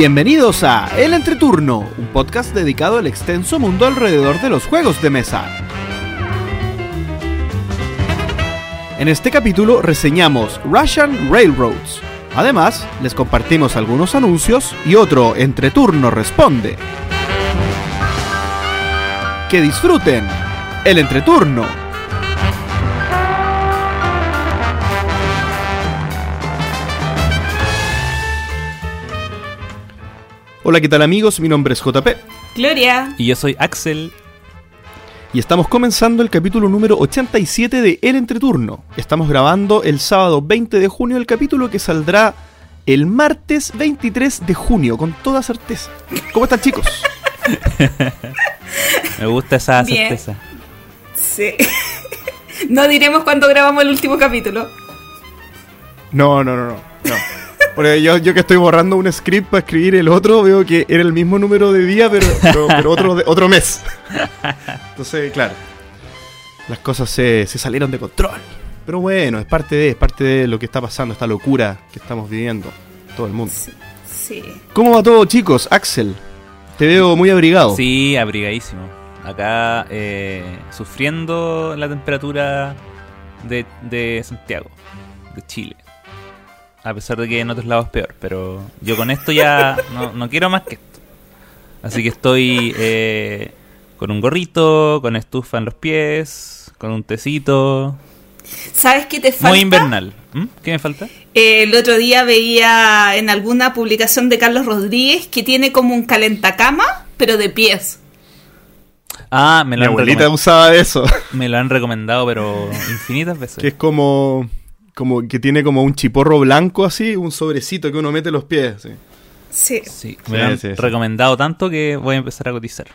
Bienvenidos a El Entreturno, un podcast dedicado al extenso mundo alrededor de los juegos de mesa. En este capítulo reseñamos Russian Railroads. Además, les compartimos algunos anuncios y otro Entreturno responde. Que disfruten el Entreturno. Hola, ¿qué tal amigos? Mi nombre es JP. Gloria. Y yo soy Axel. Y estamos comenzando el capítulo número 87 de El Entreturno. Estamos grabando el sábado 20 de junio el capítulo que saldrá el martes 23 de junio, con toda certeza. ¿Cómo están chicos? Me gusta esa Bien. certeza. Sí. No diremos cuándo grabamos el último capítulo. No, no, no, no. no. Porque yo, yo que estoy borrando un script para escribir el otro, veo que era el mismo número de día, pero, pero, pero otro, de- otro mes. Entonces, claro. Las cosas se, se salieron de control. Pero bueno, es parte de, es parte de lo que está pasando, esta locura que estamos viviendo. Todo el mundo. Sí. sí. ¿Cómo va todo, chicos? Axel, te veo muy abrigado. Sí, abrigadísimo. Acá eh, sufriendo la temperatura de, de Santiago, de Chile. A pesar de que en otros lados es peor, pero yo con esto ya no, no quiero más que esto. Así que estoy eh, con un gorrito, con estufa en los pies, con un tecito. ¿Sabes qué te falta? Muy invernal. ¿Mm? ¿Qué me falta? Eh, el otro día veía en alguna publicación de Carlos Rodríguez que tiene como un calentacama, pero de pies. Ah, me Mi lo, han abuelita usaba eso, me lo han recomendado, pero infinitas veces. que es como, como que tiene como un chiporro blanco así, un sobrecito que uno mete los pies. sí. Sí. Sí, Sí, me lo han sí, sí. recomendado tanto que voy a empezar a cotizar.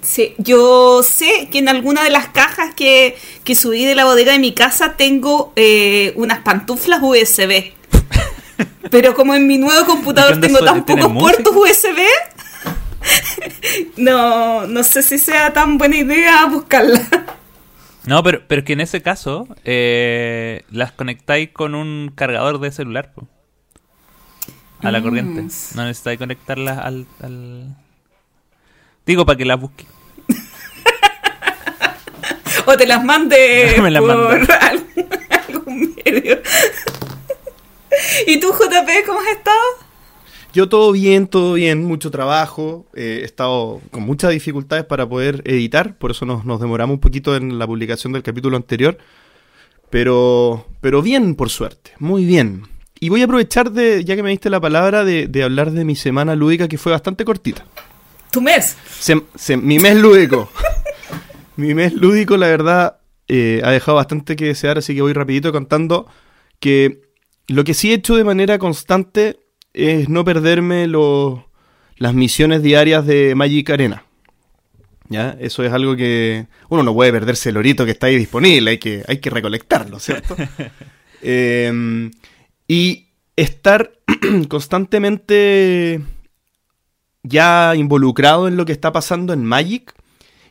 Sí, yo sé que en alguna de las cajas que, que subí de la bodega de mi casa tengo eh, unas pantuflas USB. Pero como en mi nuevo computador ¿Dónde tengo tan pocos música? puertos USB, no, no sé si sea tan buena idea buscarla. No, pero, pero que en ese caso eh, las conectáis con un cargador de celular po, a la Mm. corriente. No necesitáis conectarlas al, al... Digo para que las busque. O te las mande Me las por algún medio. ¿Y tú, JP, cómo has estado? Yo todo bien, todo bien, mucho trabajo. eh, he estado con muchas dificultades para poder editar, por eso nos, nos demoramos un poquito en la publicación del capítulo anterior. Pero, pero bien, por suerte, muy bien. Y voy a aprovechar de, ya que me diste la palabra, de, de hablar de mi semana lúdica que fue bastante cortita. Tu mes. Se- se- mi mes lúdico. mi mes lúdico, la verdad, eh, ha dejado bastante que desear, así que voy rapidito contando que lo que sí he hecho de manera constante es no perderme las misiones diarias de Magic Arena. ¿Ya? Eso es algo que uno no puede perderse el orito que está ahí disponible, hay que, hay que recolectarlo, ¿cierto? Eh, y estar constantemente ya involucrado en lo que está pasando en Magic,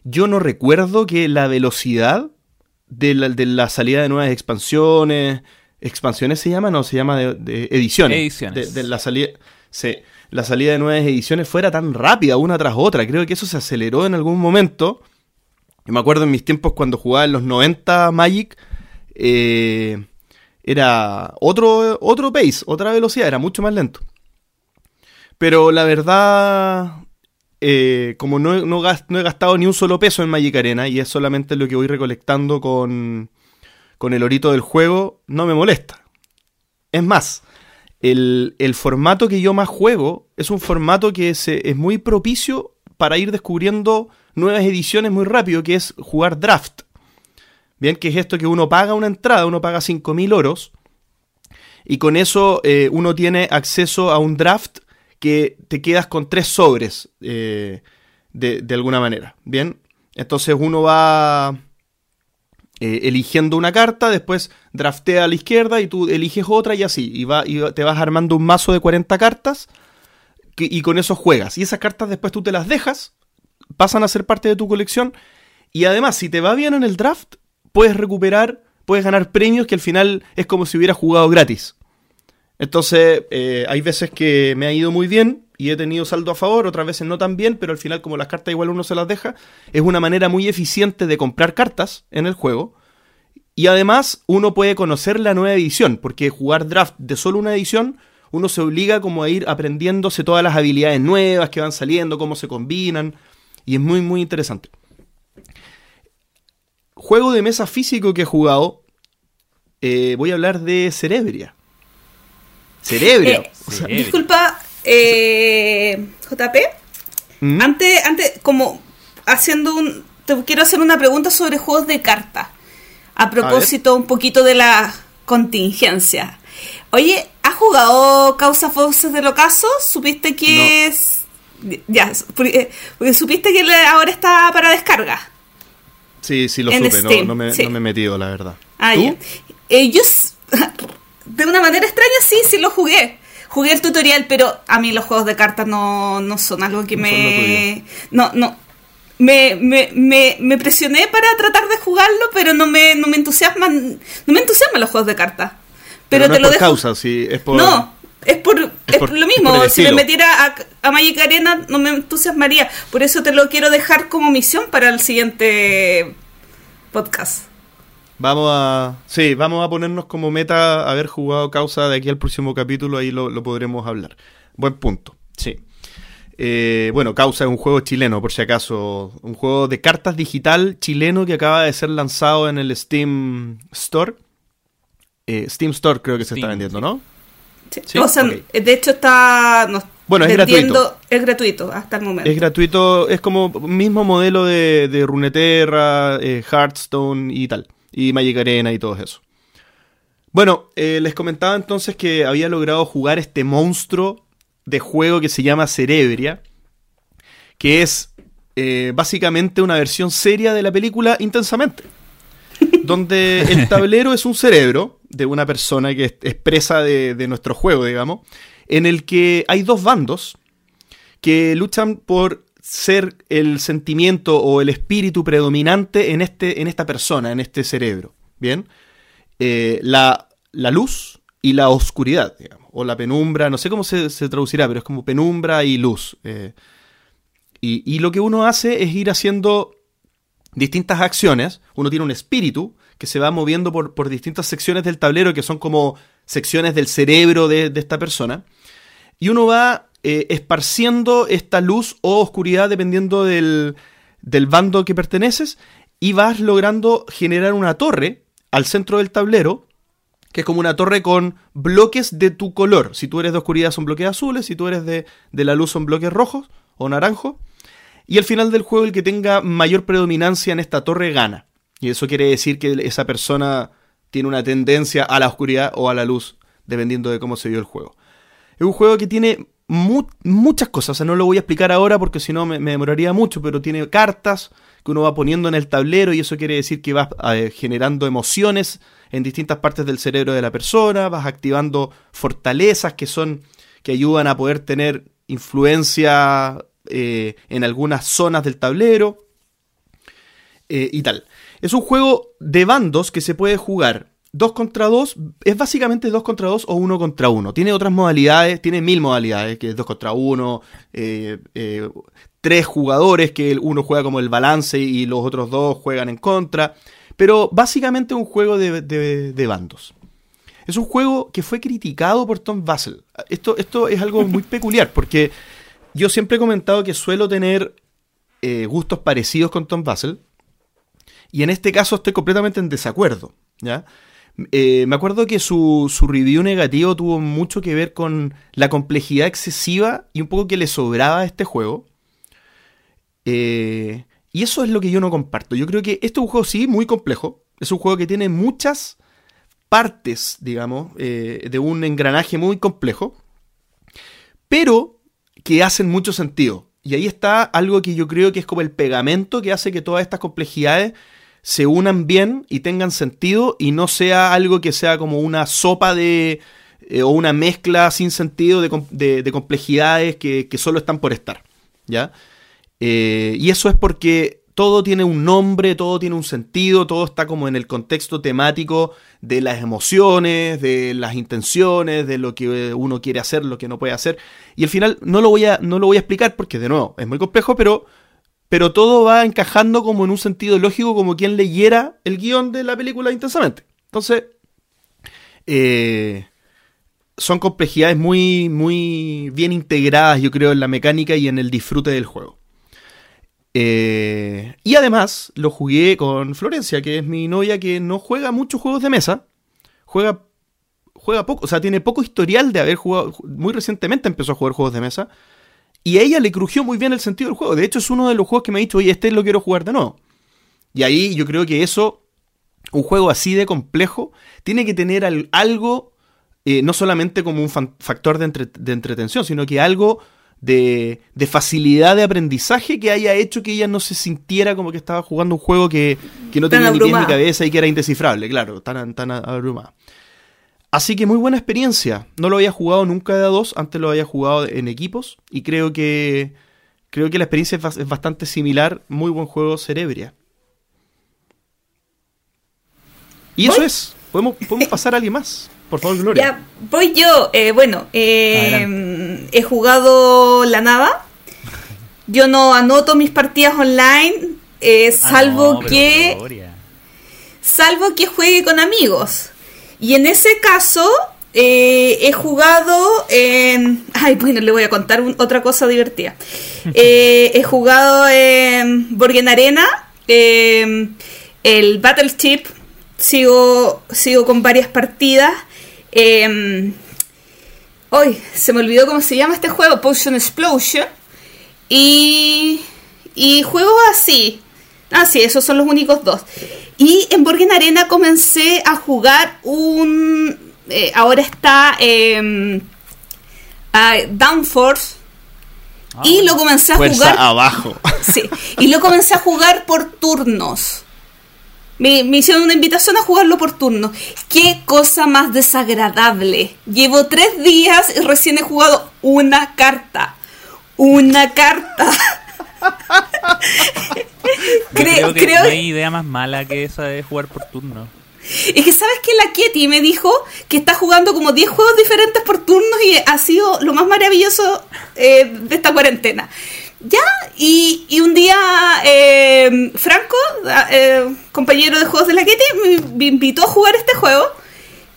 yo no recuerdo que la velocidad de la, de la salida de nuevas expansiones, expansiones se llama, no, se llama de, de ediciones. Ediciones. De, de la salida, sí, la salida de nuevas ediciones fuera tan rápida una tras otra. Creo que eso se aceleró en algún momento. Yo me acuerdo en mis tiempos cuando jugaba en los 90 Magic, eh, era otro, otro pace, otra velocidad, era mucho más lento. Pero la verdad, eh, como no, no he gastado ni un solo peso en Magic Arena y es solamente lo que voy recolectando con, con el orito del juego, no me molesta. Es más, el, el formato que yo más juego es un formato que se- es muy propicio para ir descubriendo nuevas ediciones muy rápido, que es jugar draft. Bien, que es esto que uno paga una entrada, uno paga 5.000 oros, y con eso eh, uno tiene acceso a un draft que te quedas con tres sobres, eh, de, de alguna manera. Bien, entonces uno va eh, eligiendo una carta, después draftea a la izquierda y tú eliges otra y así, y, va, y te vas armando un mazo de 40 cartas y con eso juegas. Y esas cartas después tú te las dejas, pasan a ser parte de tu colección, y además si te va bien en el draft, puedes recuperar, puedes ganar premios que al final es como si hubieras jugado gratis. Entonces, eh, hay veces que me ha ido muy bien y he tenido saldo a favor, otras veces no tan bien, pero al final como las cartas igual uno se las deja, es una manera muy eficiente de comprar cartas en el juego. Y además uno puede conocer la nueva edición, porque jugar draft de solo una edición, uno se obliga como a ir aprendiéndose todas las habilidades nuevas que van saliendo, cómo se combinan, y es muy muy interesante. Juego de mesa físico que he jugado, eh, voy a hablar de Cerebria. Cerebria. Eh, disculpa, eh, JP. ¿Mm? Antes, antes, como haciendo un. Te quiero hacer una pregunta sobre juegos de cartas. A propósito, un poquito de la contingencia. Oye, ¿has jugado Causa Voces del Ocaso? ¿Supiste que es. Ya, porque- porque supiste que ahora está para descarga. Sí, sí lo En supe, no, Steam, no me, sí. no me he metido, la verdad. Ah, ¿Tú? Eh, yo, de una manera extraña, sí, sí lo jugué. Jugué el tutorial, pero a mí los juegos de cartas no, no son algo que No me... No, no. Me, me, me, me presioné para tratar de jugarlo, pero no me, no me entusiasman no me entusiasman los juegos de cartas. Pero, no te es lo por dejo... causa, sí, es por... No, es por, es por- por lo es mismo. por si me metiera a, a Magic Arena no me entusiasmaría. Por eso te lo quiero dejar como misión para el siguiente podcast. Vamos a... Sí, vamos a ponernos como meta haber jugado causa de aquí al próximo capítulo, ahí lo, lo podremos hablar. Buen punto, sí. Eh, bueno, Causa es un juego chileno, por si acaso. Un juego de cartas digital chileno que acaba de ser lanzado en el Steam Store. Eh, Steam Store creo que se está vendiendo, sí. ¿no? Sí. Sí, O sea, de hecho está no, Bueno, es vendiendo- gratuito. Es gratuito hasta el momento. Es gratuito, es como mismo modelo de, de Runeterra, eh, Hearthstone y tal. Y Magic Arena y todo eso. Bueno, eh, les comentaba entonces que había logrado jugar este monstruo de juego que se llama Cerebria. Que es eh, básicamente una versión seria de la película Intensamente. Donde el tablero es un cerebro de una persona que es, es presa de, de nuestro juego, digamos. En el que hay dos bandos que luchan por ser el sentimiento o el espíritu predominante en, este, en esta persona, en este cerebro. Bien. Eh, la, la luz y la oscuridad, digamos. O la penumbra, no sé cómo se, se traducirá, pero es como penumbra y luz. eh. y, y lo que uno hace es ir haciendo distintas acciones. Uno tiene un espíritu que se va moviendo por, por distintas secciones del tablero que son como secciones del cerebro de, de esta persona. Y uno va eh, esparciendo esta luz o oscuridad dependiendo del, del bando que perteneces y vas logrando generar una torre al centro del tablero que es como una torre con bloques de tu color. Si tú eres de oscuridad son bloques azules, si tú eres de, de la luz son bloques rojos o naranjos. Y al final del juego el que tenga mayor predominancia en esta torre gana. Y eso quiere decir que esa persona tiene una tendencia a la oscuridad o a la luz, dependiendo de cómo se dio el juego. Es un juego que tiene mu- muchas cosas, o sea, no lo voy a explicar ahora porque si no me, me demoraría mucho, pero tiene cartas que uno va poniendo en el tablero y eso quiere decir que vas eh, generando emociones en distintas partes del cerebro de la persona, vas activando fortalezas que son que ayudan a poder tener influencia eh, en algunas zonas del tablero eh, y tal. Es un juego de bandos que se puede jugar 2 contra 2, es básicamente 2 contra 2 o 1 contra 1. Tiene otras modalidades, tiene mil modalidades, que es 2 contra 1, eh, eh, tres jugadores, que el uno juega como el balance y los otros dos juegan en contra. Pero básicamente es un juego de, de- de bandos. Es un juego que fue criticado por Tom Vassell. Esto, esto es algo muy peculiar, porque yo siempre he comentado que suelo tener eh, gustos parecidos con Tom Vassell. Y en este caso estoy completamente en desacuerdo. ¿ya? Eh, me acuerdo que su, su review negativo tuvo mucho que ver con la complejidad excesiva y un poco que le sobraba a este juego. Eh, y eso es lo que yo no comparto. Yo creo que este es un juego, sí, muy complejo. Es un juego que tiene muchas partes, digamos, eh, de un engranaje muy complejo, pero que hacen mucho sentido. Y ahí está algo que yo creo que es como el pegamento que hace que todas estas complejidades se unan bien y tengan sentido y no sea algo que sea como una sopa de eh, o una mezcla sin sentido de, de- de complejidades que, que solo están por estar. ¿Ya? Eh, y eso es porque todo tiene un nombre, todo tiene un sentido, todo está como en el contexto temático de las emociones, de las intenciones, de lo que uno quiere hacer, lo que no puede hacer. Y al final no lo voy a, no lo voy a explicar porque de nuevo es muy complejo, pero, pero todo va encajando como en un sentido lógico, como quien leyera el guion de la película intensamente. Entonces, eh, son complejidades muy, muy bien integradas, yo creo, en la mecánica y en el disfrute del juego. Eh, y además lo jugué con Florencia, que es mi novia que no juega muchos juegos de mesa. Juega, juega poco, o sea, tiene poco historial de haber jugado. Muy recientemente empezó a jugar juegos de mesa. Y a ella le crujió muy bien el sentido del juego. De hecho, es uno de los juegos que me ha dicho, oye, este lo quiero jugar de nuevo. Y ahí yo creo que eso, un juego así de complejo, tiene que tener algo, eh, no solamente como un factor de, de entretención, sino que algo de, facilidad de aprendizaje que haya hecho que ella no se sintiera como que estaba jugando un juego que, no tenía ni pies ni cabeza y que era indescifrable, claro, tan, tan abrumada. Así que muy buena experiencia. No lo había jugado nunca de a dos, antes lo había jugado en equipos y creo que creo que la experiencia es, bastante similar. Muy buen juego Cerebria. Y eso es. Podemos, podemos pasar a alguien más. Por favor, Gloria. Ya, voy yo. Eh, bueno, eh, he jugado la nada. Yo no anoto mis partidas online, eh, ah, salvo que. Salvo que juegue con amigos. Y en ese caso, he jugado. Ay, bueno, le voy a contar otra cosa divertida. he jugado en Borgen Arena, el Battleship. Sigo, sigo con varias partidas. Eh, hoy se me olvidó cómo se llama este juego, Potion Explosion. Y, y juegos así. Ah, sí, esos son los únicos dos. Y en Borgen Arena comencé a jugar un... Eh, ahora está eh, Downforce. y lo comencé a jugar... abajo. Sí, y lo comencé a jugar por turnos. Me, hicieron una invitación a jugarlo por turno. Qué cosa más desagradable. Llevo tres días y recién he jugado una carta. Una carta. creo, que no hay idea más mala que esa de jugar por turno. Es que sabes que la Kitty me dijo que está jugando como 10 juegos diferentes por turnos y ha sido lo más maravilloso eh, de esta cuarentena. Ya, y, un día eh, Franco, eh, compañero de juegos de la Kitty, me, invitó a jugar este juego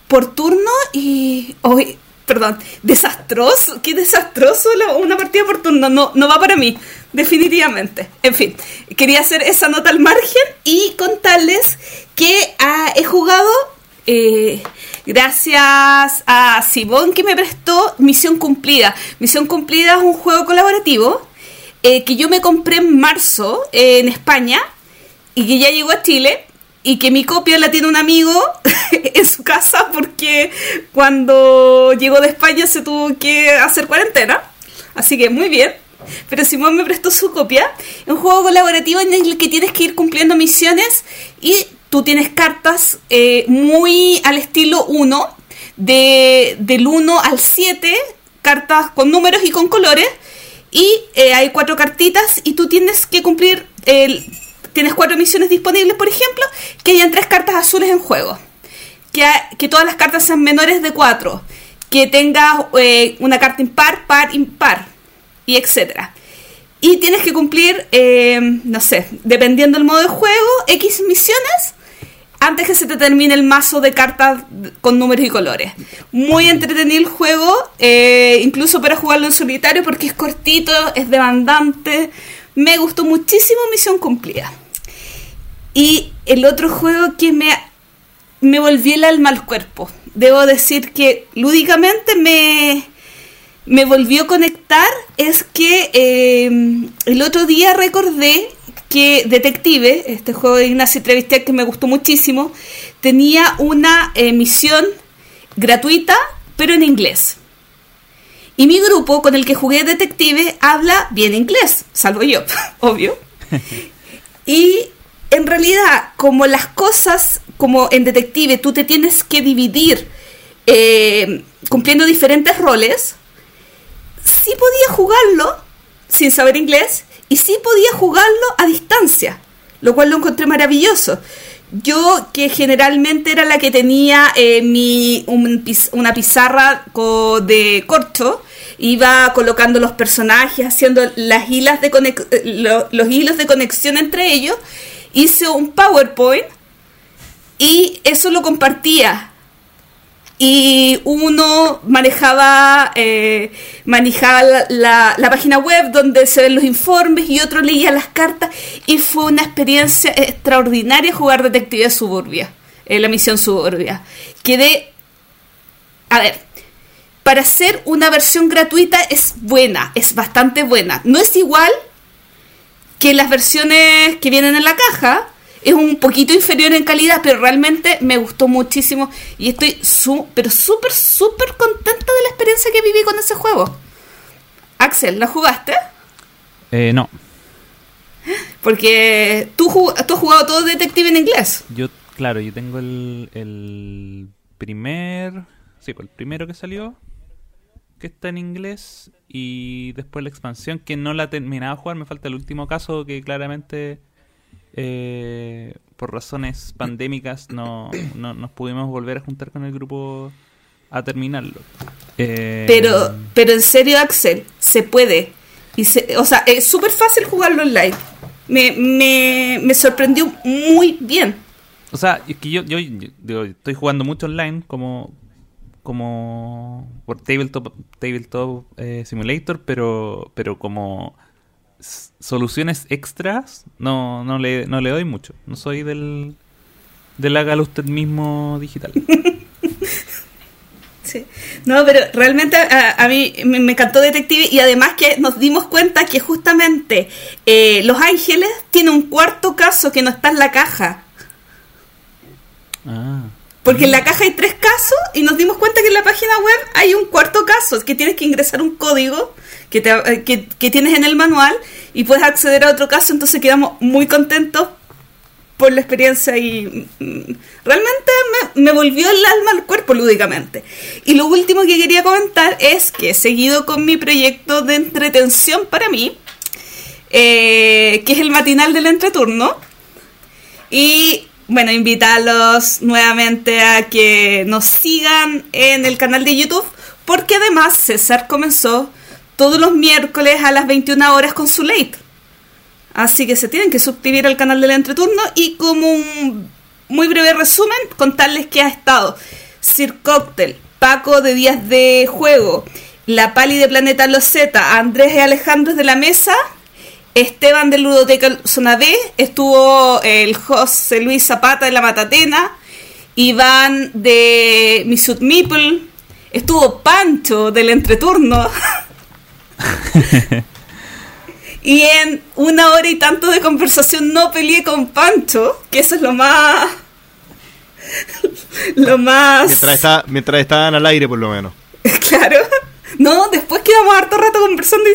por turno y... hoy perdón, desastroso, qué desastroso una partida por turno, no, no va para mí, definitivamente. En fin, quería hacer esa nota al margen y contarles que ah, he jugado, eh, gracias a Sibón que me prestó Misión Cumplida. Misión Cumplida es un juego colaborativo eh, que yo me compré en marzo eh, en España y que ya llegó a Chile y que mi copia la tiene un amigo en su casa porque cuando llegó de España se tuvo que hacer cuarentena. Así que muy bien. Pero Simón me prestó su copia. Un juego colaborativo en el que tienes que ir cumpliendo misiones y tú tienes cartas eh, muy al estilo 1, de, del 1 al 7, cartas con números y con colores y eh, hay cuatro cartitas y tú tienes que cumplir, el, tienes cuatro misiones disponibles, por ejemplo, que hayan tres cartas azules en juego. Que, que todas las cartas sean menores de cuatro. Que tengas eh, una carta impar, par, impar. Y etcétera. Y tienes que cumplir, eh, no sé, dependiendo del modo de juego, X misiones antes que se te termine el mazo de cartas con números y colores. Muy entretenido el juego, eh, incluso para jugarlo en solitario porque es cortito, es demandante. Me gustó muchísimo Misión Cumplida. Y el otro juego que me, me volvió el alma al cuerpo. Debo decir que lúdicamente me, me volvió a conectar es que eh, el otro día recordé que Detective, este juego de Ignacio Trevistec que me gustó muchísimo, tenía una emisión gratuita, pero en inglés. Y mi grupo con el que jugué Detective habla bien inglés, salvo yo, obvio. Y en realidad, como las cosas, como en Detective, tú te tienes que dividir eh, cumpliendo diferentes roles, sí podía jugarlo sin saber inglés y sí podía jugarlo a distancia, lo cual lo encontré maravilloso. Yo, que generalmente era la que tenía eh, mi, una pizarra de corto, iba colocando los personajes, haciendo las hilas de eh, los hilos de conexión entre ellos, hice un PowerPoint y eso lo compartía y uno manejaba, eh, manejaba la, página web donde se ven los informes y otro leía las cartas y fue una experiencia extraordinaria jugar Detective Suburbia, en la misión Suburbia. Quedé, a ver, para ser una versión gratuita es buena, es bastante buena. No es igual que las versiones que vienen en la caja, es un poquito inferior en calidad, pero realmente me gustó muchísimo y estoy su pero súper, súper contenta de la experiencia que viví con ese juego. Axel, ¿la jugaste? Eh, no. Porque tú, tú has jugado todo Detective en inglés. Yo, claro, yo tengo el, el primer... Sí, pues el primero que salió, que está en inglés, y después la expansión, que no la he terminado de jugar, me falta el último caso que claramente eh, por razones pandémicas no, no, nos pudimos volver a juntar con el grupo a terminarlo. Eh, pero, pero en serio, Axel, se puede. Y o sea, es súper fácil jugarlo online. Me, me, me, sorprendió muy bien. O sea, es que yo, yo, estoy jugando mucho online como como por tabletop tabletop eh, simulator pero pero como soluciones extras no, no, le, no le doy mucho. No soy del, del hágalo usted mismo digital. sí. No, pero realmente a, mí me, encantó Detective y además que nos dimos cuenta que justamente eh, Los Ángeles tiene un cuarto caso que no está en la caja. Ah. Porque en la caja hay tres casos y nos dimos cuenta que en la página web hay un cuarto caso, que tienes que ingresar un código que, te, eh, tienes en el manual y puedes acceder a otro caso, entonces quedamos muy contentos por la experiencia y mm, realmente me, volvió el alma al cuerpo lúdicamente. Y lo último que quería comentar es que he seguido con mi proyecto de entretención para mí, eh, que es el matinal del entreturno. Y bueno, invitarlos nuevamente a que nos sigan en el canal de YouTube, porque además César comenzó todos los miércoles a las 21 horas con su late. Así que se tienen que suscribir al canal del entreturno y como un muy breve resumen, contarles que ha estado Sir Paco de Días de Juego, La Pali de Planeta Los Z, Andrés y Alejandro de la Mesa, Esteban de Ludoteca Zona B, estuvo el José Luis Zapata de La Matatena, Iván de Misut Meeple, estuvo Pancho del Entreturno. y en una hora y tanto de conversación no peleé con Pancho, que eso es lo más... lo más... Mientras, mientras estaban al aire, por lo menos. claro. No, después quedamos harto rato conversando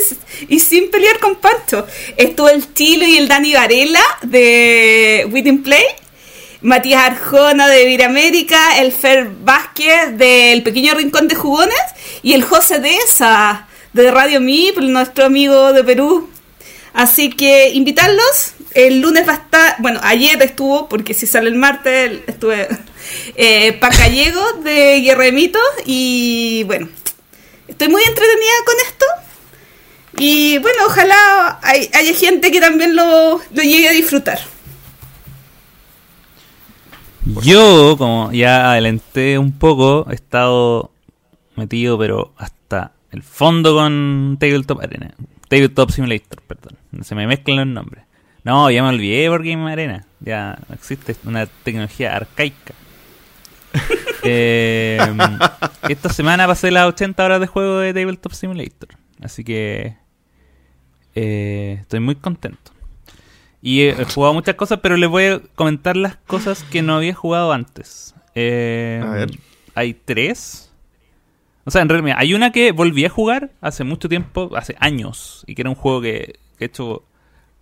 y, sin pelear con Pancho. Estuvo el Chilo y el Dani Varela de Within Play. Matías Arjona de Viramérica, el Fer Vázquez del Pequeño Rincón de Jugones y el José de esa de Radio MIP, nuestro amigo de Perú. Así que invitarlos. El lunes va a estar, bueno, ayer estuvo, porque si sale el martes, estuve eh, Pacallego de Guerra de. Y bueno, estoy muy entretenida con esto. Y bueno, ojalá haya gente que también lo, lo llegue a disfrutar. Yo, como ya adelanté un poco, he estado metido, pero hasta el fondo con Tabletop Arena. Tabletop Simulator, perdón. Se me mezclan los nombres. No, ya me olvidé por Game Arena. Ya existe una tecnología arcaica. eh, esta semana pasé las 80 horas de juego de Tabletop Simulator. Así que eh, estoy muy contento. Y he, jugado muchas cosas, pero les voy a comentar las cosas que no había jugado antes. Eh, a ver. Hay tres o sea, en realidad, hay una que volví a jugar hace mucho tiempo, hace años, y que era un juego que, de hecho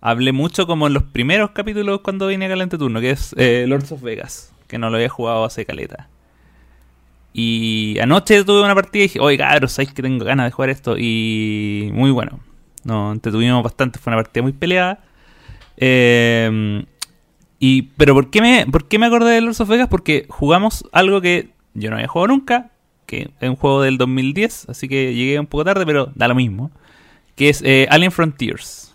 hablé mucho como en los primeros capítulos cuando vine a Calente Turno, que es eh, Lords of Vegas, que no lo había jugado hace caleta. Y anoche tuve una partida y dije, oye cabros, sabéis que tengo ganas de jugar esto, y muy bueno. Nos entretuvimos bastante, fue una partida muy peleada. Eh, y, pero ¿por qué, me, ¿por qué me acordé de Lords of Vegas? Porque jugamos algo que yo no había jugado nunca, que es un juego del 2010, así que llegué un poco tarde, pero da lo mismo. Que es eh, Alien Frontiers.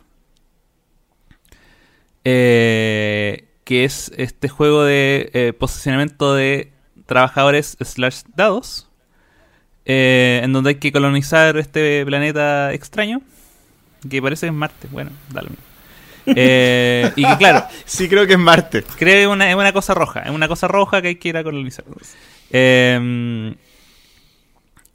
Eh, que es este juego de eh, posicionamiento de trabajadores slash dados. en donde hay que colonizar este planeta extraño. Que parece que es Marte. Bueno, da lo mismo. Eh, y que claro, Sí, creo que es Marte. creo que es una, es una cosa roja. Es una cosa roja que hay que ir a colonizar. Eh,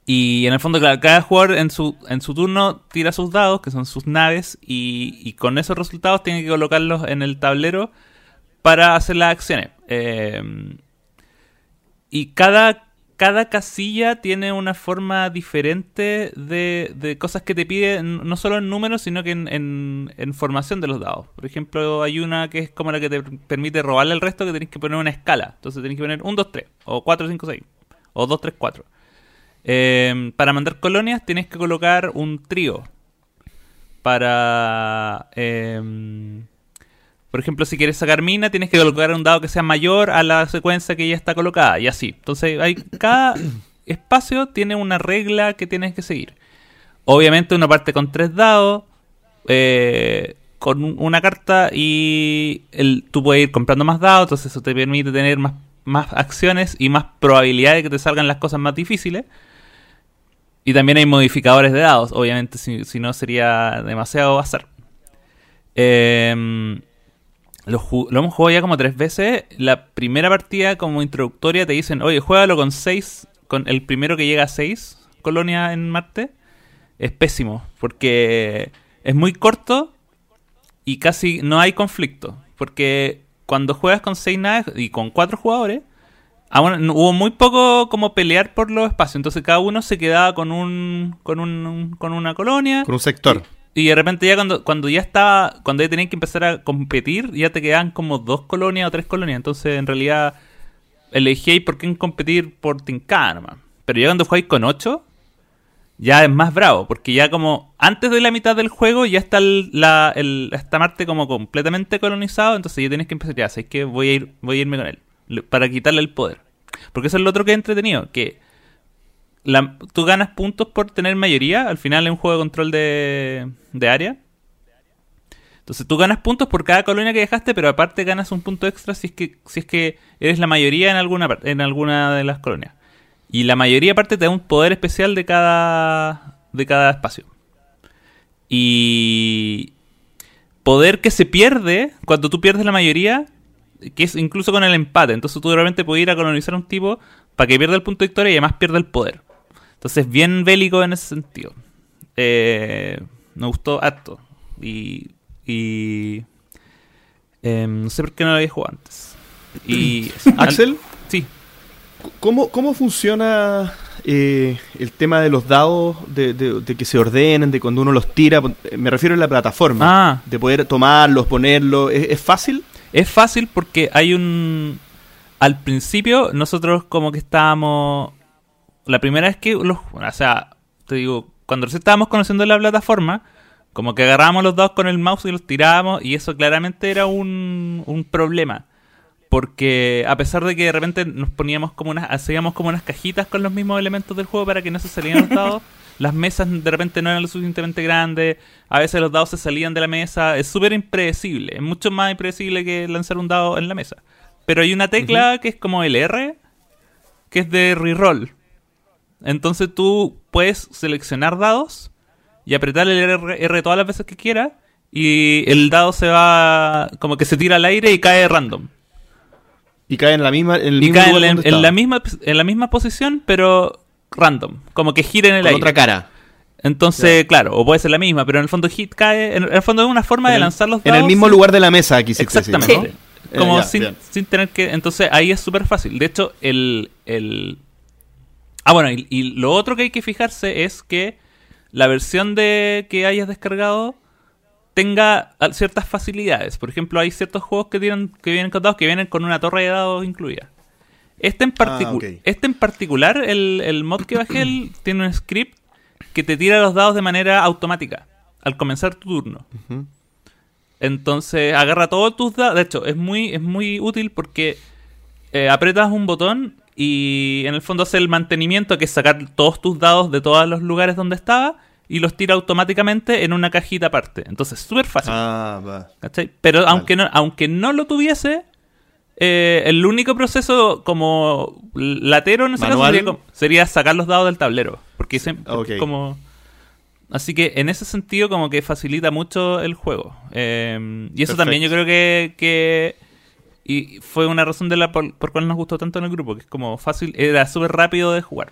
y en el fondo, claro, cada jugador en su, en su turno tira sus dados, que son sus naves, y, y con esos resultados tiene que colocarlos en el tablero para hacer las acciones. Eh, y cada, cada casilla tiene una forma diferente de, de cosas que te pide, no solo en números, sino que en, en, en formación de los dados. Por ejemplo, hay una que es como la que te permite robarle al resto, que tenés que poner una escala. Entonces tenés que poner 1, 2, 3, o 4, 5, 6, o 2, 3, 4. Eh, para mandar colonias tienes que colocar un trío. Para... em, por ejemplo, si quieres sacar mina, tienes que colocar un dado que sea mayor a la secuencia que ya está colocada, y así. Entonces, hay, cada espacio tiene una regla que tienes que seguir. Obviamente, uno parte con tres dados, eh, con un- una carta, y el, tú puedes ir comprando más dados, entonces eso te permite tener más, más acciones y más probabilidad de que te salgan las cosas más difíciles. Y también hay modificadores de dados, obviamente, si, no sería demasiado azar. Lo, ju- lo hemos jugado ya como tres veces. La primera partida, como introductoria, te dicen, oye, juégalo con seis, con el primero que llega a seis colonias en Marte. Es pésimo, porque es muy corto y casi no hay conflicto. Porque cuando juegas con seis naves y con cuatro jugadores, no- hubo muy poco como pelear por los espacios. Entonces cada uno se quedaba con un con un con una colonia. Con un sector. Y de repente ya cuando, cuando ya estaba, cuando ya tenían que empezar a competir, ya te quedaban como dos colonias o tres colonias. Entonces en realidad elegí por qué competir por Tincada nomás. Pero ya cuando jugáis con ocho, ya es más bravo. Porque ya como antes de la mitad del juego ya está el, la, el, esta Marte como completamente colonizado. Entonces ya tienes que empezar, ya sabes que voy a ir, voy a irme con él. Para quitarle el poder. Porque eso es lo otro que es entretenido. Que tú ganas puntos por tener mayoría. Al final es un juego de control de, de área. Entonces tú ganas puntos por cada colonia que dejaste, pero aparte ganas un punto extra si es que, si es que eres la mayoría en alguna, en alguna de las colonias. Y la mayoría aparte te da un poder especial de cada, de cada espacio. Y poder que se pierde cuando tú pierdes la mayoría, que es incluso con el empate. Entonces tú realmente puedes ir a colonizar a un tipo para que pierda el punto de victoria y además pierda el poder. Entonces, bien bélico en ese sentido. Eh, me gustó harto. Y. y em, no sé por qué no lo había jugado antes. Y. Axel, Sí. ¿cómo, cómo funciona eh, el tema de los dados, de, de- de que se ordenen, de cuando uno los tira? Me refiero a la plataforma. Ah, De poder tomarlos, ponerlos. ¿Es, es fácil? Es fácil porque hay un. Al principio, nosotros como que estábamos. La primera vez que los. O sea, te digo, cuando recién estábamos conociendo la plataforma, como que agarrábamos los dados con el mouse y los tirábamos, y eso claramente era un, un problema. Porque a pesar de que de repente nos poníamos como unas, hacíamos como unas cajitas con los mismos elementos del juego para que no se salieran los dados, las mesas de repente no eran lo suficientemente grandes, a veces los dados se salían de la mesa, es súper impredecible, es mucho más impredecible que lanzar un dado en la mesa. Pero hay una tecla que es como el R, que es de reroll. Entonces tú puedes seleccionar dados y apretar el R, R todas las veces que quieras y el dado se va como que se tira al aire y cae random. Y cae en la misma. En el Y mismo cae en, la misma, en la misma posición, pero random. Como que gira en el con aire. otra cara. Entonces, claro, o puede ser la misma, pero en el fondo hit cae. En el fondo es una forma En de el- lanzar los En dados. el mismo lugar de la mesa, aquí sí Exactamente. ¿no? Como Eh, ya, sin, sin tener que. Entonces ahí es súper fácil. De hecho, el, el. Ah, bueno, y, y lo otro que hay que fijarse es que la versión de que hayas descargado tenga ciertas facilidades. Por ejemplo, hay ciertos juegos que tienen que vienen con dados que vienen con una torre de dados incluida. Este en, particu- Ah, este en particular, el, el mod que bajé, el- tiene un script que te tira los dados de manera automática. al comenzar tu turno. Entonces agarra todos tus dados. De hecho, es muy, es muy útil porque eh, apretas un botón y en el fondo hace el mantenimiento, que es sacar todos tus dados de todos los lugares donde estaba y los tira automáticamente en una cajita aparte. Entonces, súper fácil. Ah, va. ¿cachai? Pero aunque no, aunque no lo tuviese, eh, el único proceso como latero en ese caso sería, como- sería sacar los dados del tablero. Porque como... Así que en ese sentido como que facilita mucho el juego. Eh, y eso también yo creo que, que y fue una razón de la por, por cual nos gustó tanto en el grupo, que es como fácil, era súper rápido de jugar.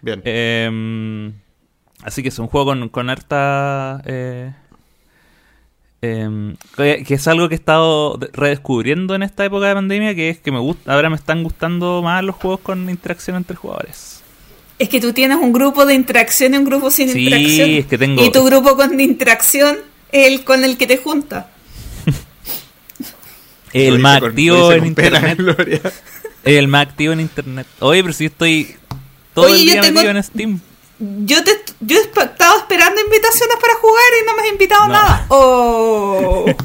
Bien. Eh, así que es un juego con, con harta... eh, em, que que es algo que he estado de- redescubriendo en esta época de pandemia, que es que me gusta, ahora me están gustando más los juegos con interacción entre jugadores. Es que tú tienes un grupo de interacción y un grupo sin Sí, interacción. es que tengo- Y tu grupo con interacción es el con el que te junta. El más activo en pena, internet. El más activo en internet. Oye, pero si yo estoy todo Oye, el yo día tengo- metido en Steam. Yo te yo he estado esperando invitaciones para jugar y no me has invitado No. nada. Oh.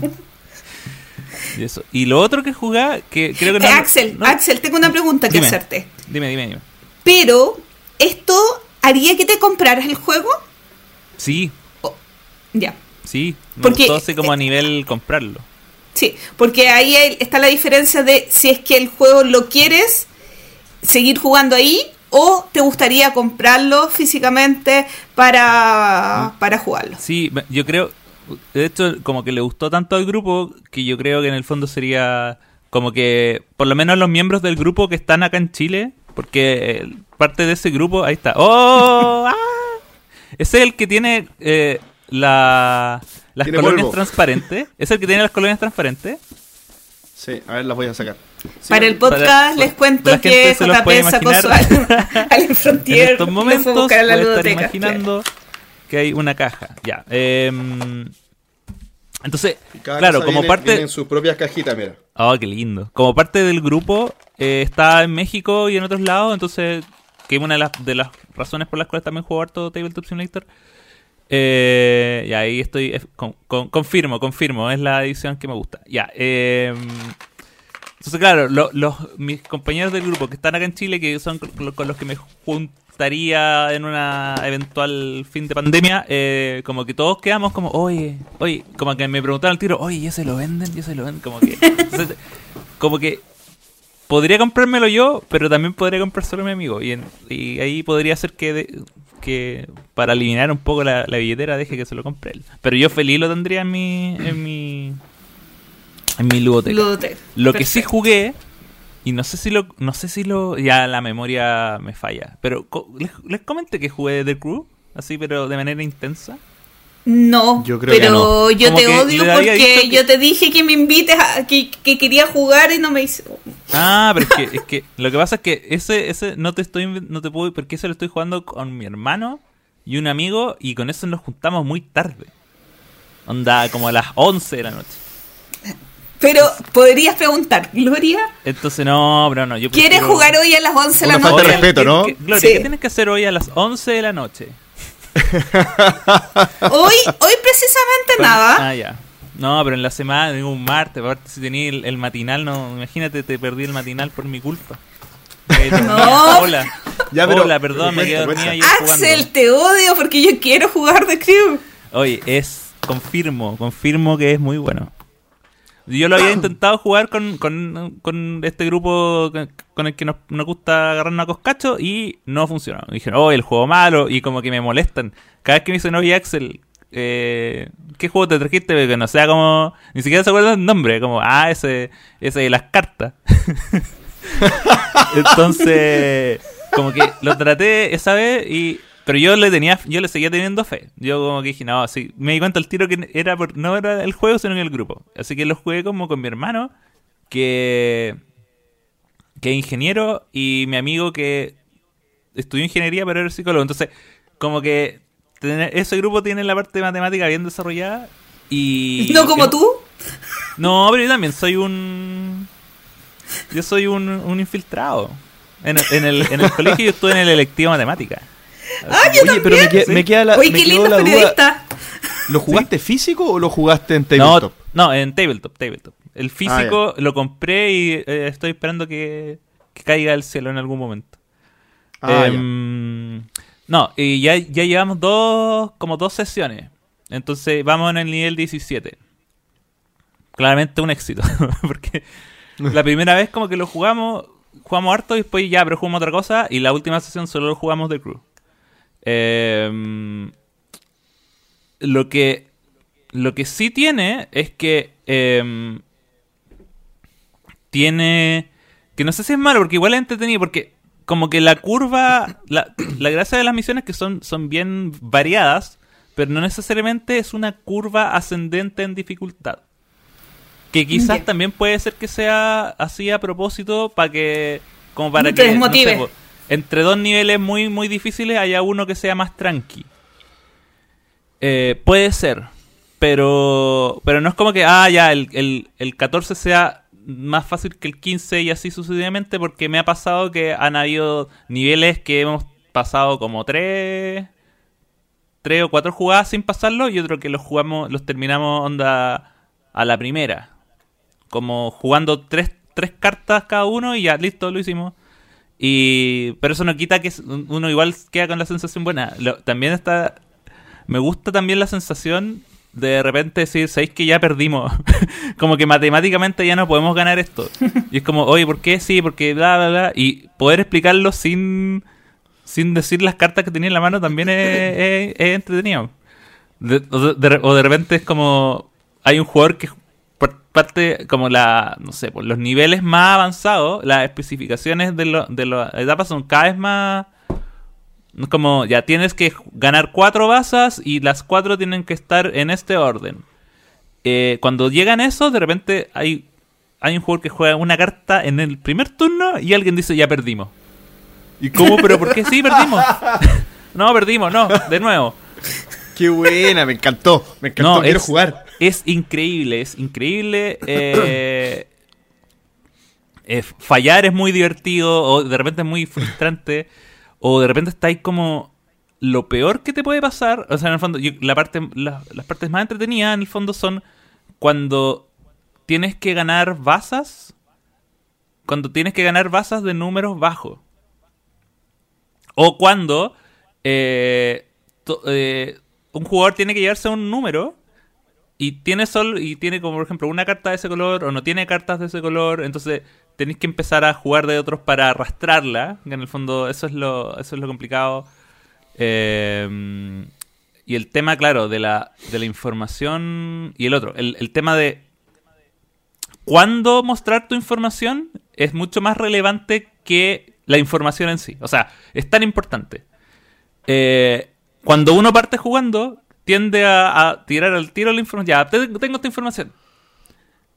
Y, eso. y lo otro que jugaba, que creo que no... Eh, Axel, no- Axel, tengo una pregunta que hacerte. Dime, dime, dime. Pero, ¿esto haría que te compraras el juego? Sí, Oh, ya. sí. Porque- gustó así como a nivel comprarlo. Sí, porque ahí está la diferencia de si es que el juego lo quieres seguir jugando ahí o te gustaría comprarlo físicamente para, para jugarlo. Sí, yo creo, de hecho, como que le gustó tanto al grupo que yo creo que en el fondo sería como que, por lo menos los miembros del grupo que están acá en Chile, porque eh, parte de ese grupo, ahí está. ¡Oh! ¡Ah! Ese es el que tiene eh, la, las Tiene colonias polvo. transparentes. Es el que tiene las colonias transparentes. Sí, a ver, las voy a sacar. Sí, para el para- podcast les cuento que se los puede JP sacó su imaginar. al Frontier. en estos momentos a la estar imaginando que hay una caja. Ya. em, entonces, cada claro, como viene- parte... viene en sus propias cajitas, mira. Oh, qué lindo. Como parte del grupo, eh, está en México y en otros lados, entonces, que es una de las, de las razones por las cuales también juego harto Tabletop Simulator. Eh, y ahí estoy, con- con- confirmo, confirmo, es la edición que me gusta. Ya, eh, entonces claro, lo- los, mis compañeros del grupo que están acá en Chile, que son con, los que me juntaría en una eventual fin de pandemia, eh, como que todos quedamos como, oye, oye, como que me preguntaron al tiro, oye, ¿y ese lo venden? ¿Y ese lo venden? Como que, como que podría comprármelo yo, pero también podría comprárselo a mi amigo. Y, y ahí podría ser que, de- que para eliminar un poco la, la billetera deje que se lo compre él. Pero yo feliz lo tendría en mi en mi en mi ludoteca. Ludoteca. Lo que sí jugué y no sé si lo no sé si lo ya la memoria me falla, pero co- les, les comenté que jugué The Crew así pero de manera intensa. No, Yo creo que pero no. yo Como te que odio porque que- yo te dije que me invites a que, que quería jugar y no me hice. Ah, pero es que, es que lo que pasa es que ese, ese no te estoy no te puedo porque ese lo estoy jugando con mi hermano y un amigo y con eso nos juntamos muy tarde. Onda como a las 11 de la noche. Pero podrías preguntar, Gloria, Entonces no, pero no, yo ¿quieres jugar hoy a las 11 de la falta noche? Oye, respeto, ¿qué- ¿no? qué- Gloria, Sí. ¿qué tienes que hacer hoy a las 11 de la noche? Hoy, hoy precisamente nada. Ah, ya. No, pero en la semana, digo un martes, aparte si tenía el, el matinal, no, imagínate, te perdí el matinal por mi culpa. Eh, No. Hola. Ya, pero- Hola, perdón, me quedé dormida ayer jugando. Axel, te odio porque yo quiero jugar de Crew. Oye, es. Confirmo, confirmo que es muy bueno. Yo lo había intentado jugar con, con, con este grupo con- el que nos, nos gusta agarrarnos a coscacho y no funcionó. Dijeron, oh, el juego malo y como que me molestan. Cada vez que me dicen, oye, Axel, eh, ¿qué juego te trajiste? Que no sea como. Ni siquiera se acuerdan del nombre, como, ah, ese, ese de las cartas. Entonces, como que lo traté esa vez y pero yo le tenía yo le seguía teniendo fe. Yo como que dije, no, sí, me di cuenta al tiro que era por, no era el juego, sino en el grupo. Así que lo jugué como con mi hermano que que es ingeniero y mi amigo que estudió ingeniería pero era psicólogo. Entonces, como que tener- ese grupo tiene la parte de matemática bien desarrollada y no como tú. no, pero yo también soy un. Yo soy un, un infiltrado. En el, en, el, en el colegio yo estuve en el electivo matemática. Ah, yo Oye, pero me, también. que- me queda la, Oye, me qué lindo la duda. periodista. ¿Lo jugaste físico o lo jugaste en tabletop? no, en tabletop, tabletop. El físico Ah, lo compré y eh, estoy esperando que, que caiga del cielo en algún momento. Ah, Em, no, y ya, ya llevamos dos, como dos sesiones. Entonces vamos en el nivel 17. Claramente un éxito. Porque la primera vez como que lo jugamos, jugamos harto y después ya, pero jugamos otra cosa. Y la última sesión solo lo jugamos de crew. Em, lo que lo que sí tiene es que em, tiene que no sé si es malo porque igual es entretenido porque como que la curva la, la gracia de las misiones es que son son bien variadas pero no necesariamente es una curva ascendente en dificultad que quizás también puede ser que sea así a propósito para que como para Te que no sé, desmotive. po, entre dos niveles muy muy difíciles haya uno que sea más tranqui eh, puede ser, pero pero no es como que, ah, ya, el, el, el 14 sea más fácil que el 15 y así sucesivamente, porque me ha pasado que han habido niveles que hemos pasado como tres, tres o cuatro jugadas sin pasarlo y otro que los jugamos, los terminamos onda a la primera, como jugando tres, tres cartas cada uno y ya, listo, lo hicimos. Y, pero eso no quita que uno igual queda con la sensación buena. Lo- también está me gusta también la sensación de de repente decir, ¿sabéis que ya perdimos? como que matemáticamente ya no podemos ganar esto. Y es como, oye, ¿por qué? Sí, porque bla, bla, bla. Y poder explicarlo sin, sin decir las cartas que tenía en la mano también es, es- es entretenido. De- o, de, o de repente es como, hay un jugador que parte, como la, no sé, por los niveles más avanzados, las especificaciones de, lo- de las etapas son cada vez más... Como, ya tienes que ganar cuatro basas y las cuatro tienen que estar en este orden. Eh, cuando llegan esos, de repente hay, hay un jugador que juega una carta en el primer turno y alguien dice, ya perdimos. ¿Y cómo? ¿Pero por qué sí perdimos? no, perdimos, no, de nuevo. Qué buena, me encantó. Me encantó, No, quiero es- jugar. Es increíble, es increíble. eh, eh, fallar es muy divertido, o de repente es muy frustrante, o de repente estáis como lo peor que te puede pasar. O sea, en el fondo, yo- la parte, la- las partes más entretenidas en el fondo son cuando tienes que ganar basas. Cuando tienes que ganar basas de números bajos. O cuando eh, to- eh, un jugador tiene que llevarse un número y tiene sol y tiene como por ejemplo una carta de ese color o no tiene cartas de ese color, entonces tenéis que empezar a jugar de otros para arrastrarla, que en el fondo eso es lo eso es lo complicado. Eh, y el tema, claro, de la, de la información y el otro, el, el tema de cuándo mostrar tu información es mucho más relevante que la información en sí. O sea, es tan importante. Eh, cuando uno parte jugando, tiende a, tirar al tiro la información. Ya, te- tengo esta información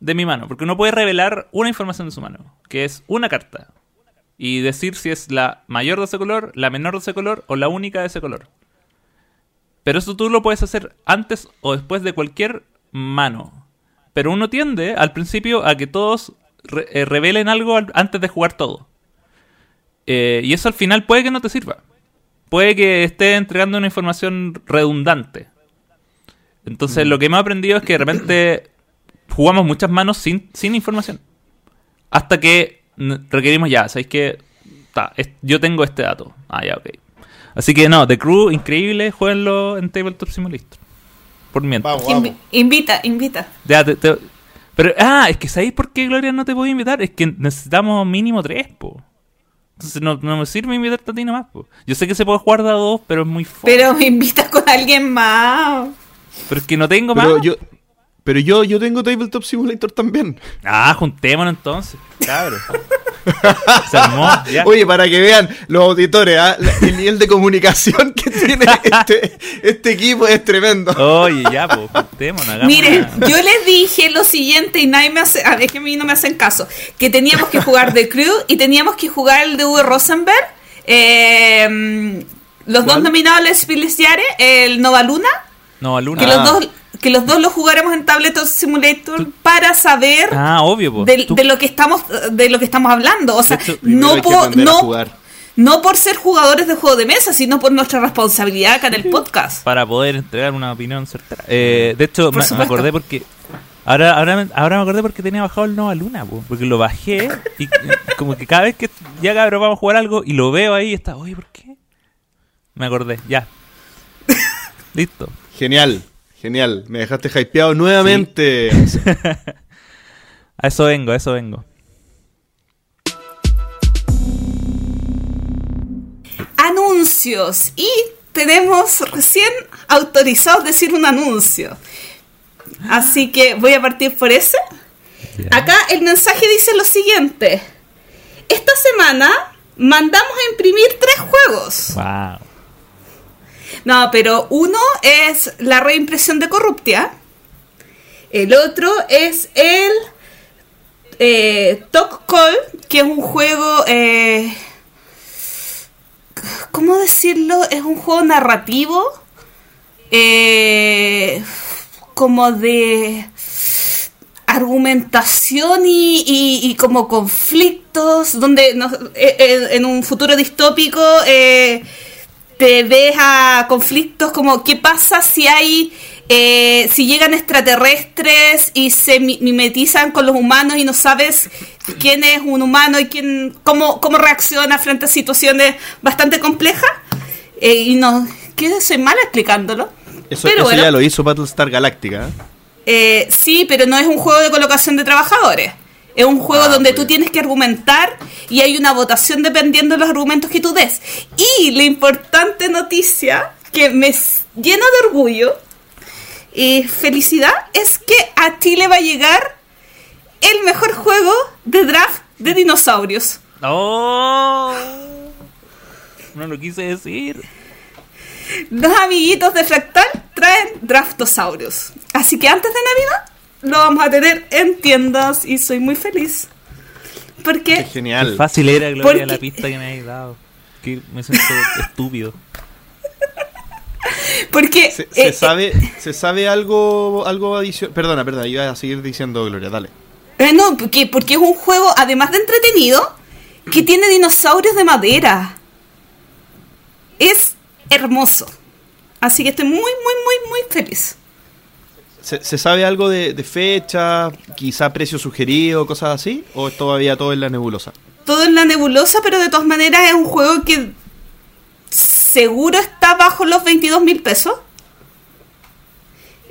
de mi mano, porque uno puede revelar una información de su mano, que es una carta, y decir si es la mayor de ese color, la menor de ese color o la única de ese color. Pero eso tú lo puedes hacer antes o después de cualquier mano. Pero uno tiende al principio a que todos eh, revelen algo al- antes de jugar todo. Eh, y eso al final puede que no te sirva. Puede que esté entregando una información redundante. Entonces lo que hemos aprendido es que de repente jugamos muchas manos sin, sin información. Hasta que requerimos ya, ¿sabéis que Yo tengo este dato. Ah, ya, ok. Así que no, The Crew, increíble, jueguenlo en Tabletop Simulator. Por mientras. Vamos, vamos. Invi- invita, invita. Ya, te- te- Pero, ah, es que ¿sabéis por qué Gloria no te puedo invitar? Es que necesitamos mínimo tres, po. Entonces no, no me sirve invitarte a ti nomás, po. Yo sé que se puede jugar de a dos, pero es muy fome. Pero me invitas con alguien más. Pero es que no tengo Pero más. yo, pero yo, yo tengo Tabletop Simulator también. Ah, juntémonos entonces, cabrón. se armó, ya. Oye, para que vean los auditores, ¿ah? El nivel de comunicación que tiene este, este equipo es tremendo. Oye, ya, pues, juntémonos, Miren, una- yo les dije lo siguiente y nadie me hace, ah, es que a mí no me hacen caso, que teníamos que jugar The Crew y teníamos que jugar el de Uwe Rosenberg, eh, los dos nominados al Spiliciare, el Nova Luna, No, Luna. que Ah. los dos que los dos lo jugaremos en Tabletop Simulator para saber Ah, obvio, de, Tú- de lo que estamos de lo que estamos hablando, o sea, hecho, no puedo no jugar. No por ser jugadores de juego de mesa, sino por nuestra responsabilidad acá en el podcast. Para poder entregar una opinión certera. Eh, de hecho, me, acordé porque. Ahora, ahora, me- ahora me acordé porque tenía bajado el Nova Luna, po, porque lo bajé y, y como que cada vez que ya cabrón vamos a jugar algo y lo veo ahí y está, oye, ¿por qué? Me acordé, ya. Listo. Genial, genial. Me dejaste hypeado nuevamente. A eso vengo, a eso vengo. Anuncios. Y tenemos recién autorizado decir un anuncio. Así que voy a partir por ese. Acá el mensaje dice lo siguiente. Esta semana mandamos a imprimir tres juegos. Wow. No, pero uno es la reimpresión de Corruptia. El otro es el eh, Talk Call, que es un juego... eh, ¿Cómo decirlo? Es un juego narrativo. eh, como de argumentación y, y- como conflictos, donde eh, eh, en un futuro distópico te ves a conflictos como qué pasa si hay eh, si llegan extraterrestres y se mi- mimetizan con los humanos y no sabes quién es un humano y quién cómo, cómo reacciona frente a situaciones bastante complejas Eh, y no que soy mala explicándolo Eso, Pero eso bueno. ya lo hizo Battlestar Galactica. ¿eh? Eh, sí, pero no es un juego de colocación de trabajadores. Es un juego Ah, donde muy tú tienes que argumentar y hay una votación dependiendo de los argumentos que tú des. Y la importante noticia que me llena de orgullo y felicidad es que a Chile va a llegar el mejor juego de draft de dinosaurios. ¡Oh! No lo quise decir. Los amiguitos de Fractal traen Draftosaurios. Así que antes de Navidad lo vamos a tener en tiendas y soy muy feliz. Porque Qué genial. fácil era, Gloria, Porque- la pista que me habéis dado. Que me siento estúpido. Porque Se, se eh, sabe, se sabe algo, algo adicional. Perdona, perdona, iba a seguir diciendo Gloria, dale. eh, no, porque, porque es un juego, además de entretenido, que tiene dinosaurios de madera. Es hermoso. Así que estoy muy, muy, muy, muy feliz. ¿Se, se sabe algo de, de fecha, quizá precio sugerido, cosas así? ¿O es todavía todo en la nebulosa? Todo en la nebulosa, pero de todas maneras es un juego que seguro está bajo los 22 mil pesos.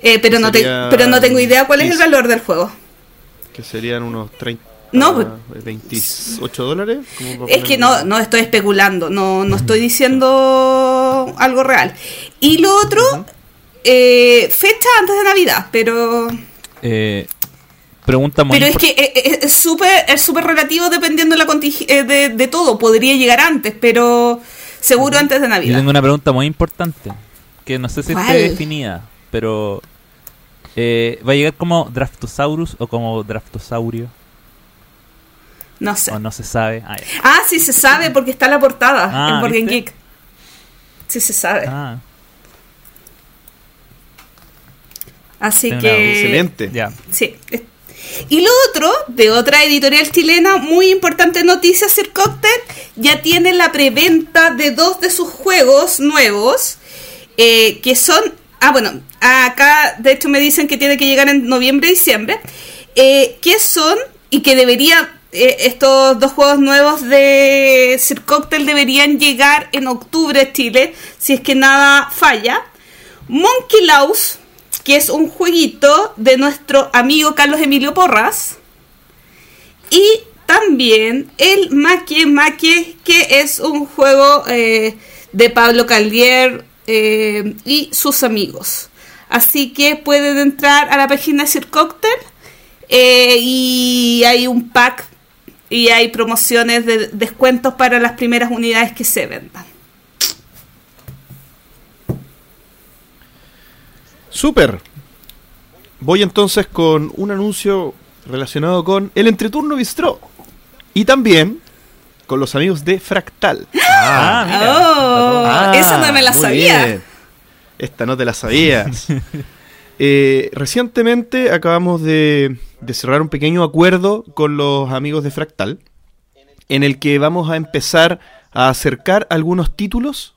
Eh, pero, no te- pero no tengo idea cuál es el 15. valor del juego. Que serían unos 30, No, pues- 28 dólares. como para Es que no, no estoy especulando, no, no estoy diciendo algo real. Y lo otro, eh, fecha antes de Navidad, pero Eh, pregunta muy pero es que eh, eh, es súper es súper relativo dependiendo de, la eh, de, de todo. Podría llegar antes, pero seguro antes de Yo Navidad. tengo una pregunta muy importante. Que no sé si esté ¿Cuál? definida. Pero. eh, ¿Va a llegar como Draftosaurus o como Draftosaurio? No sé. O no se sabe. Ah. Ah, sí se sabe porque está en la portada Ah, en ¿viste? Geek. Sí se sabe. Ah, Así tengo que Excelente. ya. Sí. Y lo otro, de otra editorial chilena, muy importante noticia, Sir Cocktail ya tiene la preventa de dos de sus juegos nuevos, eh, que son, ah bueno, acá de hecho me dicen que tiene que llegar en noviembre, diciembre, eh, que son, y que debería, eh, estos dos juegos nuevos de Sir Cocktail deberían llegar en octubre a Chile, si es que nada falla. Monkey Laws, que es un jueguito de nuestro amigo Carlos Emilio Porras. Y también el Maque Maque, que es un juego eh, de Pablo Caldier eh, y sus amigos. Así que pueden entrar a la página Sir Cocktail eh, y hay un pack y hay promociones de descuentos para las primeras unidades que se vendan. Súper. Voy entonces con un anuncio relacionado con el Entreturno Bistró. Y también con los amigos de Fractal. Ah, mira. Oh, Ah, esa no me la sabía. bien. Esta no te la sabías. Eh, recientemente acabamos de, de cerrar un pequeño acuerdo con los amigos de Fractal, en el que vamos a empezar a acercar algunos títulos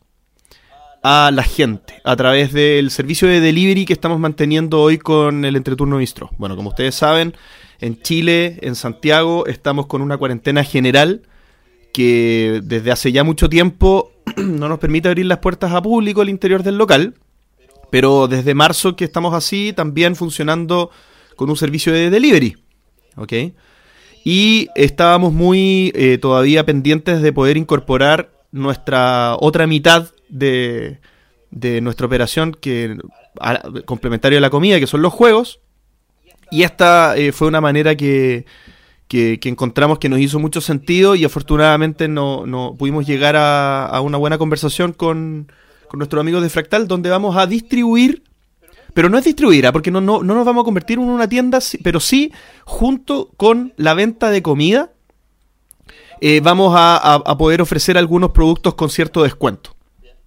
a la gente a través del servicio de delivery que estamos manteniendo hoy con el Entreturno Bistro. Bueno, como ustedes saben, en Chile, en Santiago, estamos con una cuarentena general que desde hace ya mucho tiempo no nos permite abrir las puertas a público al interior del local, pero desde marzo que estamos así, también funcionando con un servicio de delivery. ¿Ok? Y estábamos muy eh, todavía pendientes de poder incorporar nuestra otra mitad de, de nuestra operación que complementario a la comida, que son los juegos. Y esta eh, fue una manera que, que, encontramos que nos hizo mucho sentido y afortunadamente no, no pudimos llegar a, a, una buena conversación con, con nuestros amigos de Fractal, donde vamos a distribuir pero no es distribuir, ¿ah? porque no, no, no nos vamos a convertir en una tienda, pero sí junto con la venta de comida. Eh, vamos a, poder ofrecer algunos productos con cierto descuento.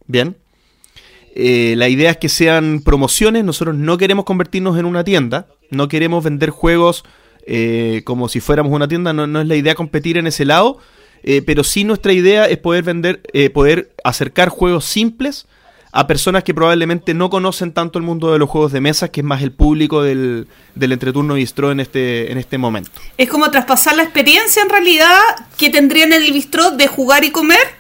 Bien. Eh, la idea es que sean promociones. Nosotros no queremos convertirnos en una tienda. No queremos vender juegos eh, como si fuéramos una tienda. No, es la idea competir en ese lado. pero sí nuestra idea es poder vender, poder acercar juegos simples a personas que probablemente no conocen tanto el mundo de los juegos de mesa, que es más el público del, del entreturno bistró en este, en este momento. Es como traspasar la experiencia en realidad que tendrían en el de jugar y comer.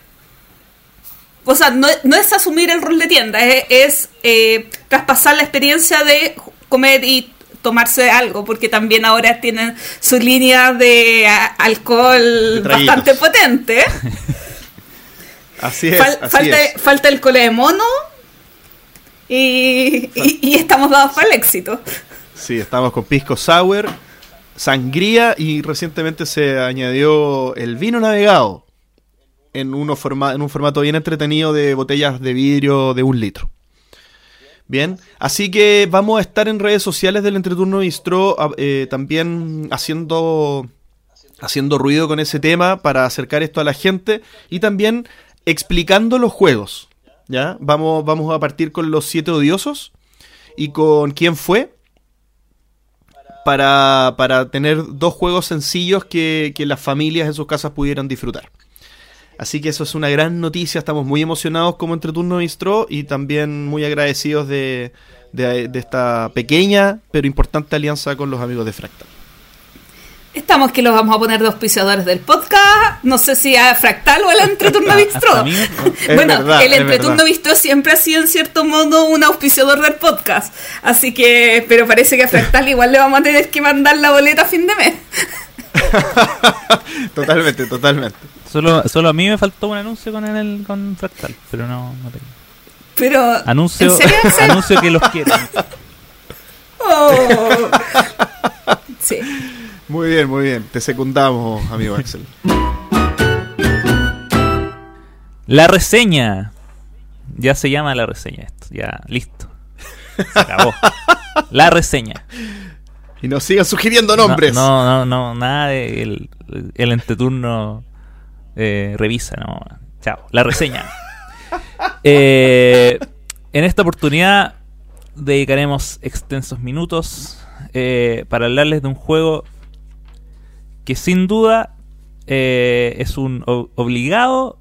O sea, no, es asumir el rol de tienda, es, eh, traspasar la experiencia de comer y tomarse algo, porque también ahora tienen su línea de alcohol bastante potente. Así es. falta, falta el cole de mono y, y, estamos dados para el éxito. Sí, estamos con pisco sour, sangría y recientemente se añadió el vino navegado en, uno forma, en un formato bien entretenido de botellas de vidrio de un litro. Bien, así que vamos a estar en redes sociales del Entreturno Bistro eh, también haciendo, haciendo ruido con ese tema para acercar esto a la gente y también explicando los juegos. ¿ya? Vamos, vamos a partir con los siete odiosos y con quién fue. Para, para tener dos juegos sencillos que las familias en sus casas pudieran disfrutar. Así que eso es una gran noticia, estamos muy emocionados como entre Turno Bistro y también muy agradecidos de, de, esta pequeña pero importante alianza con los amigos de Fractal. Estamos que los vamos a poner de auspiciadores del podcast. No sé si a Fractal o al Entreturno Bistro. bueno, el Entreturno Bistro siempre ha sido en cierto modo un auspiciador del podcast. Así que, pero parece que a Fractal igual le vamos a tener que mandar la boleta a fin de mes. totalmente, totalmente. Solo, solo a mí me faltó un anuncio con el con Fractal, pero no, no tengo. Pero, anuncio, anuncio que los quiero. Oh. Sí. Muy bien, muy bien. Te secundamos, amigo Axel. La reseña. Ya se llama la reseña esto. Ya, listo. Se acabó. La reseña. Y nos sigan sugiriendo nombres. No, no, no, nada de el, el entreturno eh, revisa, no. Chao. La reseña. Eh, en esta oportunidad dedicaremos extensos minutos eh, para hablarles de un juego que sin duda eh, es un obligado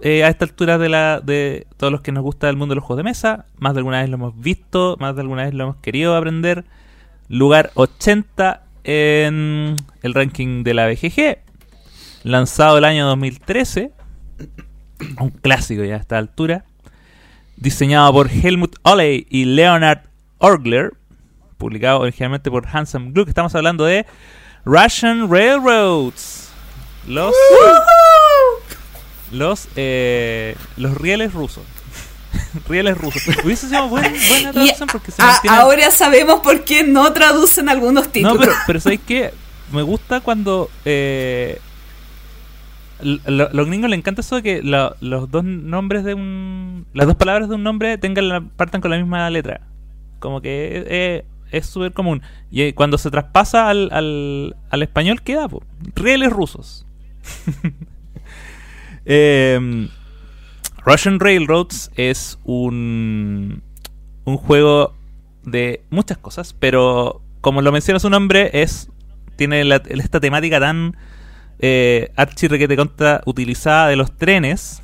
eh, a esta altura de, la, de todos los que nos gusta el mundo de los juegos de mesa. Más de alguna vez lo hemos visto, más de alguna vez lo hemos querido aprender. Lugar 80 en el ranking de la BGG. Lanzado el año 2013. Un clásico ya a esta altura. Diseñado por Helmut Olley y Leonard Orgler. Publicado originalmente por Handsome Gluck. Estamos hablando de Russian Railroads. Los. Los, eh, los rieles rusos. Rieles rusos. Hubiese sido buena, traducción porque se Ahora sabemos por qué no traducen algunos títulos. No, pero, pero ¿sabéis qué? Me gusta cuando. Eh, los gringos les encanta eso de que los dos nombres de un. Las dos palabras de un nombre tengan la, partan con la misma letra. Como que. Eh, es súper común. Y eh, cuando se traspasa al, al, español queda, rieles rusos. Em, Russian Railroads es un, un juego de muchas cosas, pero como lo menciona su nombre, es tiene esta temática tan eh, archi requete contra utilizada de los trenes,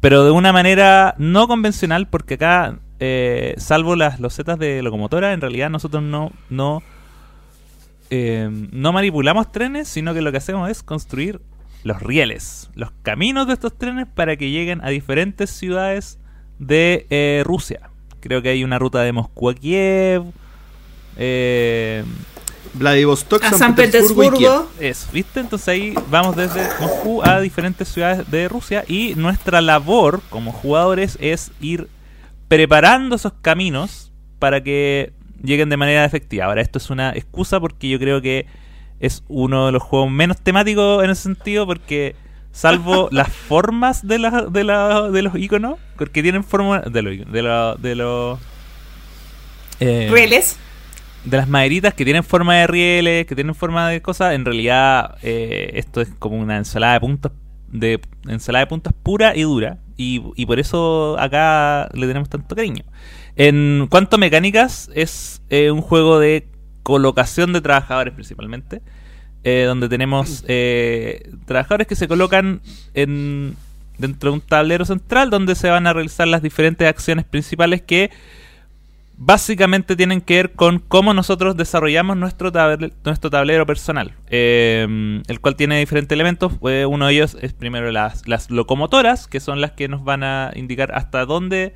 pero de una manera no convencional, porque acá, eh, salvo las losetas de locomotora, en realidad nosotros no, no, eh, no manipulamos trenes, sino que lo que hacemos es construir los rieles, los caminos de estos trenes para que lleguen a diferentes ciudades de eh, Rusia. Creo que hay una ruta de Moscú a Kiev. Eh, Vladivostok, A San, San Petersburgo, y Kiev. Petersburgo. eso, ¿viste? Entonces ahí vamos desde Moscú a diferentes ciudades de Rusia y nuestra labor como jugadores es ir preparando esos caminos para que lleguen de manera efectiva. Ahora, esto es una excusa porque yo creo que es uno de los juegos menos temáticos en ese sentido porque salvo las formas de, la- de, la- de los iconos, porque tienen forma de los de, la- de los... eh, Reles. de las maderitas que tienen forma de rieles, que tienen forma de cosas, en realidad eh, esto es como una ensalada de puntos de ensalada de puntos pura y dura y, y por eso acá le tenemos tanto cariño. En cuanto a mecánicas es eh, un juego de colocación de trabajadores principalmente, eh, donde tenemos eh, trabajadores que se colocan en dentro de un tablero central donde se van a realizar las diferentes acciones principales que básicamente tienen que ver con cómo nosotros desarrollamos nuestro, tabler- nuestro tablero personal, eh, el cual tiene diferentes elementos. Eh, uno de ellos es primero las, las locomotoras, que son las que nos van a indicar hasta dónde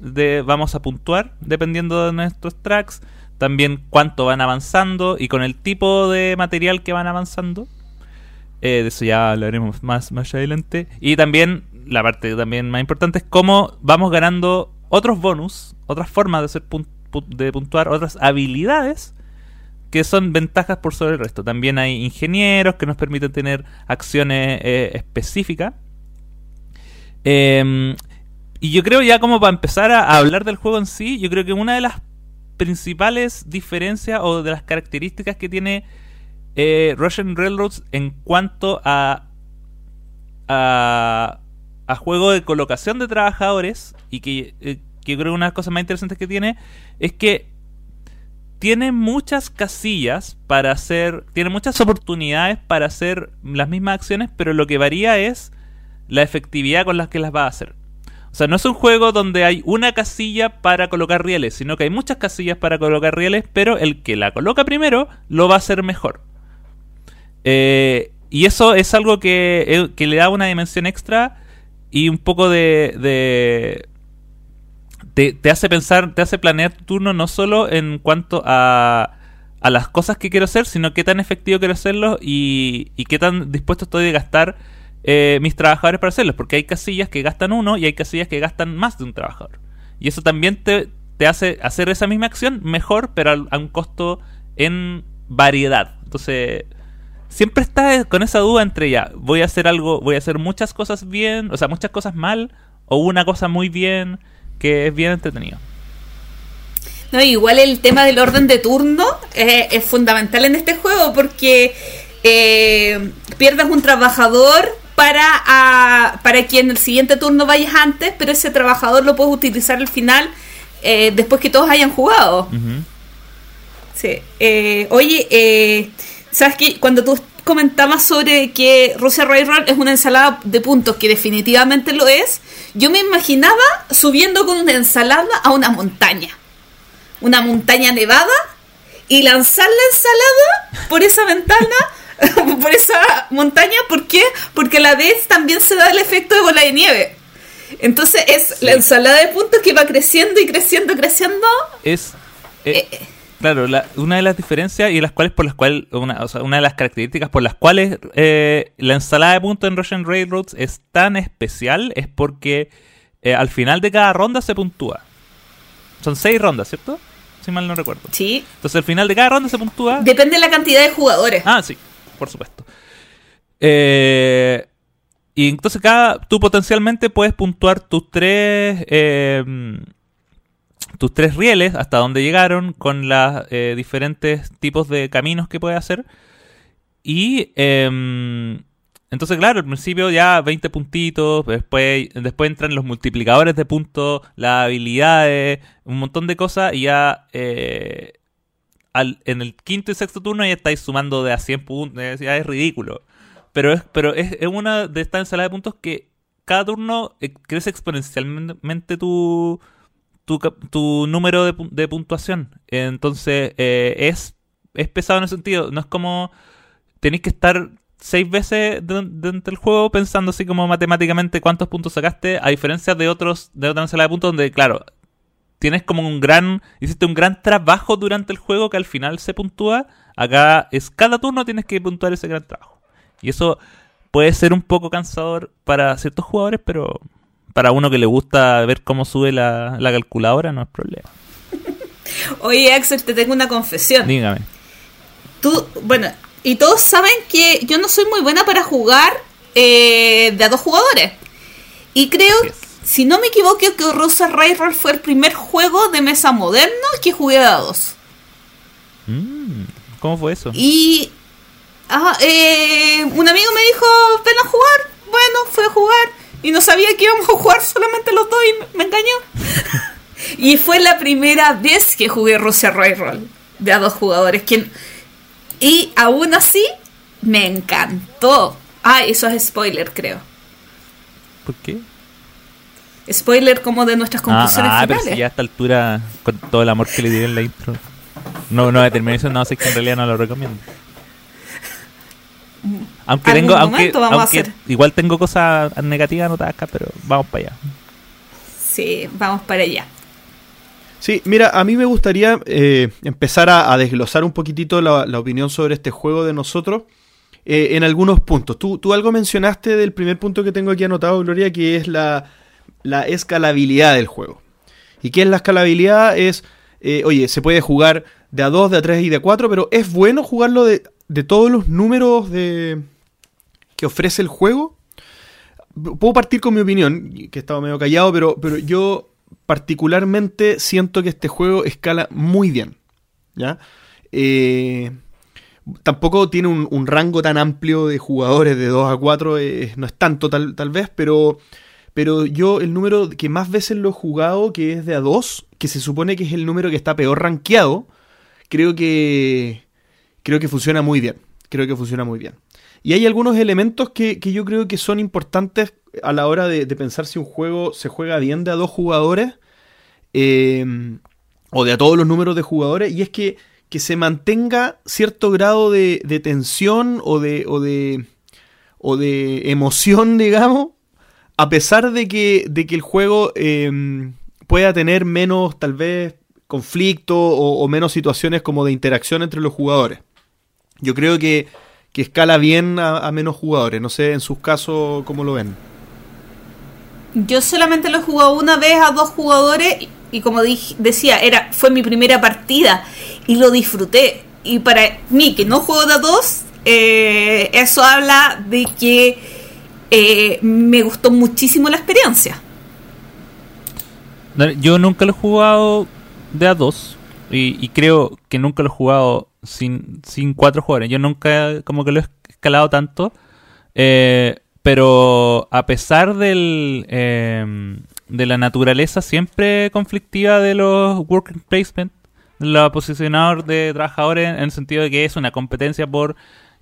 de- vamos a puntuar, dependiendo de nuestros tracks. También cuánto van avanzando y con el tipo de material que van avanzando. Eh, de eso ya hablaremos más, más adelante. Y también, la parte también más importante es cómo vamos ganando otros bonus, otras formas de, hacer de puntuar, otras habilidades que son ventajas por sobre el resto. También hay ingenieros que nos permiten tener acciones eh, específicas. Eh, y yo creo ya como para empezar a hablar del juego en sí, yo creo que una de las principales diferencias o de las características que tiene eh, Russian Railroads en cuanto a, a juego de colocación de trabajadores y que, eh, que creo que una de las cosas más interesantes que tiene es que tiene muchas casillas para hacer, tiene muchas oportunidades para hacer las mismas acciones, pero lo que varía es la efectividad con la que las va a hacer. O sea, no es un juego donde hay una casilla para colocar rieles, sino que hay muchas casillas para colocar rieles, pero el que la coloca primero lo va a hacer mejor. Eh, y eso es algo que, eh, que le da una dimensión extra y un poco de, de te, te hace pensar, te hace planear tu turno no solo en cuanto a, a las cosas que quiero hacer, sino qué tan efectivo quiero hacerlo y, y qué tan dispuesto estoy a gastar eh, mis trabajadores para hacerlos. Porque hay casillas que gastan uno y hay casillas que gastan más de un trabajador. Y eso también te, te hace hacer esa misma acción mejor, pero a un costo en variedad. Entonces, siempre estás con esa duda entre ya, voy a hacer algo, voy a hacer muchas cosas bien, o sea, muchas cosas mal, o una cosa muy bien, que es bien entretenido. No, igual el tema del orden de turno eh, es fundamental en este juego porque eh, pierdes un trabajador para, a- para que en el siguiente turno vayas antes, pero ese trabajador lo puedes utilizar al final eh, después que todos hayan jugado. Sí. Eh, oye, eh, ¿sabes qué? Cuando tú comentabas sobre que Russia Railroad es una ensalada de puntos, que definitivamente lo es, yo me imaginaba subiendo con una ensalada a una montaña. Una montaña nevada y lanzar la ensalada por esa ventana, por esa montaña. ¿Por qué? Porque a la vez también se da el efecto de bola de nieve. Entonces es la ensalada de puntos que va creciendo y creciendo, creciendo. Es... eh, Eh, Claro, la- una de las diferencias y las cuales por las cuales una, o sea, una de las características por las cuales eh, la ensalada de puntos en Russian Railroads es tan especial es porque eh, al final de cada ronda se puntúa. Son seis rondas, ¿cierto? Si mal no recuerdo. sí. Entonces al final de cada ronda se puntúa. Depende de la cantidad de jugadores. Ah, sí, por supuesto. Eh, y entonces cada, tú potencialmente puedes puntuar tus tres eh, tus tres rieles hasta donde llegaron con los diferentes tipos de caminos que puedes hacer. Y em, entonces, claro, al principio ya 20 puntitos, después, después entran los multiplicadores de puntos, las habilidades, un montón de cosas y ya eh, al- en el quinto y sexto turno ya estáis sumando de a 100 puntos, es ridículo. Pero es, pero es, es una de estas ensaladas de puntos que cada turno eh, crece exponencialmente tu, tu, tu número de, de puntuación. Entonces, eh, es, es pesado en ese sentido. No es como tenéis que estar seis veces de- dentro del juego pensando así como matemáticamente cuántos puntos sacaste, a diferencia de otros, de otra ensalada de puntos donde, claro, tienes como un gran, hiciste un gran trabajo durante el juego que al final se puntúa. Acá es cada turno tienes que puntuar ese gran trabajo. Y eso puede ser un poco cansador para ciertos jugadores, pero para uno que le gusta ver cómo sube la, la calculadora no es problema. Oye, Axel, te tengo una confesión. Dígame. Tú, bueno, y todos saben que yo no soy muy buena para jugar eh, de a dos jugadores. Y creo. Si no me equivoco, que Rosa Railroad fue el primer juego de mesa moderno que jugué a dos. Mm, ¿Cómo fue eso? Y ah, eh, un amigo me dijo, ven a jugar. Bueno, fui a jugar y no sabía que íbamos a jugar solamente los dos y me, me engañó. y fue la primera vez que jugué Russia Railroad de a dos jugadores. Quien, y aún así, me encantó. Ah, eso es spoiler, creo. ¿Por qué? Spoiler como de nuestras conclusiones ah, ah, pero finales. si ya a esta altura, con todo el amor que le di en la intro. No, no determiné eso, no sé que en realidad no lo recomiendo. Aunque Algún tengo, aunque, aunque igual tengo cosas negativas anotadas acá, pero vamos para allá. Sí, vamos para allá. Sí, mira, a mí me gustaría eh, empezar a, a desglosar un poquitito la, la opinión sobre este juego de nosotros eh, en algunos puntos. Tú, tú algo mencionaste del primer punto que tengo aquí anotado, Gloria, que es la, la escalabilidad del juego. ¿Y qué es la escalabilidad? Es, eh, oye, se puede jugar de a 2, de a 3 y de a 4, pero es bueno jugarlo de, de todos los números de, que ofrece el juego. Puedo partir con mi opinión, que he estado medio callado, pero, pero yo particularmente siento que este juego escala muy bien. ¿Ya? Eh, tampoco tiene un, un rango tan amplio de jugadores de 2 a 4, eh, no es tanto tal, tal vez, pero, pero yo el número que más veces lo he jugado, que es de a 2, que se supone que es el número que está peor rankeado, creo que, creo que funciona muy bien. Creo que funciona muy bien. Y hay algunos elementos que, que yo creo que son importantes a la hora de, de pensar si un juego se juega bien de a dos jugadores eh, o de a todos los números de jugadores. Y es que, que se mantenga cierto grado de, de tensión o de, o, de, o de emoción, digamos, a pesar de que, de que el juego eh, pueda tener menos, tal vez, conflicto o, menos situaciones como de interacción entre los jugadores. Yo creo que, que escala bien a, menos jugadores. No sé en sus casos cómo lo ven. Yo solamente lo he jugado una vez a dos jugadores y, como decía, era fue mi primera partida y lo disfruté. Y para mí, que no juego de a dos, eh, eso habla de que eh, me gustó muchísimo la experiencia. Yo nunca lo he jugado de a dos y, y creo que nunca lo he jugado sin, sin cuatro jugadores. Yo nunca como que lo he escalado tanto. eh, pero a pesar del, eh, de la naturaleza siempre conflictiva de los working placement, los posicionadores de trabajadores, en el sentido de que es una competencia por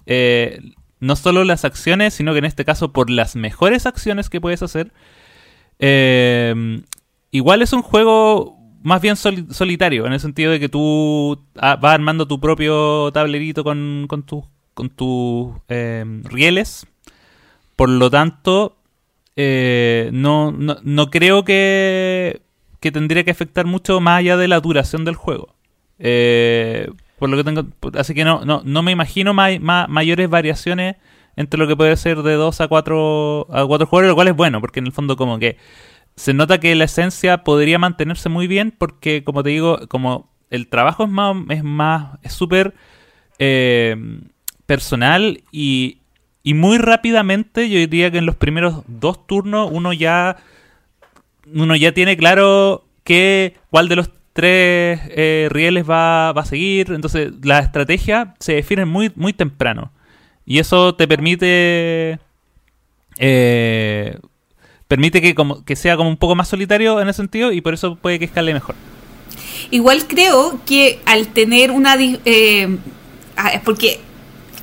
eh, no solo las acciones, sino que en este caso por las mejores acciones que puedes hacer. Eh, igual es un juego más bien soli- solitario, en el sentido de que tú ah, vas armando tu propio tablerito con, con tus con tus eh, rieles. Por lo tanto, eh, no, no, no creo que, que tendría que afectar mucho más allá de la duración del juego. Eh, por lo que tengo, así que no, no, no me imagino may- ma- mayores variaciones entre lo que puede ser de 2 a 4 a cuatro jugadores, lo cual es bueno, porque en el fondo como que se nota que la esencia podría mantenerse muy bien, porque como te digo, como el trabajo es más, es más, es súper eh, personal y, y muy rápidamente, yo diría que en los primeros dos turnos uno ya uno ya tiene claro qué, cuál de los tres eh, rieles va, va a seguir. Entonces, la estrategia se define muy, muy temprano. Y eso te permite. eh, permite que, como, que sea como un poco más solitario en ese sentido y por eso puede que escale mejor. Igual creo que al tener una... eh, ah, porque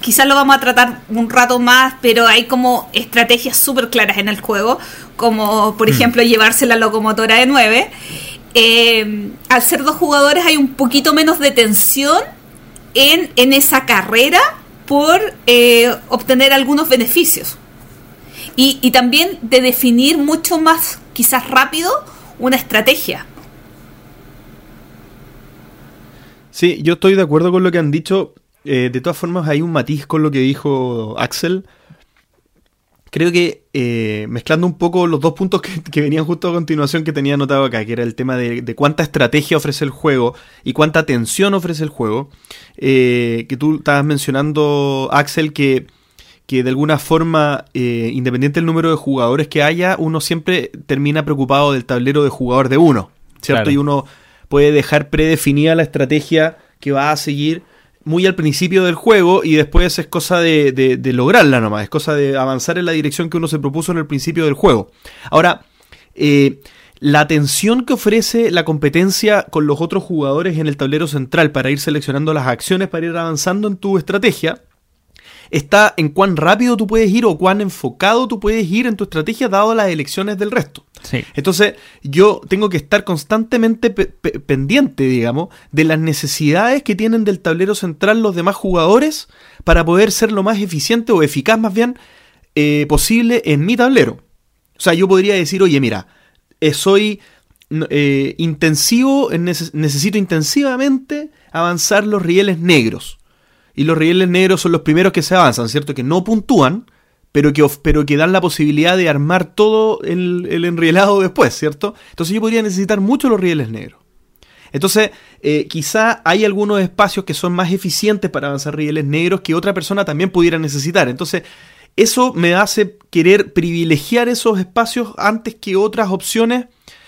quizás lo vamos a tratar un rato más, pero hay como estrategias súper claras en el juego, como por mm. ejemplo llevarse la locomotora de 9. Eh, al ser dos jugadores hay un poquito menos de tensión en, en esa carrera por eh, obtener algunos beneficios. Y, y también de definir mucho más, quizás rápido, una estrategia. Sí, yo estoy de acuerdo con lo que han dicho. Eh, de todas formas, hay un matiz con lo que dijo Axel. Creo que eh, mezclando un poco los dos puntos que, venían justo a continuación que tenía anotado acá, que era el tema de, cuánta estrategia ofrece el juego y cuánta tensión ofrece el juego, eh, que tú estabas mencionando, Axel, que, que de alguna forma, independiente del número de jugadores que haya, uno siempre termina preocupado del tablero de jugador de uno, ¿cierto? Y uno puede dejar predefinida la estrategia que va a seguir muy al principio del juego y después es cosa de, lograrla nomás, es cosa de avanzar en la dirección que uno se propuso en el principio del juego. Ahora, eh, la tensión que ofrece la competencia con los otros jugadores en el tablero central para ir seleccionando las acciones, para ir avanzando en tu estrategia, está en cuán rápido tú puedes ir o cuán enfocado tú puedes ir en tu estrategia dado las elecciones del resto. Entonces, yo tengo que estar constantemente pendiente, digamos, de las necesidades que tienen del tablero central los demás jugadores para poder ser lo más eficiente o eficaz más bien eh, posible en mi tablero. O sea, yo podría decir, oye, mira, eh, soy eh, intensivo, necesito intensivamente avanzar los rieles negros. Y los rieles negros son los primeros que se avanzan, ¿cierto? Que no puntúan, pero que, pero que dan la posibilidad de armar todo el, el enrielado después, ¿cierto? Entonces yo podría necesitar mucho los rieles negros. Entonces, eh, quizá hay algunos espacios que son más eficientes para avanzar rieles negros que otra persona también pudiera necesitar. Entonces, eso me hace querer privilegiar esos espacios antes que otras opciones.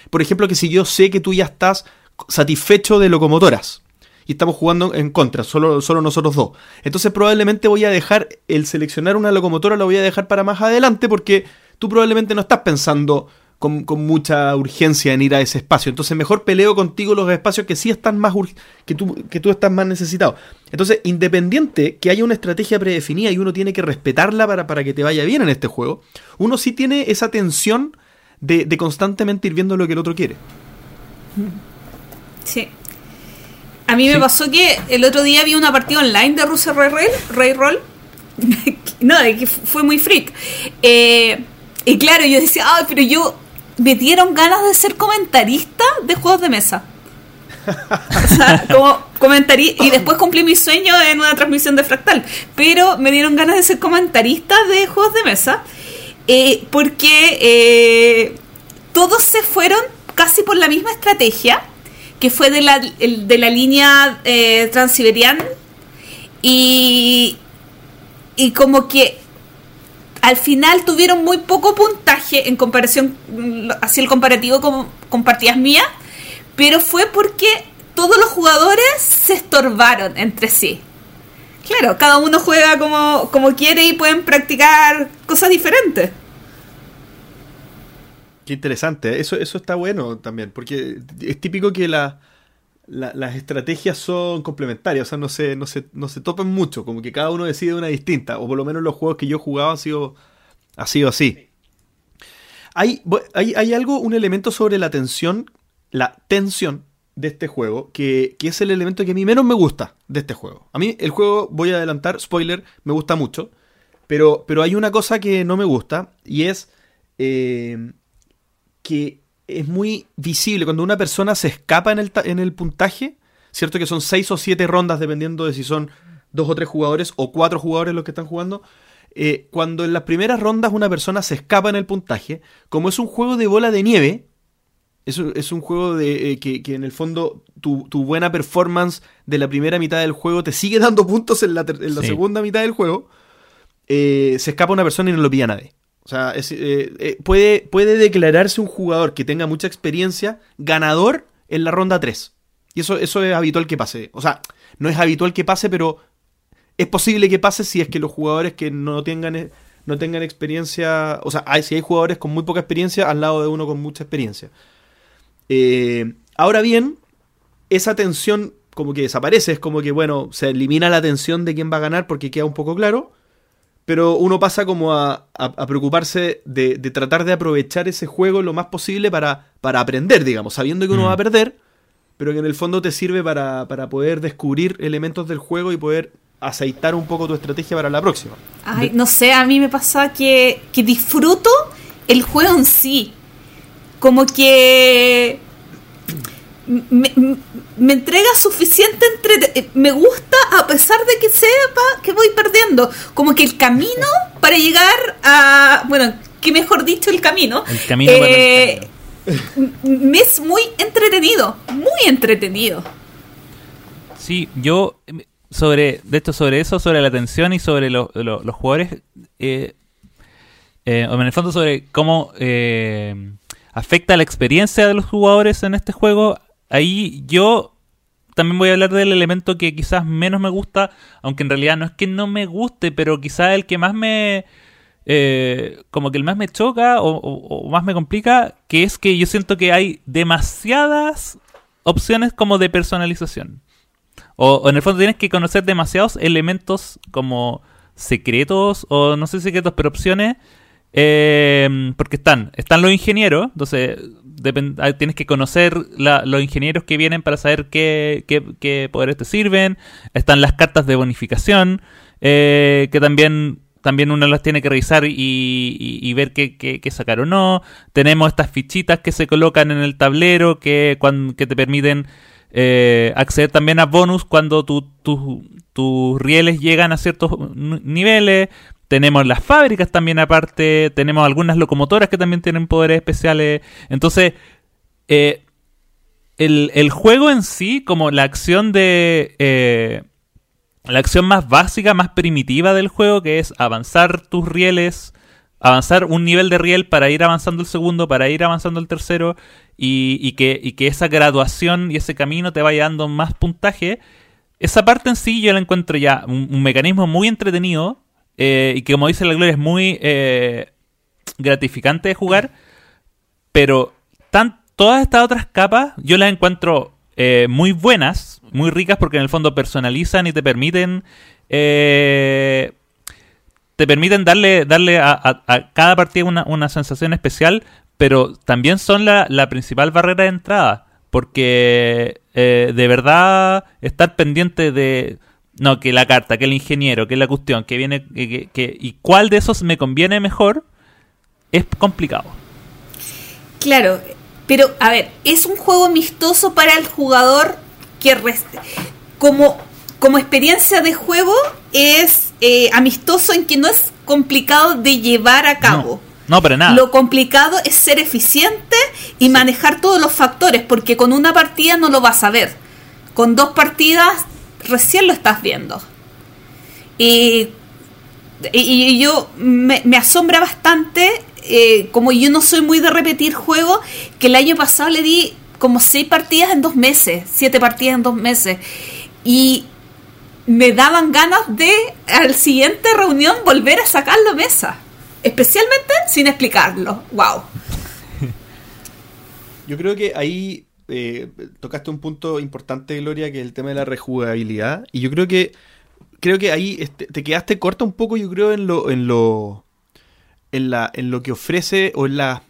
Por ejemplo, que si yo sé que tú ya estás satisfecho de locomotoras, y estamos jugando en contra, solo, solo nosotros dos. Entonces probablemente voy a dejar el seleccionar una locomotora, lo voy a dejar para más adelante porque tú probablemente no estás pensando con, mucha urgencia en ir a ese espacio. Entonces mejor peleo contigo los espacios que sí están más que tú, que tú estás más necesitado. Entonces, independiente que haya una estrategia predefinida y uno tiene que respetarla para, para que te vaya bien en este juego, uno sí tiene esa tensión de, de constantemente ir viendo lo que el otro quiere. Sí. A mí me pasó que el otro día vi una partida online de Russell Ray Roll. no, que fue muy freak. Eh, y claro, yo decía, ay, pero yo me dieron ganas de ser comentarista de juegos de mesa. o sea, como comentarista. Y después cumplí mi sueño en una transmisión de Fractal. Pero me dieron ganas de ser comentarista de juegos de mesa. Eh, porque eh, todos se fueron casi por la misma estrategia que fue de la, de la línea eh, transiberiana y, y como que al final tuvieron muy poco puntaje en comparación, así el comparativo con, con partidas mías, pero fue porque todos los jugadores se estorbaron entre sí. Claro, cada uno juega como, como quiere y pueden practicar cosas diferentes. Qué interesante, eso, eso está bueno también, porque es típico que las estrategias son complementarias, o sea, no se, no, se, no se topan mucho, como que cada uno decide una distinta, o por lo menos los juegos que yo he jugado han sido, ha sido así. Hay, hay, hay algo, un elemento sobre la tensión, la tensión de este juego, que, que, es el elemento que a mí menos me gusta de este juego. A mí el juego, voy a adelantar, spoiler, me gusta mucho, pero, pero hay una cosa que no me gusta, y es... Eh, que es muy visible cuando una persona se escapa en el, en el puntaje, ¿cierto? Que son seis o siete rondas dependiendo de si son dos o tres jugadores o cuatro jugadores los que están jugando. Eh, cuando en las primeras rondas una persona se escapa en el puntaje, como es un juego de bola de nieve, es, es un juego de, eh, que, en el fondo tu, buena performance de la primera mitad del juego te sigue dando puntos en la, en la segunda mitad del juego, eh, se escapa una persona y no lo pilla nadie. O sea, eh, eh, puede, puede declararse un jugador que tenga mucha experiencia ganador en la ronda 3. Y eso, eso es habitual que pase. O sea, no es habitual que pase, pero es posible que pase si es que los jugadores que no tengan, eh, no tengan experiencia. O sea, si hay jugadores con muy poca experiencia al lado de uno con mucha experiencia. ahora bien, esa tensión como que desaparece, es como que, bueno, se elimina la tensión de quién va a ganar porque queda un poco claro, pero uno pasa como a, a- a preocuparse de, de tratar de aprovechar ese juego lo más posible para, para aprender, digamos, sabiendo que uno Mm. va a perder, pero que en el fondo te sirve para, para poder descubrir elementos del juego y poder aceitar un poco tu estrategia para la próxima. Ay, no sé, a mí me pasa que, que disfruto el juego en sí. Como que me- me entrega suficiente entre me gusta a pesar de que sepa que voy perdiendo. Como que el camino para llegar a bueno que mejor dicho el camino El camino eh, m- me es muy entretenido muy entretenido. Sí, yo eh, sobre, de hecho sobre eso, sobre la atención y sobre lo- lo- los jugadores, eh, eh, en el fondo sobre cómo eh, afecta la experiencia de los jugadores en este juego, ahí yo también voy a hablar del elemento que quizás menos me gusta, aunque en realidad no es que no me guste, pero quizás el que más me... eh, como que el más me choca o, más me complica, que es que yo siento que hay demasiadas opciones como de personalización. O, o en el fondo tienes que conocer demasiados elementos como secretos o no sé secretos, pero opciones. eh, porque están, están los ingenieros, entonces tienes que conocer la- los ingenieros que vienen para saber qué, qué- qué poderes te sirven. Están las cartas de bonificación, eh, que también, también uno las tiene que revisar y, ver qué, qué- sacar o no. Tenemos estas fichitas que se colocan en el tablero que, cuan- que te permiten eh, acceder también a bonus cuando tu- tu- tus rieles llegan a ciertos niveles. Tenemos las fábricas también aparte. Tenemos algunas locomotoras que también tienen poderes especiales. Entonces, eh, el, el juego en sí, como la acción de... eh, la acción más básica, más primitiva del juego, que es avanzar tus rieles, avanzar un nivel de riel para ir avanzando el segundo, para ir avanzando el tercero, y, que, y que esa graduación y ese camino te vaya dando más puntaje. Esa parte en sí yo la encuentro ya un mecanismo muy entretenido eh, y que como dice la Gloria es muy eh, gratificante de jugar, pero tan, todas estas otras capas yo las encuentro eh, muy buenas, muy ricas porque en el fondo personalizan y te permiten eh, te permiten darle darle a, cada partida una, una sensación especial, pero también son la, principal barrera de entrada, porque de verdad estar pendiente de no que la carta, que el ingeniero, que la cuestión, que viene que- que- que- y cuál de esos me conviene mejor es complicado. Claro, pero a ver, es un juego amistoso para el jugador que res- como, como experiencia de juego es eh, amistoso en que no es complicado de llevar a cabo. No, no para nada. Lo complicado es ser eficiente y manejar todos los factores, porque con una partida no lo vas a ver. Con dos partidas recién lo estás viendo. Y, y- yo me, me asombra bastante, eh, como yo no soy muy de repetir juegos, que el año pasado le di como seis partidas en dos meses, siete partidas en dos meses. Y me daban ganas de al siguiente reunión volver a sacarlo a mesa. Especialmente sin explicarlo. Wow. Yo creo que ahí eh, tocaste un punto importante, Gloria, que es el tema de la rejugabilidad. Y yo creo que creo que ahí este, te quedaste corta un poco, yo creo, en lo, en lo, en la, en lo que ofrece o en la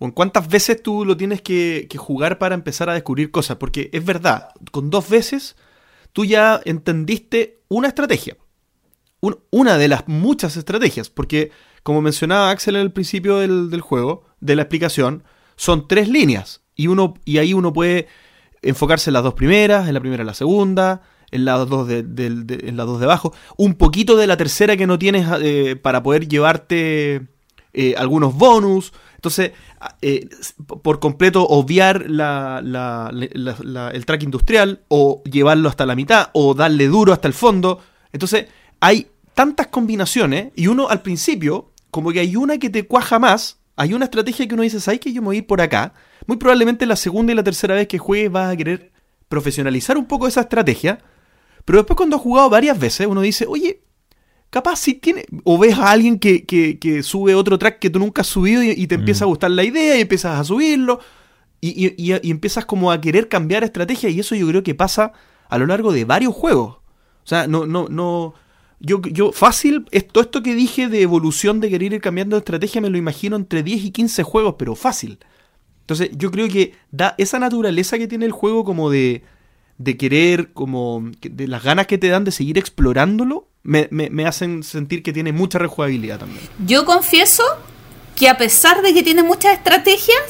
o en cuántas veces tú lo tienes que, que jugar para empezar a descubrir cosas. Porque es verdad, con dos veces tú ya entendiste una estrategia. Un- una de las muchas estrategias. Porque, como mencionaba Axel en el principio del, del juego, de la explicación, son tres líneas. Y, uno, y ahí uno puede enfocarse en las dos primeras, en la primera y la segunda, en las dos de, en las dos de abajo. Un poquito de la tercera que no tienes eh, para poder llevarte eh, algunos bonus. Entonces, eh, por completo obviar la- la- la- el track industrial o llevarlo hasta la mitad o darle duro hasta el fondo. Entonces, hay tantas combinaciones y uno al principio, como que hay una que te cuaja más, hay una estrategia que uno dice, ¿sabes que yo me voy a ir por acá? Muy probablemente la segunda y la tercera vez que juegues vas a querer profesionalizar un poco esa estrategia, pero después cuando has jugado varias veces uno dice, oye, capaz si tiene, o ves a alguien que, que- que sube otro track que tú nunca has subido y, y te empieza a gustar la idea y empiezas a subirlo, y, y- y- y empiezas como a querer cambiar estrategia y eso yo creo que pasa a lo largo de varios juegos. O sea, no, no, no. Yo, yo fácil, esto, esto que dije de evolución de querer ir cambiando de estrategia me lo imagino entre 10 y 15 juegos, pero fácil. Entonces, yo creo que da esa naturaleza que tiene el juego como de, de querer, como de las ganas que te dan de seguir explorándolo, me, me- me hacen sentir que tiene mucha rejugabilidad también. Yo confieso que a pesar de que tiene muchas estrategias,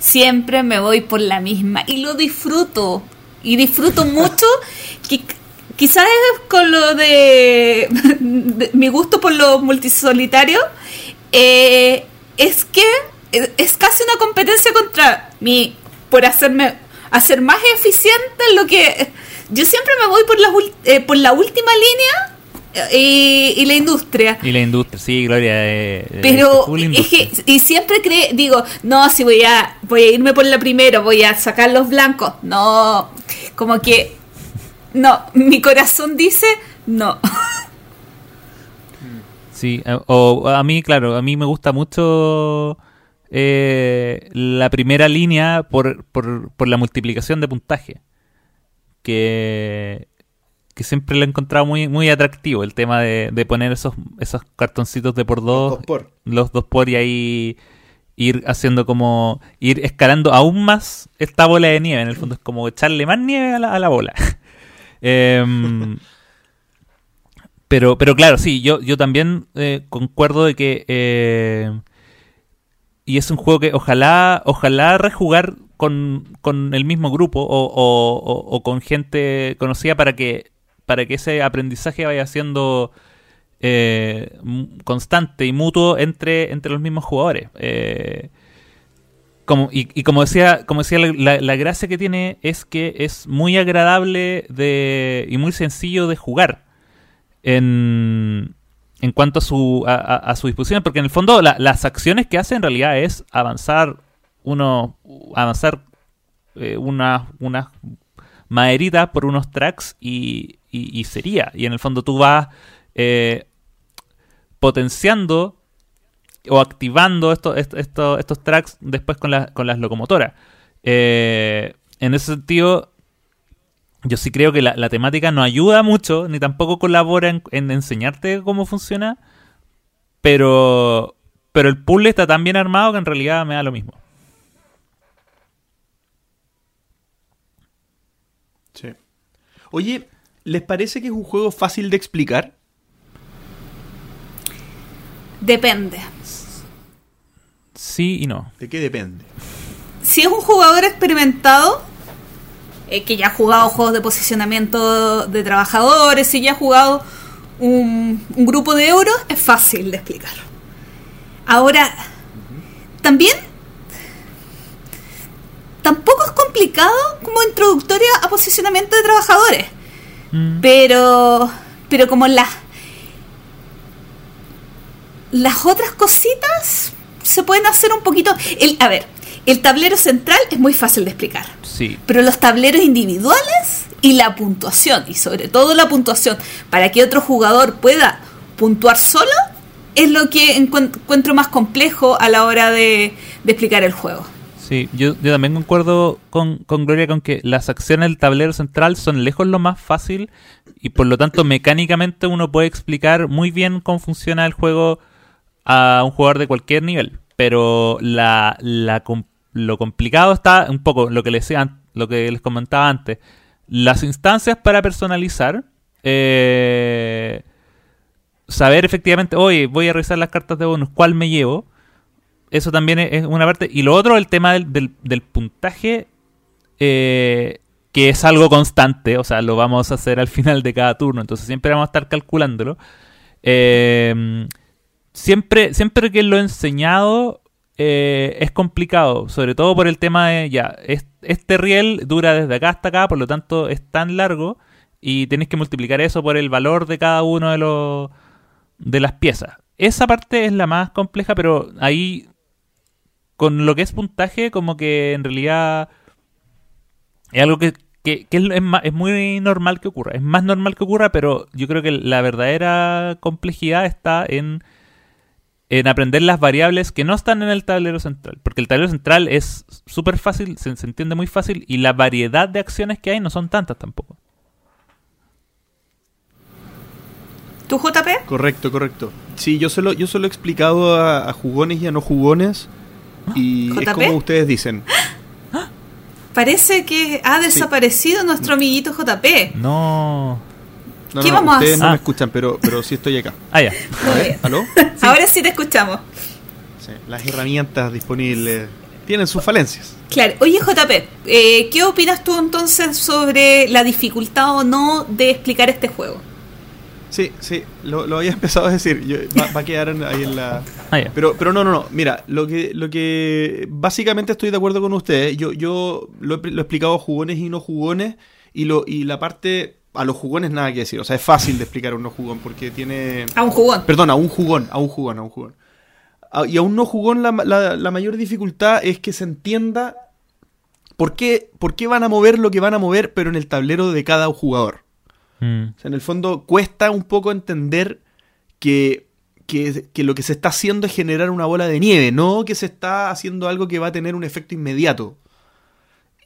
siempre me voy por la misma y lo disfruto. Y disfruto mucho que quizás es con lo de, de mi gusto por lo multisolitario, eh, es que es es casi una competencia contra mí por hacerme hacer más eficiente en lo que yo siempre me voy por la, eh, por la última línea eh, y, y la industria. Y la industria, sí, Gloria. eh, eh, Pero es que, y siempre cree, digo, no, si voy a, voy a irme por la primera, voy a sacar los blancos. No, como que, no, mi corazón dice, no. Sí, o a mí, claro, a mí me gusta mucho eh, la primera línea por, por, por la multiplicación de puntaje. Que, que siempre lo he encontrado muy, muy atractivo, el tema de, de poner esos, esos cartoncitos de por dos, dos por. los dos por y ahí ir haciendo como, ir escalando aún más esta bola de nieve. En el fondo es como echarle más nieve a la, a la bola. Em, pero, pero claro, sí, yo, yo también eh, concuerdo de que eh, y es un juego que ojalá, ojalá rejugar con, con el mismo grupo o, o- con gente conocida para que, para que ese aprendizaje vaya siendo eh, constante y mutuo entre, entre los mismos jugadores. Eh, como, y, y como decía, como decía la- la gracia que tiene es que es muy agradable de, y muy sencillo de jugar en, en cuanto a su, a, su disposición, porque en el fondo la- las acciones que hace en realidad es avanzar uno, avanzar eh, unas unas maderitas por unos tracks y, y- sería. Y en el fondo tú vas eh, potenciando o activando esto- esto- estos tracks después con, la- con las locomotoras. Eh, en ese sentido, yo sí creo que la, la temática no ayuda mucho, ni tampoco colabora en, en enseñarte cómo funciona, pero, pero el puzzle está tan bien armado que en realidad me da lo mismo. Sí. Oye, ¿les parece que es un juego fácil de explicar? Depende. Sí y no. ¿De qué depende? Si es un jugador experimentado, eh, que ya ha jugado juegos de posicionamiento de trabajadores, si ya ha jugado un, un grupo de euros, es fácil de explicar. Ahora, también tampoco es complicado como introductoria a posicionamiento de trabajadores. Mm. Pero, pero como las las otras cositas se pueden hacer un poquito. El, a ver, el tablero central es muy fácil de explicar, Sí. pero los tableros individuales y la puntuación, y sobre todo la puntuación, para que otro jugador pueda puntuar solo, es lo que encuent- encuentro más complejo a la hora de, de explicar el juego. Sí, yo, yo también concuerdo con, con Gloria con que las acciones del tablero central son lejos lo más fácil y por lo tanto mecánicamente uno puede explicar muy bien cómo funciona el juego a un jugador de cualquier nivel. Pero la, la lo complicado está un poco lo que les, lo que les comentaba antes. Las instancias para personalizar. eh, saber efectivamente, oye, voy a revisar las cartas de bonus, ¿cuál me llevo? Eso también es una parte. Y lo otro, el tema del, del- del puntaje, eh, que es algo constante, o sea, lo vamos a hacer al final de cada turno, entonces siempre vamos a estar calculándolo. Eh, siempre, siempre que lo he enseñado eh, es complicado, sobre todo por el tema de, ya, es- este riel dura desde acá hasta acá, por lo tanto es tan largo y tienes que multiplicar eso por el valor de cada uno de los de las piezas. Esa parte es la más compleja, pero ahí con lo que es puntaje, como que en realidad es algo que, que- es, es es muy normal que ocurra. Es más normal que ocurra, pero yo creo que la verdadera complejidad está en en aprender las variables que no están en el tablero central. Porque el tablero central es súper fácil, se, se entiende muy fácil y la variedad de acciones que hay no son tantas tampoco. ¿Tú, JP? Correcto, correcto. Sí, yo se lo, yo se lo he explicado a, a jugones y a no jugones. Y es como ustedes dicen. Parece que ha desaparecido nuestro amiguito JP. No. No, ¿Qué no, vamos a ustedes hacer? no Ah. me escuchan, pero, pero sí estoy acá. Ah, ya. Ver, ¿Aló? Ahora sí te escuchamos. Sí, las herramientas disponibles tienen sus falencias. Claro. Oye, JP, eh, ¿qué opinas tú entonces sobre la dificultad o no de explicar este juego? Sí, sí, lo, lo había empezado a decir. Yo- va, va a quedar ahí en la. Ah. Pero, pero no, no, no. Mira, lo que, lo que básicamente estoy de acuerdo con ustedes. Yo, yo lo, he, lo he explicado a jugones y no jugones. Y, lo, y la parte. A los jugones nada que decir. O sea, es fácil de explicar a un no jugón porque tiene. A un jugón. Perdón, a un jugón, a un jugón, a un jugón. A- y a un no jugón la, la- la mayor dificultad es que se entienda por qué, por qué van a mover lo que van a mover, pero en el tablero de cada jugador. Mm. O sea, en el fondo cuesta un poco entender que, que, que lo que se está haciendo es generar una bola de nieve, no que se está haciendo algo que va a tener un efecto inmediato.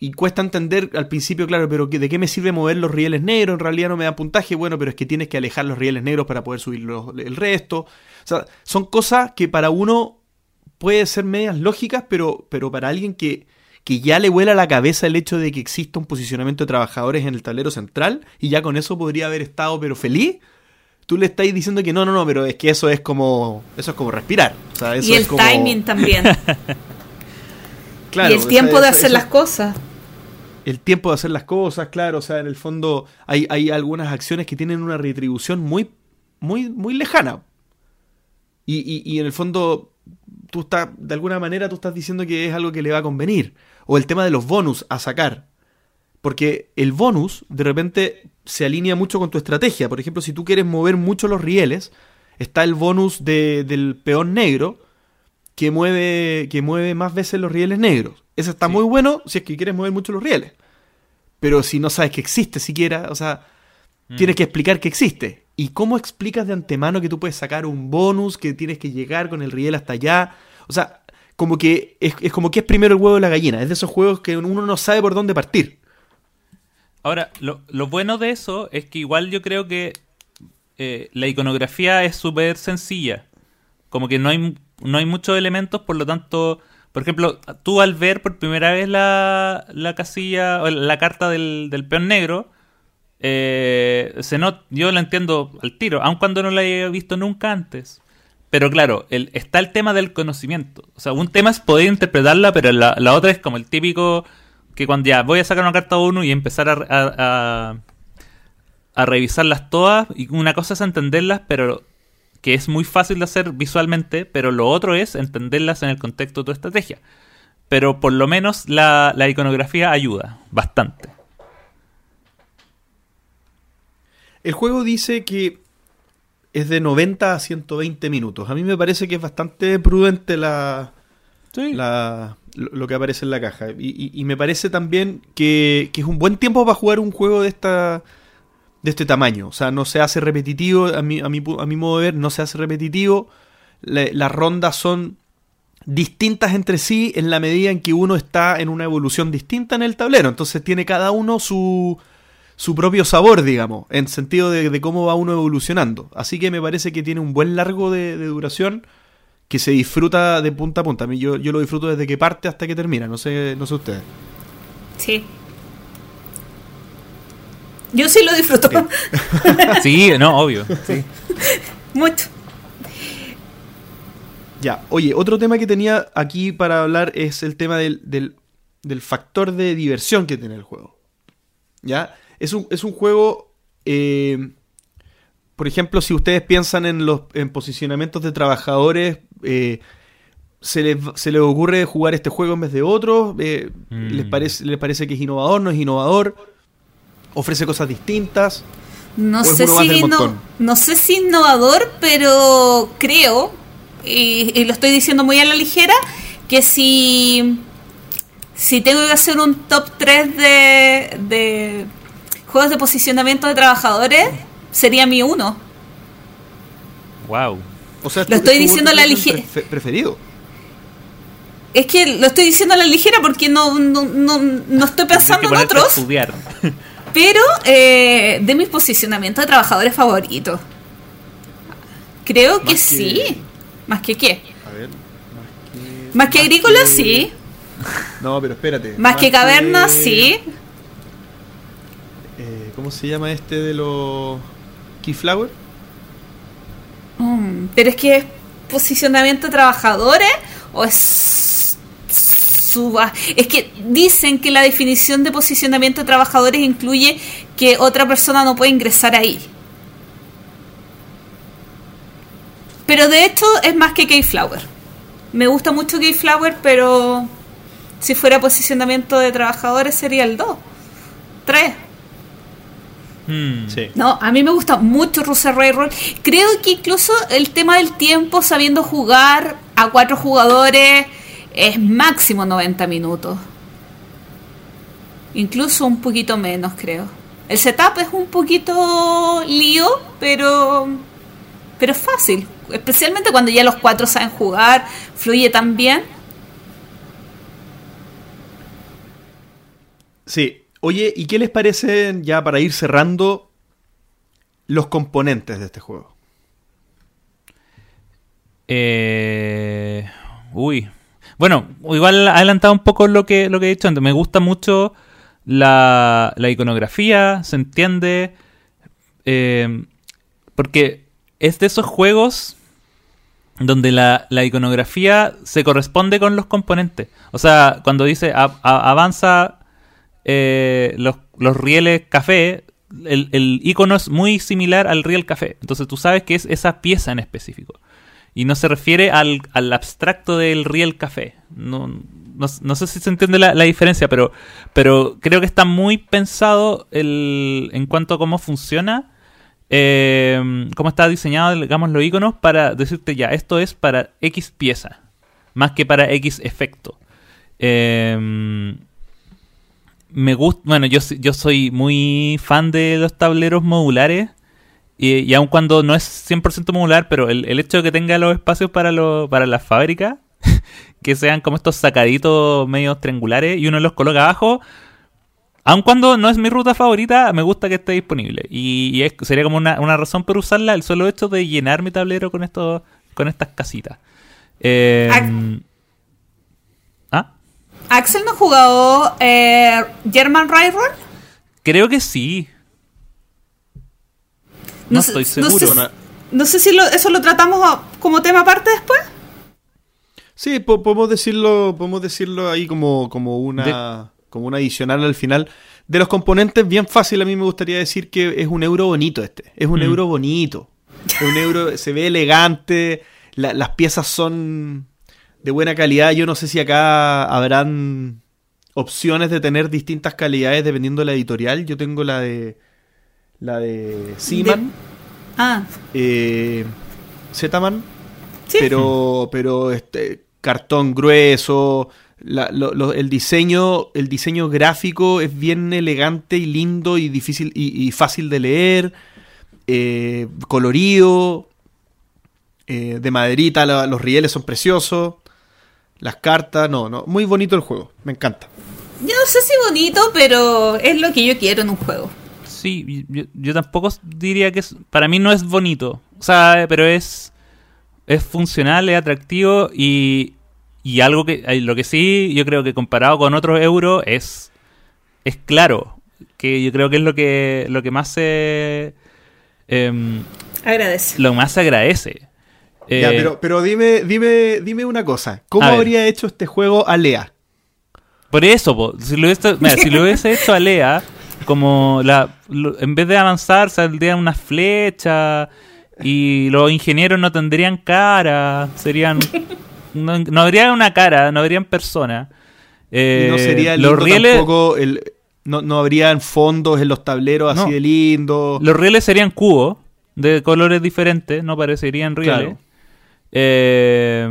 Y cuesta entender al principio, claro, pero ¿de qué me sirve mover los rieles negros? En realidad no me da puntaje. Bueno, pero es que tienes que alejar los rieles negros para poder subir los- el resto. O sea, son cosas que para uno puede ser medias lógicas, pero, pero para alguien que, que ya le vuela la cabeza el hecho de que exista un posicionamiento de trabajadores en el tablero central y ya con eso podría haber estado pero feliz, tú le estáis diciendo que no, no, no, pero es que eso es como eso es como respirar. O sea, eso Y el es como- timing también. Claro, y el o sea, tiempo de hacer eso- las cosas. El tiempo de hacer las cosas, claro, o sea, en el fondo hay, hay algunas acciones que tienen una retribución muy, muy, muy lejana. Y, y- y en el fondo, tú estás, de alguna manera, tú estás diciendo que es algo que le va a convenir. O el tema de los bonus a sacar. Porque el bonus, de repente, se alinea mucho con tu estrategia. Por ejemplo, si tú quieres mover mucho los rieles, está el bonus de- del peón negro, que mueve, que mueve más veces los rieles negros. Ese está Sí. muy bueno si es que quieres mover mucho los rieles. Pero si no sabes que existe siquiera, o sea, Mm. tienes que explicar que existe. ¿Y cómo explicas de antemano que tú puedes sacar un bonus, que tienes que llegar con el riel hasta allá? O sea, como que es, es como que es primero el huevo de la gallina. Es de esos juegos que uno no sabe por dónde partir. Ahora, lo, lo bueno de eso es que igual yo creo que eh, la iconografía es súper sencilla. Como que no hay, no hay muchos elementos, por lo tanto, por ejemplo, tú al ver por primera vez la, la casilla, o la carta del, del peón negro, eh, se yo la entiendo al tiro, aun cuando no la haya visto nunca antes. Pero claro, está el tema del conocimiento. O sea, un tema es poder interpretarla, pero la, la otra es como el típico que cuando ya voy a sacar una carta uno y empezar a, a- a revisarlas todas, y una cosa es entenderlas, pero que es muy fácil de hacer visualmente, pero lo otro es entenderlas en el contexto de tu estrategia. Pero por lo menos la, la iconografía ayuda bastante. El juego dice que es de 90 a 120 minutos. A mí me parece que es bastante prudente la, la- lo lo que aparece en la caja. Y, y- y me parece también que, que es un buen tiempo para jugar un juego de esta de este tamaño. O sea, no se hace repetitivo, a mi, a mi, a mi modo de ver, no se hace repetitivo. Las rondas son distintas entre sí en la medida en que uno está en una evolución distinta en el tablero. Entonces tiene cada uno su, su propio sabor, digamos, en sentido de, cómo va uno evolucionando. Así que me parece que tiene un buen largo de, de duración que se disfruta de punta a punta. Yo, yo lo disfruto desde que parte hasta que termina, no sé, no sé ustedes. Sí. Yo sí lo disfruto. Sí, no, obvio. Sí. Mucho. Ya, oye, otro tema que tenía aquí para hablar es el tema del, del, del factor de diversión que tiene el juego. ¿Ya? Es un, es un juego, eh, por ejemplo, si ustedes piensan en los en posicionamientos de trabajadores, eh, ¿se, les, ¿se les ocurre jugar este juego en vez de otro? Eh, Mm. ¿les, parece, ¿Les parece que es innovador? ¿No es innovador? ¿Ofrece cosas distintas? No ¿O es sé si no, no sé si innovador, pero creo, y, y lo estoy diciendo muy a la ligera, que si, si tengo que hacer un top 3 de, de juegos de posicionamiento de trabajadores, sería mi uno. Wow. O sea, Lo estoy diciendo a la ligera. prefe- preferido. Es que lo estoy diciendo a la ligera porque no, no, no, no estoy pensando en otros, estudiar. pero eh, de mis posicionamientos de trabajadores favoritos. Creo que, Más que- sí. ¿Más que qué? A ver. Más que agrícola, sí. No, pero espérate. Más que caverna, sí. eh, ¿Cómo se llama este de los Keyflower? Mm, pero es que es posicionamiento de trabajadores o es suba. Es que dicen que la definición de posicionamiento de trabajadores incluye que otra persona no puede ingresar ahí. Pero de hecho es más que Keyflower. Me gusta mucho Keyflower, pero si fuera posicionamiento de trabajadores sería el 2. 3. Hmm. Sí. No, a mí me gusta mucho Russell Railroad. Creo que incluso el tema del tiempo, sabiendo jugar a cuatro jugadores, es máximo 90 minutos. Incluso un poquito menos, creo. El setup es un poquito lío, pero, pero es fácil. Especialmente cuando ya los cuatro saben jugar, fluye tan bien. Sí. Oye, ¿y qué les parecen, ya para ir cerrando, los componentes de este juego? Eh, uy. Bueno, igual adelantado un poco lo que, lo que he dicho antes. Me gusta mucho la, la iconografía, se entiende. eh, porque es de esos juegos donde la, la iconografía se corresponde con los componentes. O sea, cuando dice a- a- avanza eh, los, los rieles café, el, el icono es muy similar al riel café. Entonces tú sabes que es esa pieza en específico. Y no se refiere al, al abstracto del riel café. No, no, no sé si se entiende la, la diferencia, pero, pero creo que está muy pensado el, en cuanto a cómo funciona, eh, cómo está diseñado, digamos, los iconos para decirte ya, esto es para X pieza, más que para X efecto. Eh, me gusta, bueno, yo, yo soy muy fan de los tableros modulares. Y, y aun cuando no es 100% modular, pero el, el hecho de que tenga los espacios para, lo, para las fábricas, que sean como estos sacaditos medio triangulares y uno los coloca abajo, aun cuando no es mi ruta favorita, me gusta que esté disponible. Y, y es- sería como una, una razón para usarla el solo hecho de llenar mi tablero con, estos con estas casitas. Eh, Ac- ¿Ah? Axel no ha jugado eh, German Railroad. Creo que sí. No, estoy no seguro. sé- No sé si lo- eso lo tratamos como tema aparte después. Sí, po- podemos decirlo, podemos decirlo ahí como, como una como una adicional al final. De los componentes, bien fácil, a mí me gustaría decir que es un euro bonito este. Es un Mm. euro bonito. Es un euro, se ve elegante, la- las piezas son de buena calidad. Yo no sé si acá habrán opciones de tener distintas calidades dependiendo de la editorial. Yo tengo la de la de Seaman, Ah, eh, Zetaman, sí. pero pero este cartón grueso. La- lo- lo- el diseño el diseño gráfico es bien elegante y lindo y difícil y, y fácil de leer. Eh, colorido. Eh, de maderita la- los rieles son preciosos. Las cartas no no muy bonito el juego me encanta. Yo no sé si bonito, pero es lo que yo quiero en un juego. Sí, yo, yo tampoco diría que es. Para mí no es bonito. O sea, pero es. Es funcional, es atractivo y. Y algo que. eh, Lo que sí, yo creo que comparado con otros euros es. Es claro. Que yo creo que es lo que. Lo que más se. em, Agradece. lo más se agradece. ya Eh, pero pero dime dime dime una cosa cómo ver. habría hecho este juego Alea Por eso, po, si, lo hubiese, mira, si lo hubiese hecho a Lea, como la, lo- en vez de avanzar, saldrían unas flechas y los ingenieros no tendrían cara, serían. No, no habría una cara, no habrían personas. no Eh, sería los rieles, tampoco el no, no habrían fondos en los tableros No. así de lindo los rieles serían cubos de colores diferentes, no parecerían rieles. Claro. Eh,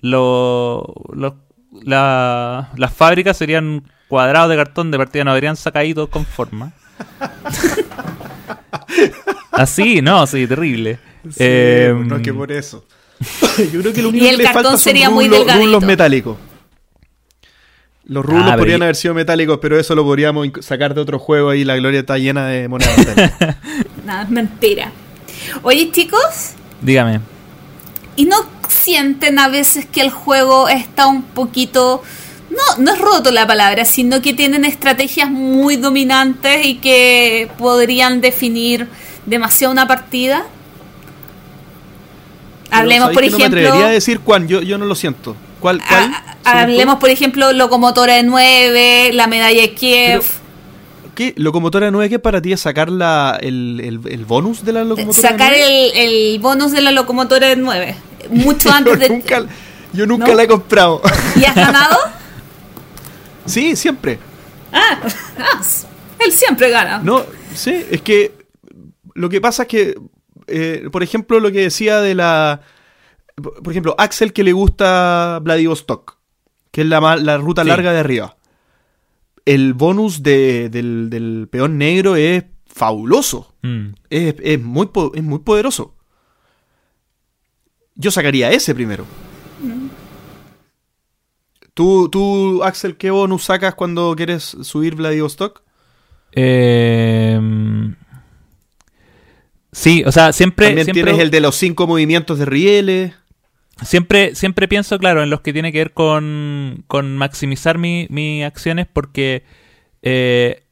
lo- lo- la- las fábricas serían cuadrados de cartón de partida, no habrían sacaditos con forma. Así, no, sí, terrible. Eh, no es que por eso. Yo creo que lo único Y el que le cartón falta son sería muy rulos, delgadito. rulos metálicos. Los rulos Ah, podrían y- haber sido metálicos, pero eso lo podríamos sacar de otro juego y la gloria está llena de monedas metálicas. Nada, es mentira. Oye, chicos, Dígame. ¿y no sienten a veces que el juego está un poquito... No, no es roto la palabra, sino que tienen estrategias muy dominantes y que podrían definir demasiado una partida. Hablemos, Pero, por ¿sabéis que No me ejemplo... atrevería a decir cuál, yo, yo no lo siento. ¿Cuál? cuál? a- a- hablemos, por ejemplo, locomotora de 9, la medalla de Kiev. ¿Qué? ¿Locomotora 9 qué para ti es sacar la, el, el, el bonus de la locomotora sacar 9? el, el bonus de la locomotora de 9. Mucho antes yo de... nunca, yo nunca ¿No? la he comprado. ¿Y has ganado? sí, siempre. Ah, ah, él siempre gana. No, sí, es que lo que pasa es que, eh, por ejemplo, lo que decía de la... Por ejemplo, Axel que le gusta Vladivostok, que es la, la ruta Sí. larga de arriba. El bonus de- del, del peón negro es fabuloso. Mm. Es, es muy, po- es muy poderoso. Yo sacaría ese primero. ¿Tú, tú, Axel, qué bonus sacas cuando quieres subir Vladivostok? Eh, sí, o sea, siempre, También siempre, tienes el de los cinco movimientos de rieles. siempre, siempre pienso, claro, en los que tiene que ver con, con maximizar mi- mis acciones porque eh,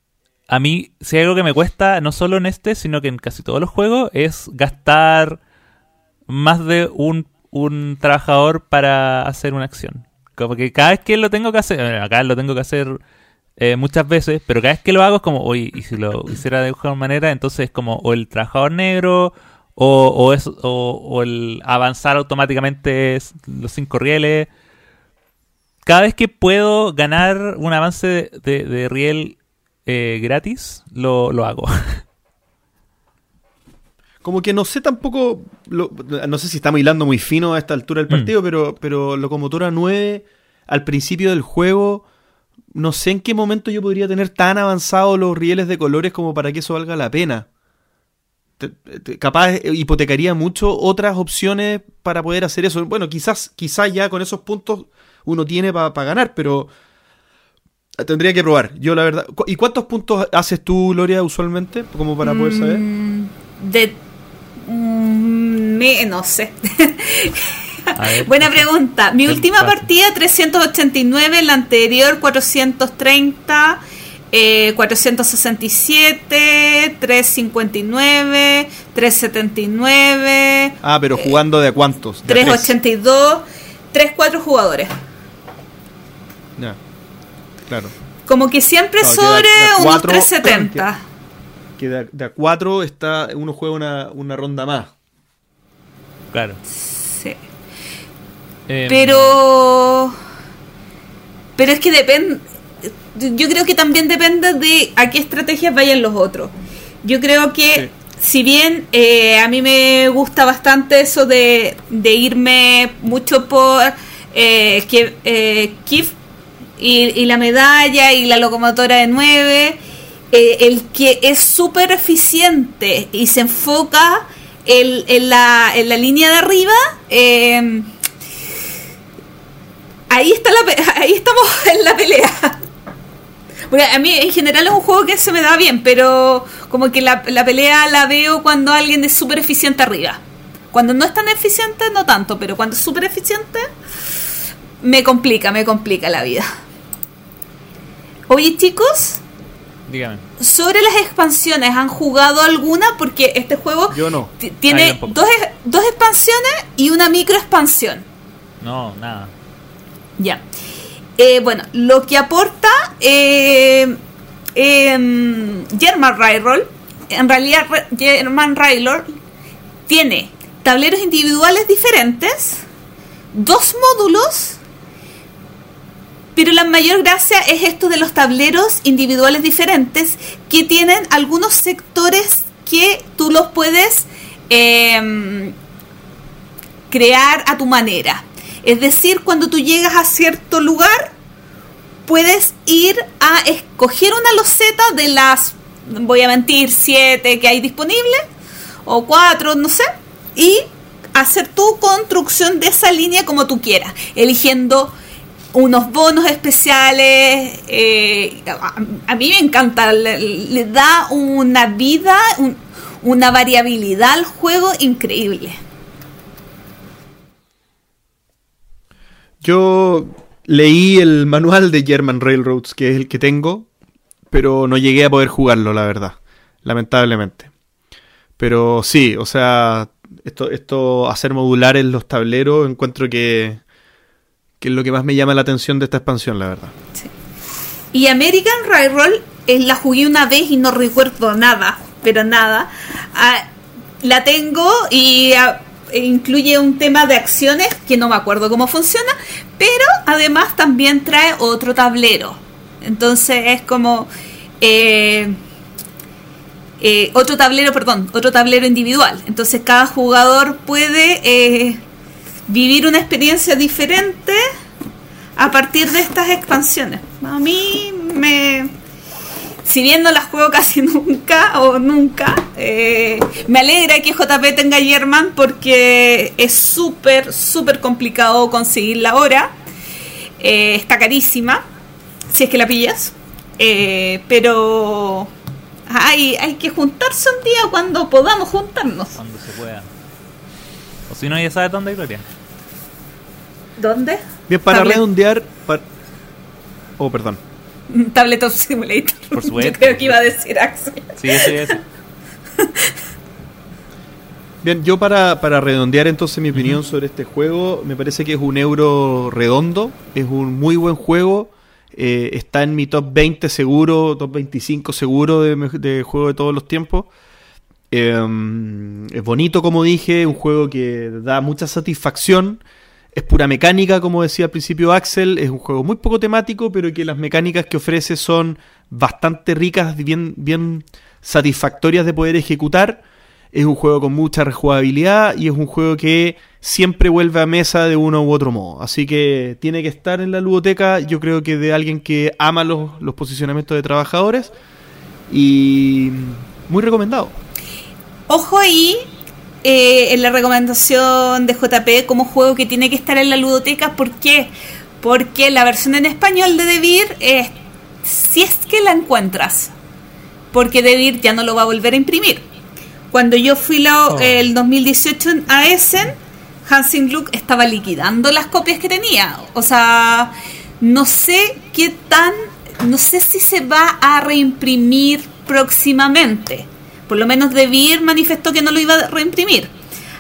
a mí, si hay algo que me cuesta, no solo en este, sino que en casi todos los juegos, es gastar más de un, un trabajador para hacer una acción. Como que cada vez que lo tengo que hacer, bueno, acá lo tengo que hacer eh, muchas veces, pero cada vez que lo hago es como, oye, y si lo hiciera de alguna manera, entonces es como o el trabajador negro o, o, o- el avanzar automáticamente los cinco rieles. Cada vez que puedo ganar un avance de, riel eh, gratis, lo hago. Como que no sé tampoco, lo- no sé si estamos hilando muy fino a esta altura del Mm. partido, pero, pero Locomotora 9, al principio del juego, no sé en qué momento yo podría tener tan avanzados los rieles de colores como para que eso valga la pena. Te- te- capaz hipotecaría mucho otras opciones para poder hacer eso. Bueno, quizás, quizás ya con esos puntos uno tiene para ganar, pero tendría que probar. Yo la verdad. ¿Cu- ¿Y cuántos puntos haces tú, Gloria, usualmente? Como para poder saber. Mm, De. Mm, me- no sé. Ver. Buena pregunta. Mi última partida 389, la anterior 430, eh, 467, 359, 379, Ah, pero jugando de a cuántos? De a tres. 382, 3, 4 jugadores. Ya. Claro. Como que siempre Claro, sobre de de unos cuatro- 370. Que de a, de a cuatro está, uno juega una, una ronda más. Claro. Sí. Eh, Pero. Pero es que depende. Yo creo que también depende de a qué estrategias vayan los otros. Yo creo que, si bien eh, a mí me gusta bastante eso de, de irme mucho por eh, que, eh, Kif y, y la medalla y la locomotora de 9, eh, el que es súper eficiente y se enfoca en, la, en la línea de arriba. eh, ahí está la ahí estamos en la pelea. A mí en general es un juego que se me da bien, pero como que la, la pelea la veo cuando alguien es súper eficiente arriba. Cuando no es tan eficiente, no tanto, pero cuando es súper eficiente, me complica, me complica la vida. Oye chicos, Dígame. sobre las expansiones, ¿han jugado alguna? Porque este juego Yo no. tiene dos, dos expansiones y una micro expansión. No, nada. Ya. Eh, bueno, lo que aporta eh, em, German Railroad, en realidad Re- German Railroad tiene tableros individuales diferentes, dos módulos, pero la mayor gracia es esto de los tableros individuales diferentes que tienen algunos sectores que tú los puedes em, crear a tu manera. Es decir, cuando tú llegas a cierto lugar, puedes ir a escoger una loseta de las, voy a mentir, siete que hay disponibles, o cuatro, no sé, y hacer tu construcción de esa línea como tú quieras, eligiendo unos bonos especiales. eh, a, mí me encanta, le, da una vida, un- una variabilidad al juego increíble. Yo leí el manual de German Railroads, que es el que tengo, pero no llegué a poder jugarlo, la verdad, lamentablemente. Pero sí, o sea, esto, esto hacer modulares los tableros, encuentro que, que es lo que más me llama la atención de esta expansión, la verdad. Y American Railroad eh, la jugué una vez y no recuerdo nada, pero nada. Ah, la tengo y ah, e incluye un tema de acciones que no me acuerdo cómo funciona, pero además también trae otro tablero. Entonces es como eh, eh, otro tablero, perdón, otro tablero individual. Entonces cada jugador puede eh, vivir una experiencia diferente a partir de estas expansiones. A mí me... Si bien no las juego casi nunca o nunca, eh, me alegra que JP tenga German porque es súper, súper complicado conseguirla ahora. Eh, está carísima, si es que la pillas. Eh, pero hay, hay que juntarse un día cuando podamos juntarnos. Cuando se pueda. O si no, ya sabes dónde hay gloria. ¿Dónde? Bien, para Tablet. redondear... par- Oh, perdón. Tabletop Simulator. Por supuesto. Yo creo que iba a decir Axel. Sí, ese es. Bien, yo para, para redondear entonces mi opinión sobre este juego, me parece que es un euro redondo, es un muy buen juego, eh, está en mi top 20 seguro, top 25 seguro de, de juego de todos los tiempos. Eh, es bonito como dije, un juego que da mucha satisfacción, es pura mecánica como decía al principio Axel, es un juego muy poco temático, pero que las mecánicas que ofrece son bastante ricas, bien, bien satisfactorias de poder ejecutar. Es un juego con mucha rejugabilidad y es un juego que siempre vuelve a mesa de uno u otro modo. Así que tiene que estar en la ludoteca, yo creo que de alguien que ama los, los posicionamientos de trabajadores. Y muy recomendado. Ojo ahí eh, en la recomendación de JP como juego que tiene que estar en la ludoteca. ¿Por qué? Porque la versión en español de Devir es si es que la encuentras. Porque Devir ya no lo va a volver a imprimir. Cuando yo fui la- Oh. el 2018 a Essen, Hansing Gluck estaba liquidando las copias que tenía. O sea, no sé qué tan. No sé si se va a reimprimir próximamente. Por lo menos Devir manifestó que no lo iba a reimprimir.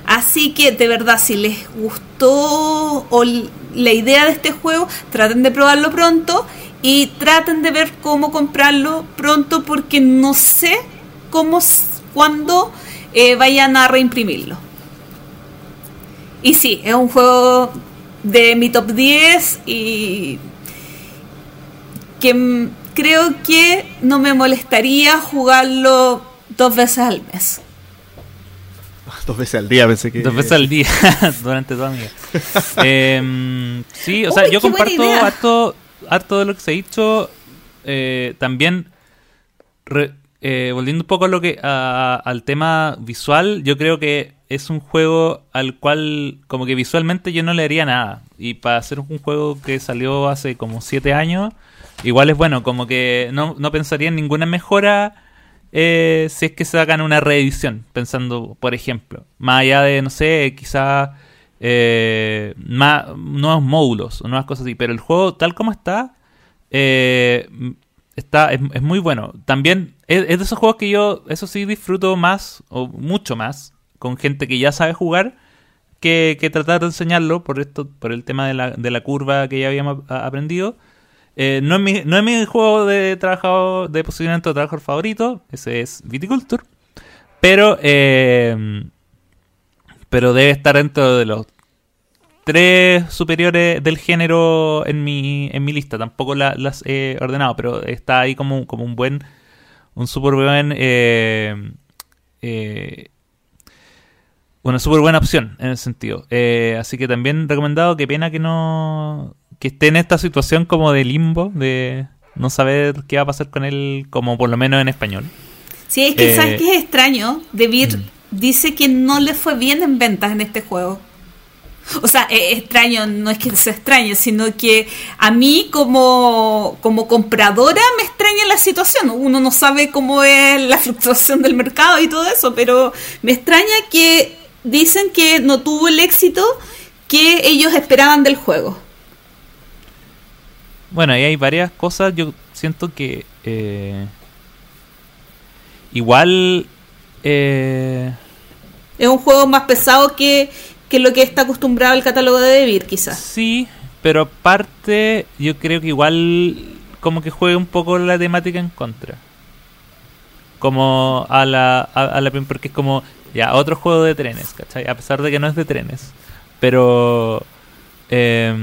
Así que de verdad, si les gustó o la idea de este juego, traten de probarlo pronto y traten de ver cómo comprarlo pronto porque no sé cómo, cuándo eh, vayan a reimprimirlo. Y sí, es un juego de mi top 10 y que creo que no me molestaría jugarlo dos veces al mes. Dos veces al día pensé que... Dos veces al día durante toda mi vida. Sí, o sea, Uy, yo comparto harto, harto de lo que se ha dicho. eh, también, re- eh, volviendo un poco a lo que, a- al tema visual, yo creo que es un juego al cual, como que visualmente yo no le haría nada. Y para hacer un juego que salió hace como siete años, igual es bueno, como que no, no pensaría en ninguna mejora eh, si es que sacan una reedición, pensando, por ejemplo, más allá de, no sé, quizás eh, nuevos módulos o nuevas cosas así, pero el juego tal como está, eh, está es, muy bueno. También es, de esos juegos que yo, eso sí, disfruto más o mucho más con gente que ya sabe jugar que, que tratar de enseñarlo por esto por el tema de la, de la curva que ya habíamos aprendido. Eh, no, es mi, no es mi juego de trabajador de posicionamiento de trabajador favorito, ese es Viticulture. Pero, eh, pero debe estar dentro de los tres superiores del género en mi, en mi lista. Tampoco la- las he ordenado, pero está ahí como, como un buen, un súper buen, eh, eh, una súper buena opción en ese sentido. Eh, así que también recomendado, qué pena que no, que esté en esta situación como de limbo, de no saber qué va a pasar con él, como por lo menos en español. Sí, es que Eh, sabes que es extraño. Devir dice que no le fue bien en ventas en este juego. O sea, es extraño, no es que sea extraño, sino que a mí como, como compradora me extraña la situación. Uno no sabe cómo es la fluctuación del mercado y todo eso, pero me extraña que dicen que no tuvo el éxito que ellos esperaban del juego. Bueno, ahí hay varias cosas. Yo siento que eh, igual eh, es un juego más pesado que, que lo que está acostumbrado el catálogo de Debir, quizás. Sí, pero aparte yo creo que igual como que juega un poco la temática en contra. Como a la, a, la porque es como ya otro juego de trenes, ¿cachai? A pesar de que no es de trenes. Pero eh,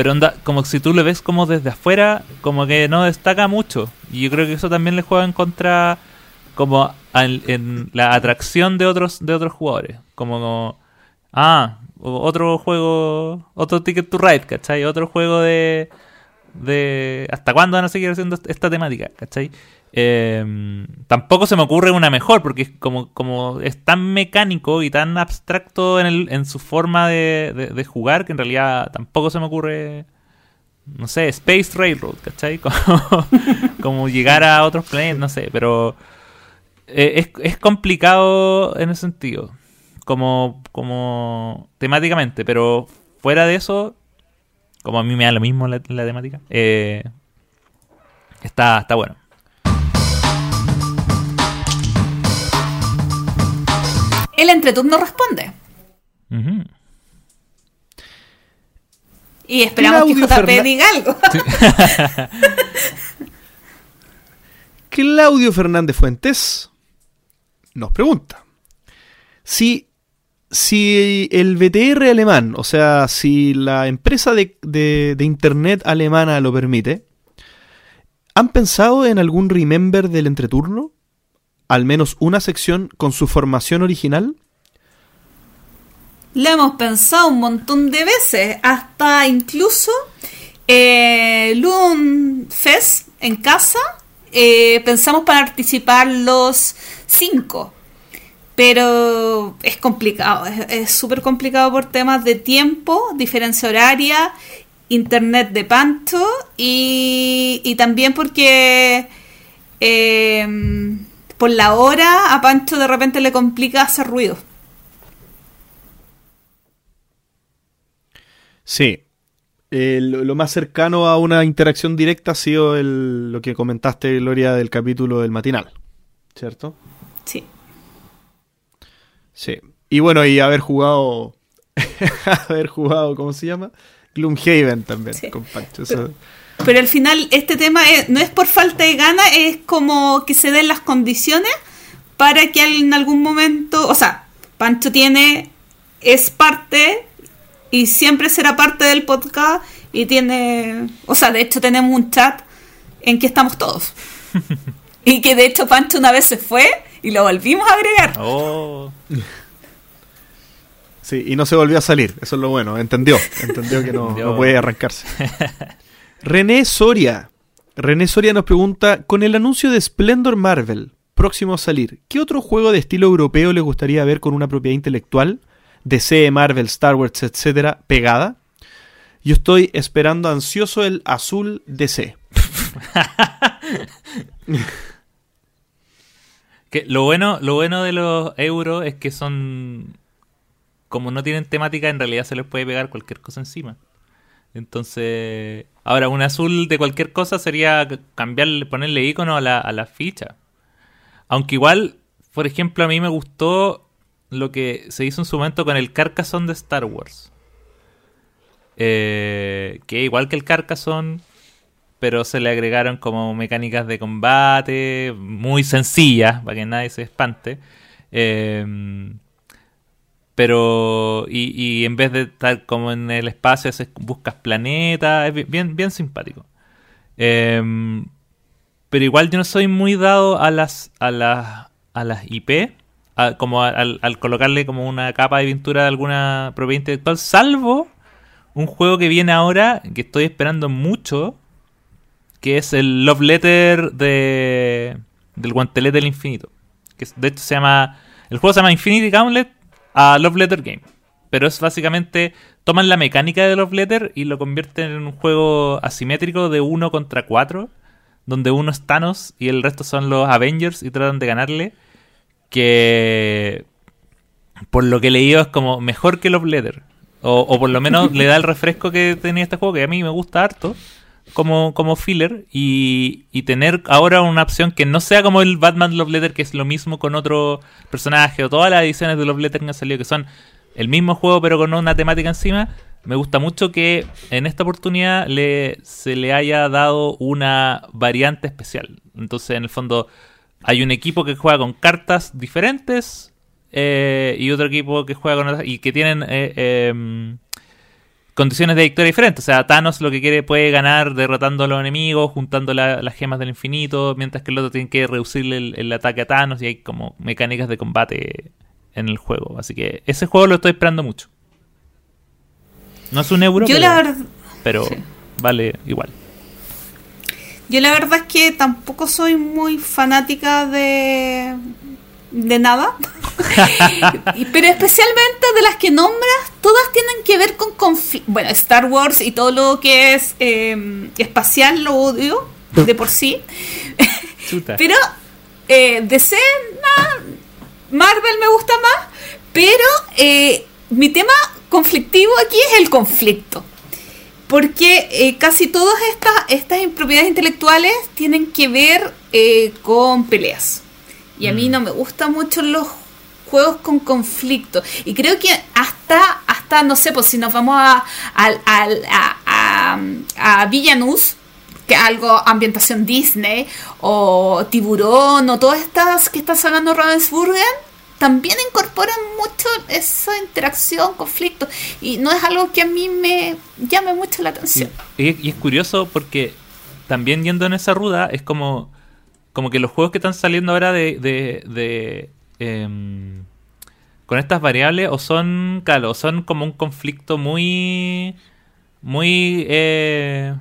pero onda, como si tú lo ves como desde afuera, como que no destaca mucho. Y yo creo que eso también le juega en contra como en, la atracción de otros de otros jugadores. Como, ah, otro juego, otro Ticket to Ride, ¿cachai? Otro juego de... de ¿Hasta cuándo van a seguir haciendo esta temática? ¿cachai? Eh, tampoco se me ocurre una mejor, porque como, como es tan mecánico y tan abstracto en, el, en su forma de, de, jugar que en realidad tampoco se me ocurre, no sé, Space Railroad, ¿cachai? Como, como llegar a otros planetas, no sé, pero eh, es, es, complicado en ese sentido, como, como temáticamente, pero fuera de eso, como a mí me da lo mismo la, la temática, eh, está, está bueno. El entreturno responde. Y esperamos que JP diga algo. Claudio Fernández Fuentes nos pregunta si, si el BTR alemán, o sea, si la empresa de, de internet alemana lo permite, ¿han pensado en algún remember del entreturno? Al menos una sección con su formación original? Lo hemos pensado un montón de veces, hasta incluso eh, Loon Fest en casa, eh, pensamos participar los cinco, pero es complicado, es súper complicado por temas de tiempo, diferencia horaria, internet de panto y, y también porque... Eh, por la hora a Pancho de repente le complica hacer ruido. Sí. lo más cercano a una interacción directa ha sido el, lo que comentaste, Gloria, del capítulo del matinal. ¿Cierto? Sí. Sí. Y bueno, y haber jugado. haber jugado, ¿cómo se llama? Gloomhaven también con Pancho. Pero al final este tema no es por falta de gana, es como que se den las condiciones para que en algún momento, o sea, Pancho tiene, es parte y siempre será parte del podcast y tiene, o sea, de hecho tenemos un chat en que estamos todos. y que de hecho Pancho una vez se fue y lo volvimos a agregar. Oh. Sí, y no se volvió a salir, eso es lo bueno, entendió, entendió que no, no puede arrancarse. René Soria. René Soria nos pregunta, con el anuncio de Splendor Marvel próximo a salir, ¿qué otro juego de estilo europeo le gustaría ver con una propiedad intelectual? DC, Marvel, Star Wars, etcétera, pegada. Yo estoy esperando ansioso el azul DC. que lo bueno, lo bueno de los euros es que son como no tienen temática, en realidad se les puede pegar cualquier cosa encima. Entonces, ahora un azul de cualquier cosa sería cambiarle, ponerle icono a la, a la ficha. Aunque igual, por ejemplo, a mí me gustó lo que se hizo en su momento con el Carcassonne de Star Wars. Eh, que igual que el Carcassonne, pero se le agregaron como mecánicas de combate muy sencillas, para que nadie se espante. Eh, pero y, en vez de estar como en el espacio buscas planetas es bien bien simpático. Em, pero igual yo no soy muy dado a las a las a las IP como al, colocarle como una capa de pintura de alguna propiedad intelectual salvo un juego que viene ahora que estoy esperando mucho que es el Love Letter de del guantelete del infinito. Que de hecho se llama El juego se llama Infinity Gauntlet a Love Letter Game. Pero es básicamente. Toman la mecánica de Love Letter y lo convierten en un juego asimétrico de uno contra cuatro. Donde uno es Thanos y el resto son los Avengers y tratan de ganarle. Que. Por lo que he leído es como mejor que Love Letter. O, o por lo menos le da el refresco que tenía este juego, que a mí me gusta harto como, como filler y, y, tener ahora una opción que no sea como el Batman Love Letter, que es lo mismo con otro personaje, o todas las ediciones de Love Letter que han salido, que son el mismo juego pero con una temática encima. Me gusta mucho que en esta oportunidad le, se le haya dado una variante especial. Entonces, en el fondo, hay un equipo que juega con cartas diferentes eh, y otro equipo que juega con y que tienen eh, eh, condiciones de victoria diferentes. O sea, Thanos lo que quiere puede ganar derrotando a los enemigos, juntando la, las gemas del infinito, mientras que el otro tiene que reducirle el, el, ataque a Thanos y hay como mecánicas de combate en el juego. Así que ese juego lo estoy esperando mucho. No es un euro, Yo pero, la verdad, pero sí. vale igual. Yo la verdad es que tampoco soy muy fanática de de nada. Pero especialmente de las que nombras, todas tienen que ver con conflicto. Bueno, Star Wars y todo lo que es eh, espacial lo odio de por sí. Chuta. Pero eh, DC, nah, Marvel me gusta más. Pero eh, mi tema conflictivo aquí es el conflicto. Porque eh, casi todas estas, estas impropiedades intelectuales tienen que ver eh, con peleas. Y a mí no me gustan mucho los juegos con conflicto. Y creo que hasta, hasta no sé, pues si nos vamos a, a, a, a, a Villanus, que algo, ambientación Disney, o Tiburón, o todas estas que está sacando Ravensburger, también incorporan mucho esa interacción, conflicto. Y no es algo que a mí me llame mucho la atención. Y, y es curioso porque también yendo en esa ruta, es como como que los juegos que están saliendo ahora de, de, de eh, con estas variables o son claro, son como un conflicto muy muy eh,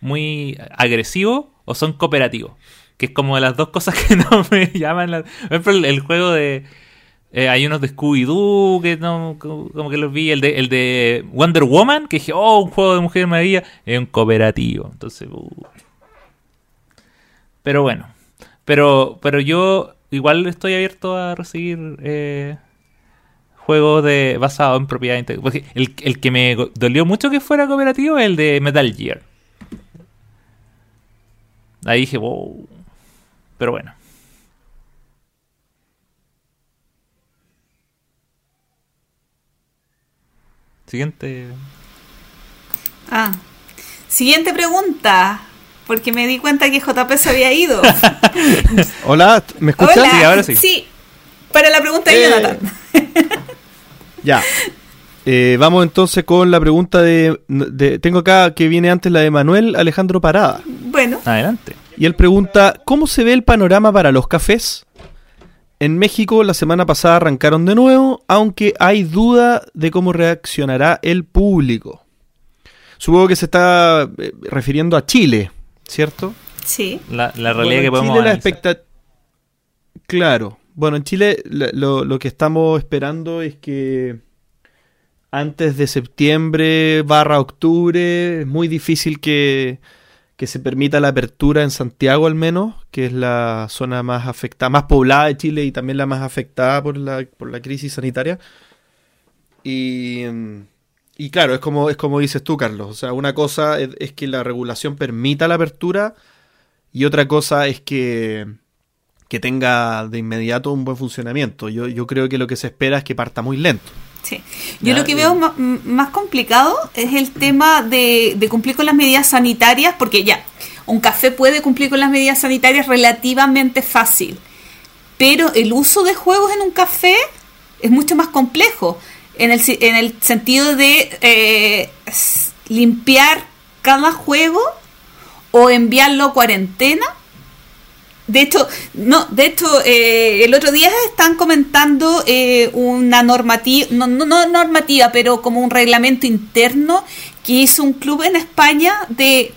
muy agresivo o son cooperativos que es como de las dos cosas que no me llaman la... por ejemplo el, juego de eh, hay unos de Scooby-Doo que no, como, que los vi. El de, el de Wonder Woman, que dije, oh, un juego de Mujer Maravilla, es un cooperativo. Entonces, uh, pero bueno, pero, pero yo igual estoy abierto a recibir eh, juegos de basado en propiedad Porque el, el, que me dolió mucho que fuera cooperativo es el de Metal Gear. Ahí dije, wow. Pero bueno. Siguiente. Ah. Siguiente pregunta porque me di cuenta que JP se había ido. Hola, ¿me escuchas? Hola. Sí, ahora sí. Sí, para la pregunta de Eh. Jonathan. Ya. Eh, vamos entonces con la pregunta de, de- Tengo acá que viene antes la de Manuel Alejandro Parada. Bueno, Adelante. Y él pregunta: ¿Cómo se ve el panorama para los cafés? En México la semana pasada arrancaron de nuevo, aunque hay duda de cómo reaccionará el público. Supongo que se está eh, refiriendo a Chile, ¿cierto? sí. La, la realidad Bueno, que en podemos Chile la analizar. Claro. Bueno, en Chile lo, lo que estamos esperando es que antes de septiembre barra octubre es muy difícil que, que se permita la apertura en Santiago al menos, que es la zona más afectada, más poblada de Chile y también la más afectada por la, por la crisis sanitaria. Y, mm, y claro, es como, es como dices tú, Carlos. O sea, una cosa es, es que la regulación permita la apertura y otra cosa es que, que tenga de inmediato un buen funcionamiento. Yo, yo creo que lo que se espera es que parta muy lento. Sí. Yo Ya, lo que veo más complicado es el tema de, de cumplir con las medidas sanitarias, porque ya, un café puede cumplir con las medidas sanitarias relativamente fácil, pero el uso de juegos en un café es mucho más complejo, en el, en el sentido de eh, limpiar cada juego o enviarlo a cuarentena. De hecho, no, de hecho, eh, el otro día están comentando eh, una normativa, no, no, no normativa, pero como un reglamento interno que hizo un club en España de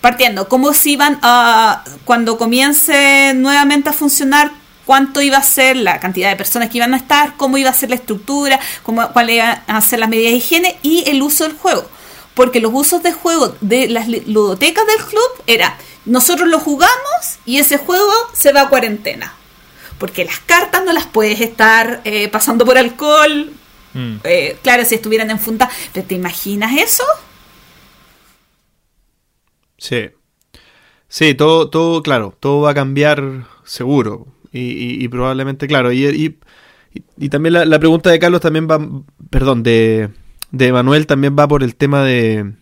partiendo, cómo se iban a, cuando comience nuevamente a funcionar cuánto iba a ser la cantidad de personas que iban a estar, cómo iba a ser la estructura, cómo, cuáles iban a ser las medidas de higiene y el uso del juego. Porque los usos de juego de las ludotecas del club era, nosotros lo jugamos y ese juego se va a cuarentena. Porque las cartas no las puedes estar eh, pasando por alcohol. Mm. Eh, claro, si estuvieran en funda. ¿Pero te imaginas eso? Sí. Sí, todo, todo, claro, todo va a cambiar seguro. Y, y- y probablemente, claro. Y, y- también la, la pregunta de Carlos también va, perdón, de, de Manuel también va por el tema de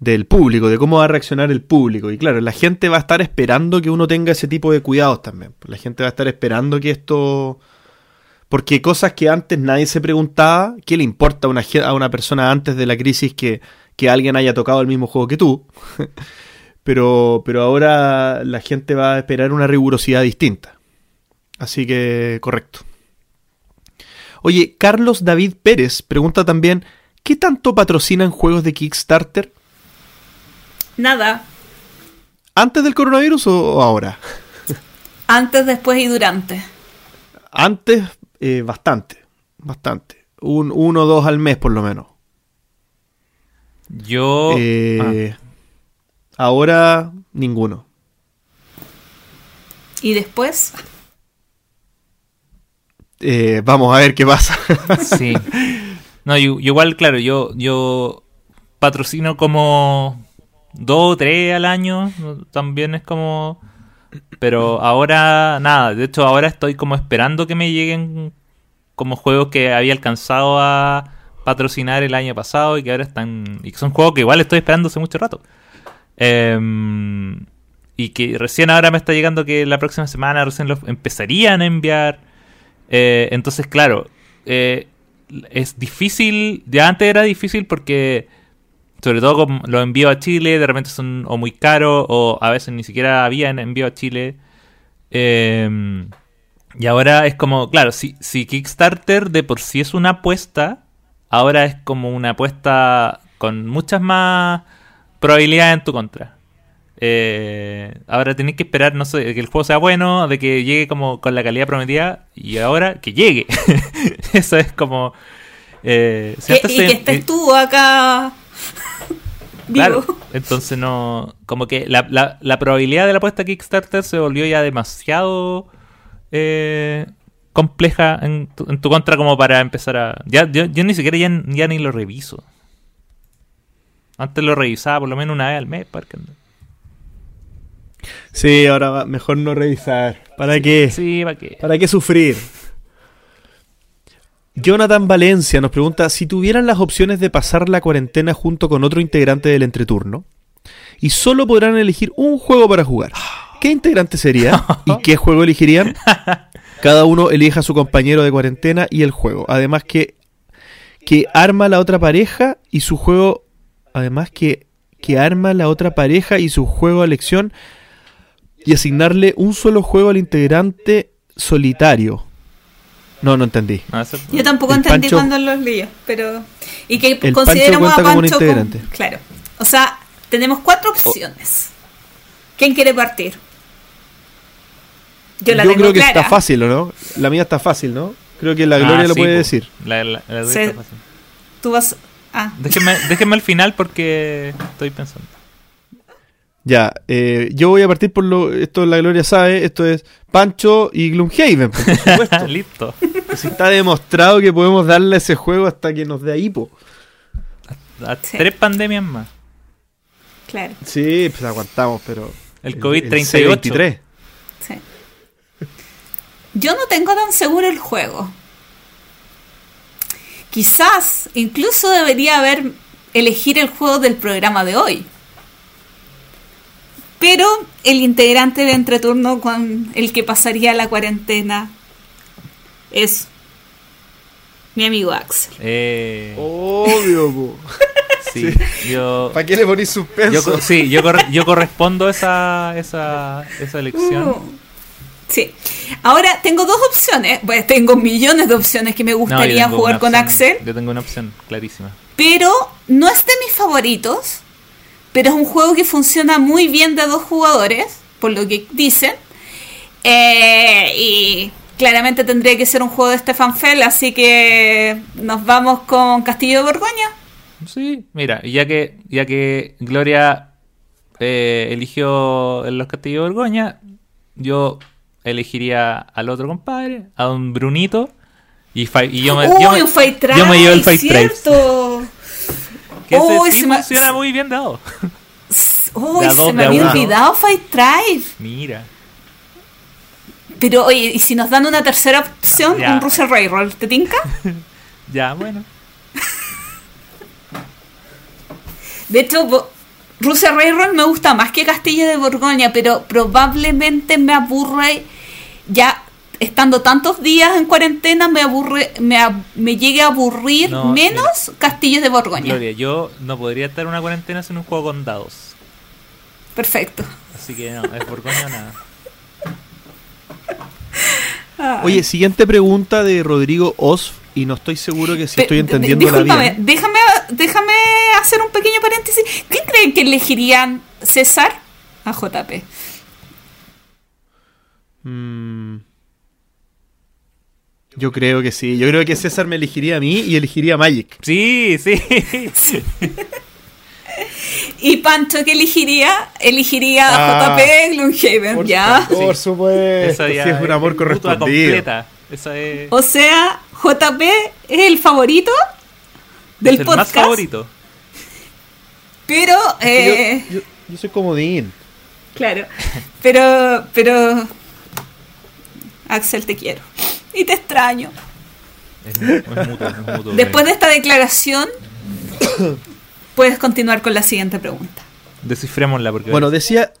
del público, de cómo va a reaccionar el público. Y claro, la gente va a estar esperando que uno tenga ese tipo de cuidados también. La gente va a estar esperando que esto... Porque cosas que antes nadie se preguntaba, ¿qué le importa a una, a una persona antes de la crisis que, que alguien haya tocado el mismo juego que tú? pero, pero ahora la gente va a esperar una rigurosidad distinta. Así que, correcto. Oye, Carlos David Pérez pregunta también, ¿qué tanto patrocinan juegos de Kickstarter? Nada. ¿Antes del coronavirus o, ahora? Antes, después y durante. Antes, eh, bastante, bastante. Un, uno o dos al mes por lo menos. Yo. Eh, Ahora, ninguno. Y después, Eh, vamos a ver qué pasa. sí. No, yo, yo igual, claro, yo, yo patrocino como dos o tres al año. También es como. Pero ahora, nada. De hecho, ahora estoy como esperando que me lleguen como juegos que había alcanzado a patrocinar el año pasado y que ahora están. Y que son juegos que igual estoy esperando hace mucho rato. Em, y que recién ahora me está llegando que la próxima semana recién los empezarían a enviar. Eh, entonces, claro, eh, es difícil. Ya antes era difícil porque, sobre todo con los envíos a Chile, de repente son o muy caros o a veces ni siquiera había en envío a Chile. Eh, y ahora es como, claro, si, si Kickstarter de por sí es una apuesta, ahora es como una apuesta con muchas más probabilidades en tu contra. Eh, ahora tenés que esperar, no sé, de que el juego sea bueno, de que llegue como con la calidad prometida y ahora que llegue. Eso es como... eh, si y se- que estés tú acá. Claro, vivo. entonces no. Como que la, la, la probabilidad de la apuesta Kickstarter se volvió ya demasiado eh, compleja en tu, en tu contra como para empezar a. Ya, yo, yo ni siquiera ya, ya ni lo reviso. Antes lo revisaba por lo menos una vez al mes. para que- Sí, ahora va, mejor no revisar. ¿Para qué? Sí, ¿para qué? ¿Para qué sufrir? Jonathan Valencia nos pregunta si tuvieran las opciones de pasar la cuarentena junto con otro integrante del entreturno y solo podrán elegir un juego para jugar. ¿Qué integrante sería y qué juego elegirían? Cada uno elija a su compañero de cuarentena y el juego. Además que que arma la otra pareja y su juego además que que arma la otra pareja y su juego a elección y asignarle un solo juego al integrante solitario. No, no entendí. Eso- Yo tampoco El entendí Pancho- cuando los líos, pero... Y que El consideremos Pancho a como un Pancho integrante. Claro. O sea, tenemos cuatro opciones. ¿Quién quiere partir? Yo la Yo tengo creo que clara. está fácil, ¿o no? La mía está fácil, ¿no? Creo que la Gloria Ah, lo sí, puede po. decir. La, la- la está fácil. Tú vas... Ah, Déjenme, déjenme al final porque estoy pensando. Ya, eh, yo voy a partir por lo. Esto la Gloria sabe, esto es Pancho y Gloomhaven, por supuesto. Listo. Si está demostrado que podemos darle a ese juego hasta que nos dé hipo. A Sí. Tres pandemias más. claro. Sí, pues aguantamos, pero. El COVID-38. C23. Sí. Yo no tengo tan seguro el juego. Quizás incluso debería haber elegir el juego del programa de hoy. Pero el integrante de entreturno con el que pasaría la cuarentena es mi amigo Axel. Eh, Obvio, po. sí, yo... ¿Para qué le ponís Yo, suspenso? co- sí, yo, cor- yo correspondo a esa, esa, esa elección. Uh, Sí. Ahora tengo dos opciones. Pues tengo millones de opciones que me gustaría jugar con opción- Axel. Yo tengo una opción clarísima. pero no es de mis favoritos. Pero es un juego que funciona muy bien de dos jugadores, por lo que dicen. Eh, y claramente tendría que ser un juego de Stefan Fell, así que nos vamos con Castillo de Borgoña. Sí, mira, ya que, ya que Gloria eh, eligió los Castillos de Borgoña, yo elegiría al otro compadre, a don Brunito. Y, yo me, Uy, yo me- un Fight Drive, yo me llevo el Fight Drive. cierto. Que ese Uy, sí se me- funciona muy bien dado. Uy, dos, se me había uno. olvidado Fight Drive. Mira. Pero oye, y si nos dan una tercera opción, Ya. un Russell Railroll, ¿te tinca? Ya, bueno. De hecho, Russell Railroll me gusta más que Castillo de Borgoña, pero probablemente me aburre ya estando tantos días en cuarentena, me aburre, me, ab- me llegue a aburrir No, menos Castillo de Borgoña. Gloria, yo no podría estar en una cuarentena sin un juego con dados. Perfecto. Así que no, es Borgoña nada. Oye, siguiente pregunta de Rodrigo Osf, y no estoy seguro que si Pe- estoy de- entendiéndola discúlpame, bien. déjame, déjame hacer un pequeño paréntesis. ¿Quién creen que elegirían César a JP? Mm. Yo creo que sí. Yo creo que César me elegiría a mí y elegiría a Magic. Sí, sí. ¿Y Pancho qué elegiría? Elegiría Ah, a JP Gloomhaven, ¿ya? Por supuesto. Sí ya es un amor correspondido. completa. Eso es, O sea, JP es el favorito del es el podcast. más favorito. Pero, eh, Yo, yo- yo soy comodín. claro, pero, pero, Axel, te quiero. Y te extraño. Es, mu- es mutuo, es mutuo. Después de esta declaración, puedes continuar con la siguiente pregunta. Descifrémosla porque... Bueno, decía.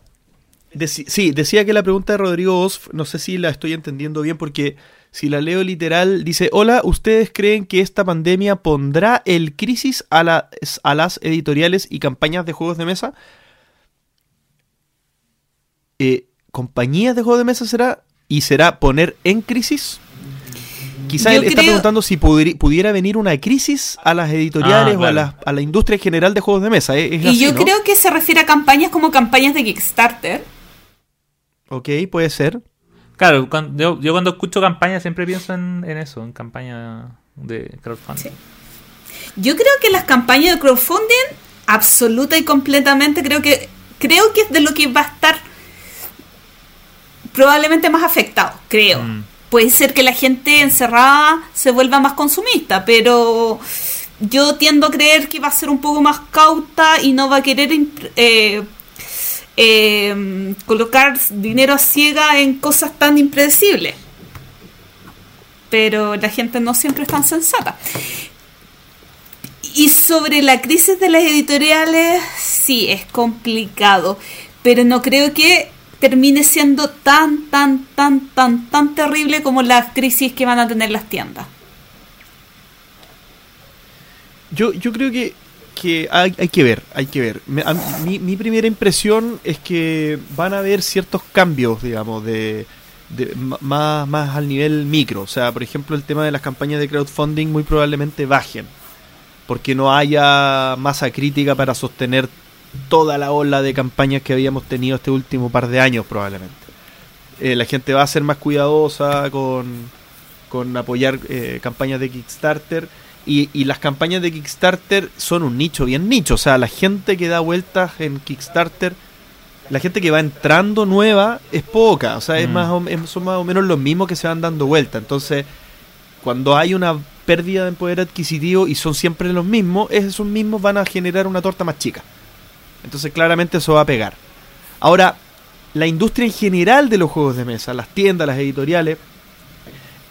deci- sí, decía que la pregunta de Rodrigo Osf, no sé si la estoy entendiendo bien, porque si la leo literal, dice: Hola, ¿ustedes creen que esta pandemia pondrá el crisis a, las a las editoriales y campañas de juegos de mesa? Eh, ¿Compañías de juegos de mesa será? ¿Y será poner en crisis? Quizá Yo él está creo- preguntando si pudri- pudiera venir una crisis a las editoriales Ah, o a la, a la industria en general de juegos de mesa. ¿eh? Es Y así, yo ¿no? creo que se refiere a campañas como campañas de Kickstarter. Ok, puede ser. Claro, cuando- yo, yo cuando escucho campaña siempre pienso en, en eso, en campaña de crowdfunding. Sí. Yo creo que las campañas de crowdfunding, absoluta y completamente, creo que creo que es de lo que va a estar probablemente más afectado, creo. Mm. Puede ser que la gente encerrada se vuelva más consumista, pero yo tiendo a creer que va a ser un poco más cauta y no va a querer eh, eh, colocar dinero a ciega en cosas tan impredecibles. Pero la gente no siempre es tan sensata. Y sobre la crisis de las editoriales, sí, es complicado, pero no creo que termine siendo tan, tan, tan, tan, tan terrible como la crisis que van a tener las tiendas. Yo, yo creo que, que hay, hay que ver, hay que ver. Mi, mi primera impresión es que van a haber ciertos cambios, digamos, de, de más, más al nivel micro. O sea, por ejemplo, el tema de las campañas de crowdfunding muy probablemente bajen, porque no haya masa crítica para sostener toda la ola de campañas que habíamos tenido este último par de años probablemente. Eh, la gente va a ser más cuidadosa con, con apoyar eh, campañas de Kickstarter y, y las campañas de Kickstarter son un nicho bien nicho. O sea, la gente que da vueltas en Kickstarter, la gente que va entrando nueva es poca. O sea, es Mm. más o- es- son más o menos los mismos que se van dando vueltas. Entonces, cuando hay una pérdida de poder adquisitivo y son siempre los mismos, esos mismos van a generar una torta más chica. Entonces, claramente eso va a pegar. Ahora, la industria en general de los juegos de mesa, las tiendas, las editoriales,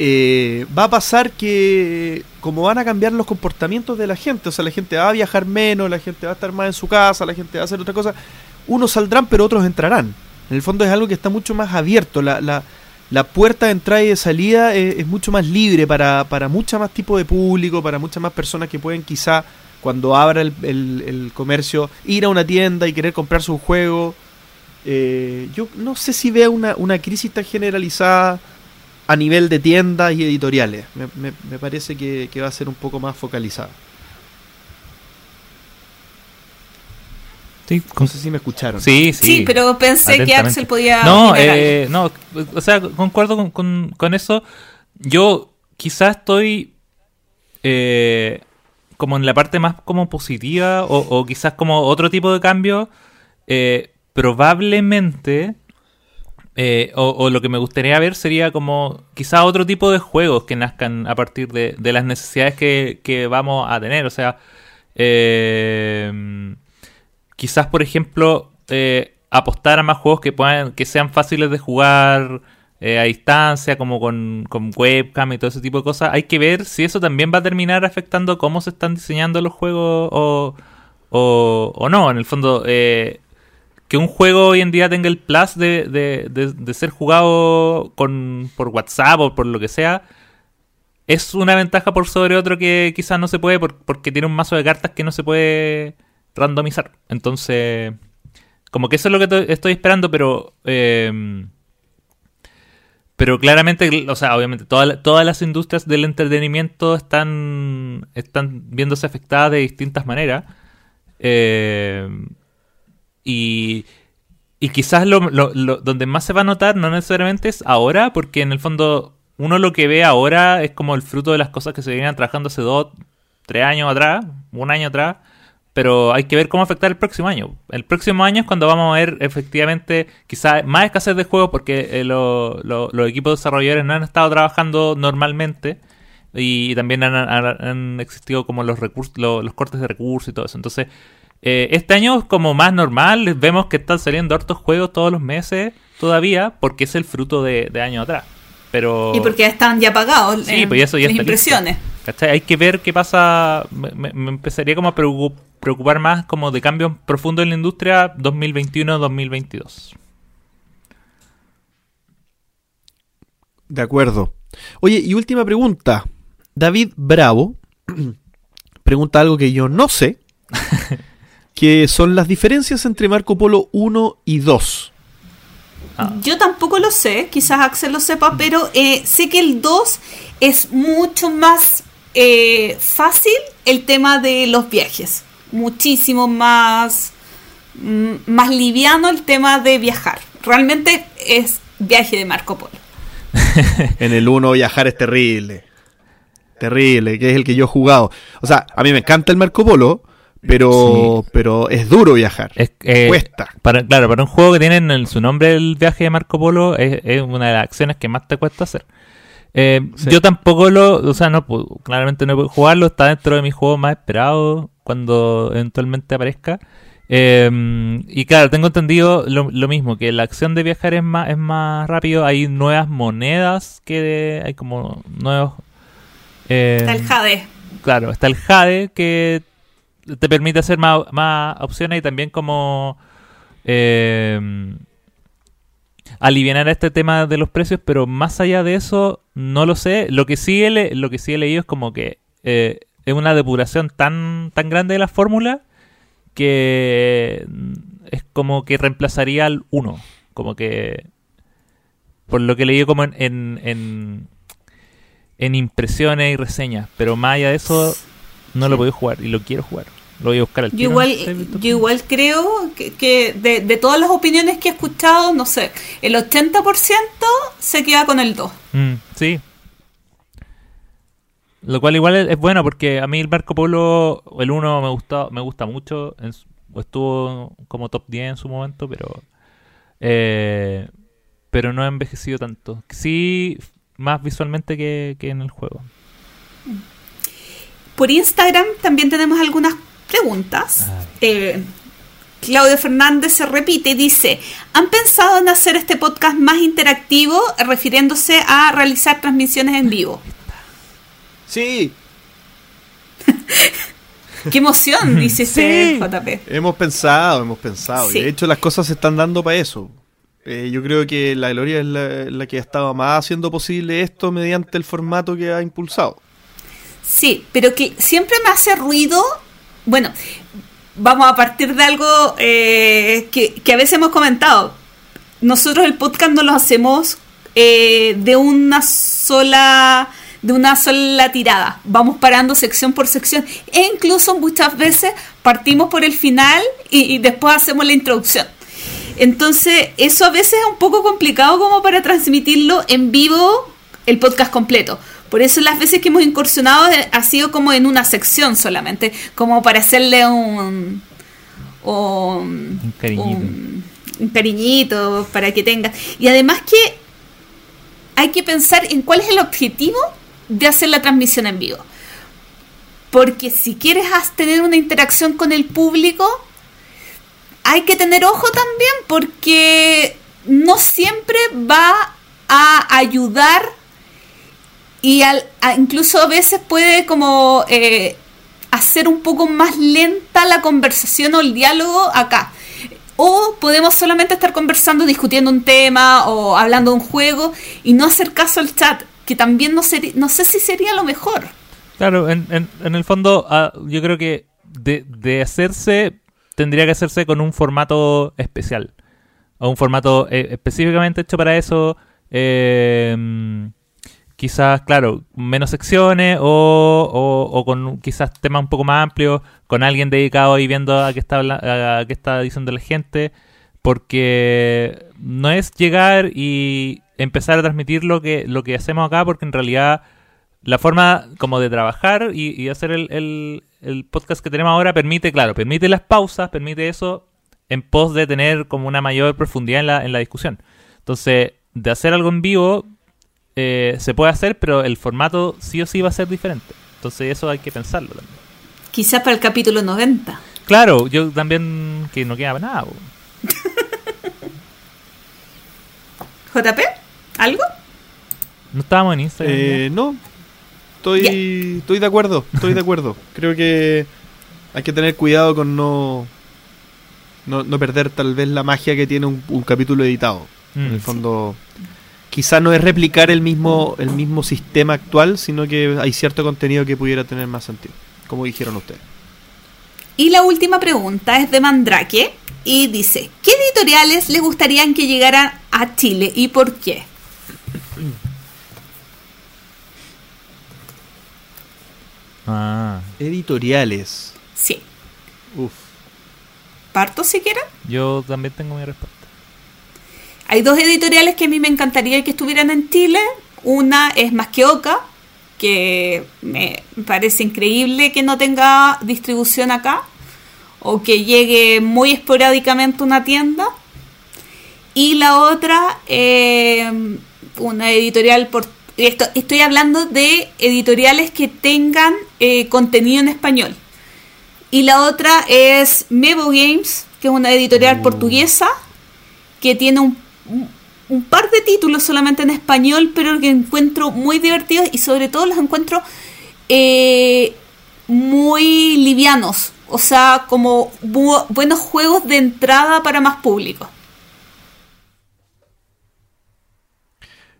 eh, va a pasar que como van a cambiar los comportamientos de la gente, o sea, la gente va a viajar menos, la gente va a estar más en su casa, la gente va a hacer otra cosa, unos saldrán pero otros entrarán. En el fondo es algo que está mucho más abierto, la, la, la puerta de entrada y de salida es, mucho más libre para, para mucha más tipo de público, para muchas más personas que pueden quizá cuando abra el, el- comercio ir a una tienda y querer comprar su juego. Eh, yo no sé si vea una, una crisis tan generalizada a nivel de tiendas y editoriales. Me, me- me parece que, que va a ser un poco más focalizada. Sí, No sé si me escucharon. sí, sí. Sí, pero pensé que. Axel podía. No, eh, no, o sea, concuerdo con, con- con eso. Yo quizás estoy eh, como en la parte más como positiva o, o quizás como otro tipo de cambio. eh, probablemente eh, o, lo que me gustaría ver sería como quizás otro tipo de juegos que nazcan a partir de, de las necesidades que, que vamos a tener. O sea, eh, quizás por ejemplo eh, apostar a más juegos que puedan que sean fáciles de jugar eh, a distancia como con, con webcam y todo ese tipo de cosas hay que ver si eso también va a terminar afectando cómo se están diseñando los juegos o, o, o no en el fondo eh, que un juego hoy en día tenga el plus de, de, de- ser jugado con, por WhatsApp o por lo que sea es una ventaja por sobre otro que quizás no se puede por- porque tiene un mazo de cartas que no se puede randomizar. Entonces, como que eso es lo que to- estoy esperando, pero... eh, pero claramente, o sea, obviamente toda todas las industrias del entretenimiento están, están viéndose afectadas de distintas maneras. Eh, y, y quizás lo, donde más se va a notar no necesariamente es ahora, porque en el fondo uno lo que ve ahora es como el fruto de las cosas que se venían trabajando hace dos, tres años atrás, un año atrás, pero hay que ver cómo afectar el próximo año. El próximo año es cuando vamos a ver efectivamente quizás más escasez de juegos porque eh, lo- lo- los equipos desarrolladores no han estado trabajando normalmente y también han, han- existido como los recursos, lo- los cortes de recursos y todo eso. Entonces, eh, este año es como más normal, vemos que están saliendo hartos juegos todos los meses todavía porque es el fruto de, de años atrás. Pero... Y porque están ya pagados Sí, eh, pues eso ya las está impresiones. listo. ¿Cachai? Hay que ver qué pasa. Me, me- me empezaría como a preocu- preocupar más como de cambios profundos en la industria 2021-2022. De acuerdo. Oye, y última pregunta. David Bravo pregunta algo que yo no sé, que son las diferencias entre Marco Polo 1 y 2. Ah. Yo tampoco lo sé, quizás Axel lo sepa, pero eh, sé que el 2 es mucho más eh, fácil el tema de los viajes. Muchísimo más, mm, más liviano el tema de viajar. Realmente es viaje de Marco Polo. En el 1 viajar es terrible. Terrible, que es el que yo he jugado. O sea, a mí me encanta el Marco Polo, pero, pero es duro viajar. Es, eh, Cuesta. Para, claro, para un juego que tiene en el- su nombre el viaje de Marco Polo, es, es una de las acciones que más te cuesta hacer. Eh, Sí. Yo tampoco lo, o sea, no puedo- claramente no puedo jugarlo, está dentro de mis juegos más esperados cuando eventualmente aparezca. Eh, y claro, tengo entendido lo, lo mismo, que la acción de viajar es más, es más rápido, hay nuevas monedas que hay como nuevos... eh, Está el Jade. Claro, está el Jade que te permite hacer más, más opciones y también como eh, aliviar este tema de los precios, pero más allá de eso, no lo sé. Lo que sí he, le- lo que sí he leído es como que eh, es una depuración tan, tan grande de la fórmula que es como que reemplazaría al 1. Como que por lo que he leído como en, en, en, en impresiones y reseñas, pero más allá de eso no lo he podido jugar y lo quiero jugar. Lo voy a buscar al Yo tiro igual, yo igual creo que, que de, de todas las opiniones que he escuchado, no sé, el 80% se queda con el 2. Mm, sí. Lo cual igual es, es bueno porque a mí el Marco Polo, el 1 me gusta, me gusta mucho. estuvo como top 10 en su momento, pero eh, pero no ha envejecido tanto. Sí, más visualmente que, que en el juego. Por Instagram también tenemos algunas preguntas. Ah. Eh, Claudio Fernández se repite y dice, ¿han pensado en hacer este podcast más interactivo refiriéndose a realizar transmisiones en vivo? Sí, ¡Qué emoción! Dice Sí. este JP. hemos pensado, hemos pensado. Y de hecho las cosas se están dando para eso. Eh, yo creo que la Gloria es la, la que ha estado más haciendo posible esto mediante el formato que ha impulsado. Sí, pero que siempre me hace ruido. Bueno, vamos a partir de algo eh, que, a veces hemos comentado. Nosotros el podcast no lo hacemos eh, de una sola de una sola tirada. Vamos parando sección por sección. E incluso muchas veces partimos por el final y, y después hacemos la introducción. Entonces, eso a veces es un poco complicado como para transmitirlo en vivo el podcast completo. Por eso las veces que hemos incursionado eh, ha sido como en una sección solamente, como para hacerle un... un, Un cariñito. un- un cariñito para que tenga. Y además que hay que pensar en cuál es el objetivo de hacer la transmisión en vivo. Porque si quieres tener una interacción con el público, hay que tener ojo también porque no siempre va a ayudar y al- a- incluso a veces puede como eh, hacer un poco más lenta la conversación o el diálogo acá. O podemos solamente estar conversando, discutiendo un tema o hablando de un juego y no hacer caso al chat, que también no, seri- no sé si sería lo mejor. Claro, en, en, el fondo, ah, yo creo que de, de hacerse, tendría que hacerse con un formato especial. O un formato eh, específicamente hecho para eso. eh, quizás, claro, menos secciones o, o, con quizás temas un poco más amplios, con alguien dedicado y viendo a qué está, a qué está diciendo la gente. Porque no es llegar y empezar a transmitir lo que, lo que hacemos acá, porque en realidad la forma como de trabajar y, y hacer el, el- el podcast que tenemos ahora permite, claro, permite las pausas, permite eso en pos de tener como una mayor profundidad en la, en la discusión. Entonces, de hacer algo en vivo eh, se puede hacer, pero el formato sí o sí va a ser diferente. Entonces, eso hay que pensarlo también. Quizás para el capítulo 90. Claro, yo también que no queda nada. JP, ¿algo? No estábamos en Instagram. Eh, no, estoy, estoy de acuerdo, estoy de acuerdo. Creo que hay que tener cuidado con no, no, no perder tal vez la magia que tiene un, un capítulo editado. Mm. En el fondo, quizá no es replicar el mismo, el mismo sistema actual, sino que hay cierto contenido que pudiera tener más sentido, como dijeron ustedes. Y la última pregunta es de Mandrake y dice, ¿qué editoriales le gustarían que llegaran a Chile y por qué? Ah, Editoriales. Sí, Uf. parto si quieren. yo también tengo mi respuesta. Hay dos editoriales que a mí me encantaría que estuvieran en Chile. Una es Más que Oca, que me parece increíble que no tenga distribución acá o que llegue muy esporádicamente a una tienda. Y la otra, eh, una editorial por... Esto, estoy hablando de editoriales que tengan eh, contenido en español. Y la otra es Mevo Games, que es una editorial Uh. portuguesa que tiene un, un- par de títulos solamente en español, pero que encuentro muy divertidos y sobre todo los encuentro eh, muy livianos. O sea, como bu- buenos juegos de entrada para más público.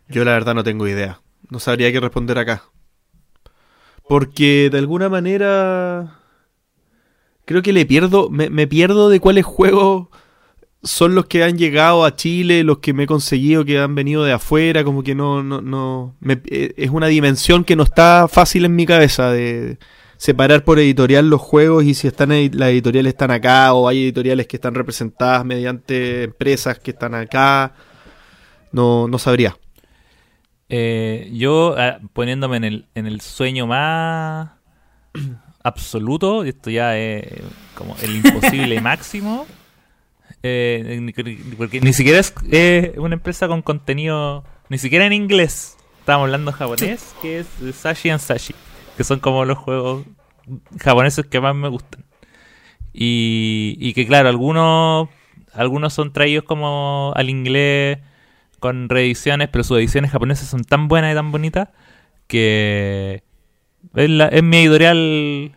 Yo la verdad no tengo idea. No sabría qué responder acá. Porque de alguna manera creo que le pierdo, me, me pierdo de cuáles juegos son los que han llegado a Chile, los que me he conseguido que han venido de afuera, como que no, no, no, me- eh, es una dimensión que no está fácil en mi cabeza de separar por editorial los juegos y si están las editoriales están acá o hay editoriales que están representadas mediante empresas que están acá, no, no sabría. Eh, yo, ah, poniéndome en el, en el sueño más absoluto, esto ya es como el imposible máximo, eh, porque ni siquiera es eh, una empresa con contenido, ni siquiera en inglés, estamos hablando japonés, que es Sashi and Sashi, que son como los juegos japoneses que más me gustan. Y, y que claro, algunos, algunos son traídos como al inglés con reediciones, pero sus ediciones japonesas son tan buenas y tan bonitas que es, la- es mi editorial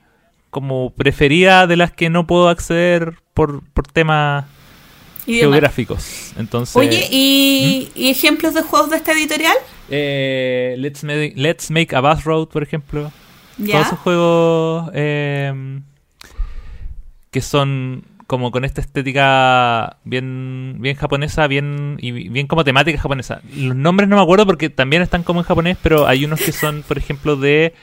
como preferida de las que no puedo acceder por, por temas Y geográficos. Entonces, Oye, ¿y, ¿y ejemplos de juegos de esta editorial? eh, Let's, Make, Let's Make a Bus Road, por ejemplo. Todos esos juegos eh, que son como con esta estética bien bien japonesa, bien y bien como temática japonesa. Los nombres no me acuerdo porque también están como en japonés, pero hay unos que son, por ejemplo, de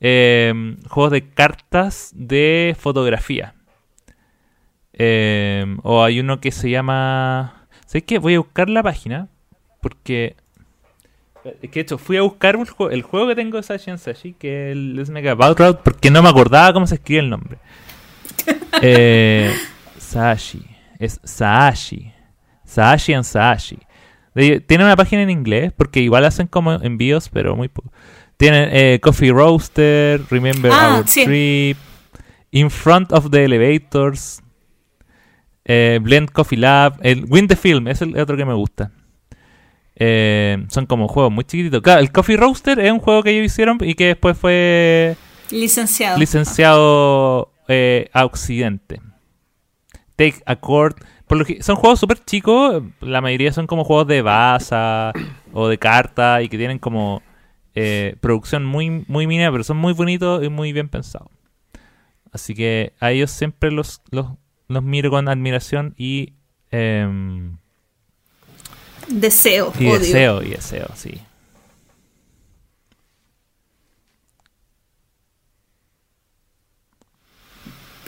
eh, juegos de cartas de fotografía. Eh, o hay uno que se llama... ¿Sabes qué? Voy a buscar la página porque... Es que de hecho, fui a buscar un juego- el juego que tengo de Sashi and Sashi, que es el Let's Make a About Route, porque no me acordaba cómo se escribe el nombre. Eh, Sashi. Es. Saashi and Saashi. De- Tiene una página en inglés, porque igual hacen como envíos, pero muy poco. Tienen eh, Coffee Roaster, Remember Ah, Our sí. Trip, In Front of the Elevators, eh, Blend Coffee Lab, el Win the Film, es el otro que me gusta. Eh, son como juegos muy chiquititos. Claro, el Coffee Roaster es un juego que ellos hicieron y que después fue Licenciado. licenciado eh, a Occidente. Take a Chord. Por lo que son juegos súper chicos. La mayoría son como juegos de baza o de carta y que tienen como producción muy, muy mínima, pero son muy bonitos y muy bien pensados. Así que a ellos siempre los, los, los miro con admiración y, em, Deseo, y odio. deseo, y deseo, sí.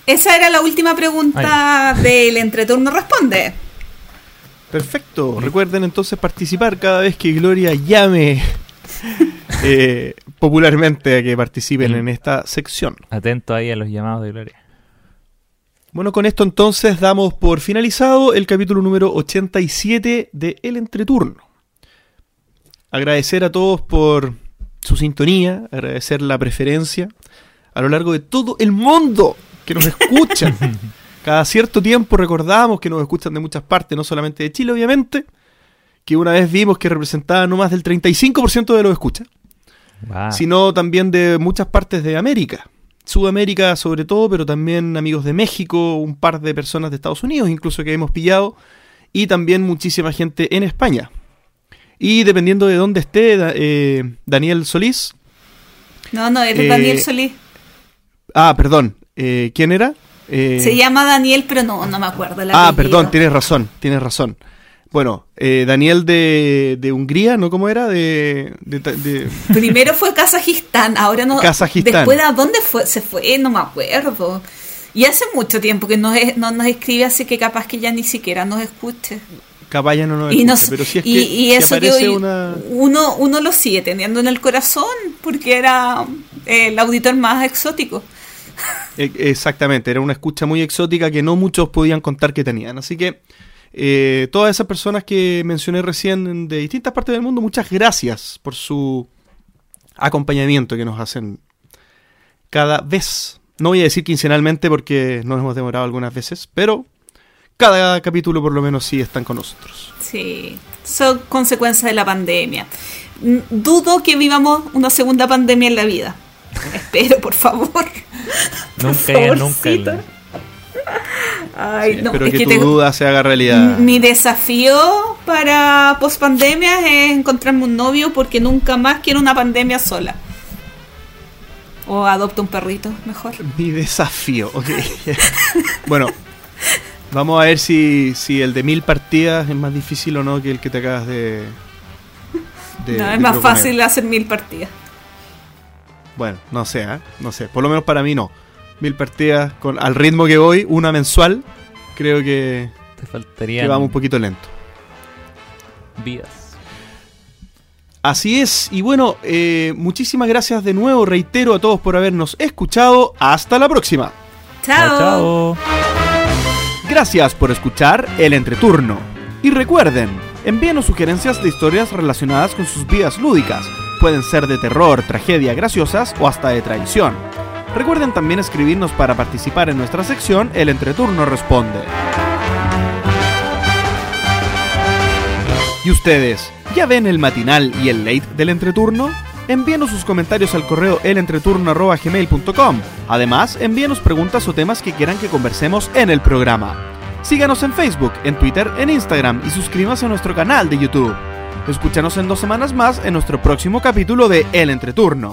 Esa era la última pregunta del Entreturno Responde. Perfecto. Recuerden entonces participar cada vez que Gloria llame eh, popularmente a que participen en esta sección. Atento ahí a los llamados de Gloria. Bueno, con esto entonces damos por finalizado el capítulo número 87 de El Entreturno. Agradecer a todos por su sintonía, agradecer la preferencia a lo largo de todo el mundo que nos escuchan. Cada cierto tiempo recordamos que nos escuchan de muchas partes, no solamente de Chile, obviamente, que una vez vimos que representaba no más del 35% de los escuchas Wow. sino también de muchas partes de América. Sudamérica sobre todo, pero también amigos de México, un par de personas de Estados Unidos incluso que hemos pillado, y también muchísima gente en España. Y dependiendo de dónde esté eh, Daniel Solís, No, no, Eh, Daniel Solís. ah, perdón, eh, ¿quién era? Eh, Se llama Daniel, pero no, no me acuerdo. el ah, apellido. perdón, tienes razón, tienes razón. Bueno, eh, Daniel de, de Hungría, ¿no? ¿Cómo era? De, de- de- Primero fue Kazajistán, ahora no. Kazajistán. Después, ¿a dónde fue? Se fue, no me acuerdo. Y hace mucho tiempo que no, es- no nos escribe, así que capaz que ya ni siquiera nos escuche. capaz ya no nos y, no escucha, sé- pero si es que y eso que aparece hoy una... uno, uno lo sigue teniendo en el corazón porque era eh, el auditor más exótico. E- Exactamente, era una escucha muy exótica que no muchos podían contar que tenían. Así que eh, todas esas personas que mencioné recién de distintas partes del mundo, muchas gracias por su acompañamiento que nos hacen cada vez. No voy a decir quincenalmente porque nos hemos demorado algunas veces, pero cada capítulo por lo menos sí están con nosotros. Sí, son consecuencias de la pandemia. Dudo que vivamos una segunda pandemia en la vida. Espero, por favor. Por Nunca, nunca. Ay, no, Espero es que, que tu tengo- duda se haga realidad. Mi desafío para post pandemia es encontrarme un novio porque nunca más quiero una pandemia sola. O adopto un perrito, mejor. Mi desafío, ok. bueno, vamos a ver si, si el de mil partidas es más difícil o no que el que te acabas de. de- no, de es más proponer. fácil hacer mil partidas. Bueno, no sé, ¿eh? no sé. Por lo menos para mí no. Mil partidas con, al ritmo que voy, una mensual, creo que, Te que faltarían vamos un poquito lento. vidas. Así es, y bueno, eh, muchísimas gracias de nuevo, reitero a todos por habernos escuchado. Hasta la próxima. Chao. chao. Gracias por escuchar El Entreturno. Y recuerden, envíenos sugerencias de historias relacionadas con sus vidas lúdicas. Pueden ser de terror, tragedia, graciosas o hasta de traición. Recuerden también escribirnos para participar en nuestra sección El Entreturno Responde. ¿Y ustedes? ¿Ya ven el matinal y el late del entreturno? Envíenos sus comentarios al correo elentreturno.gmail.com. Además, envíenos preguntas o temas que quieran que conversemos en el programa. Síganos en Facebook, en Twitter, en Instagram y suscríbanse a nuestro canal de YouTube. Escúchanos en dos semanas más en nuestro próximo capítulo de El Entreturno.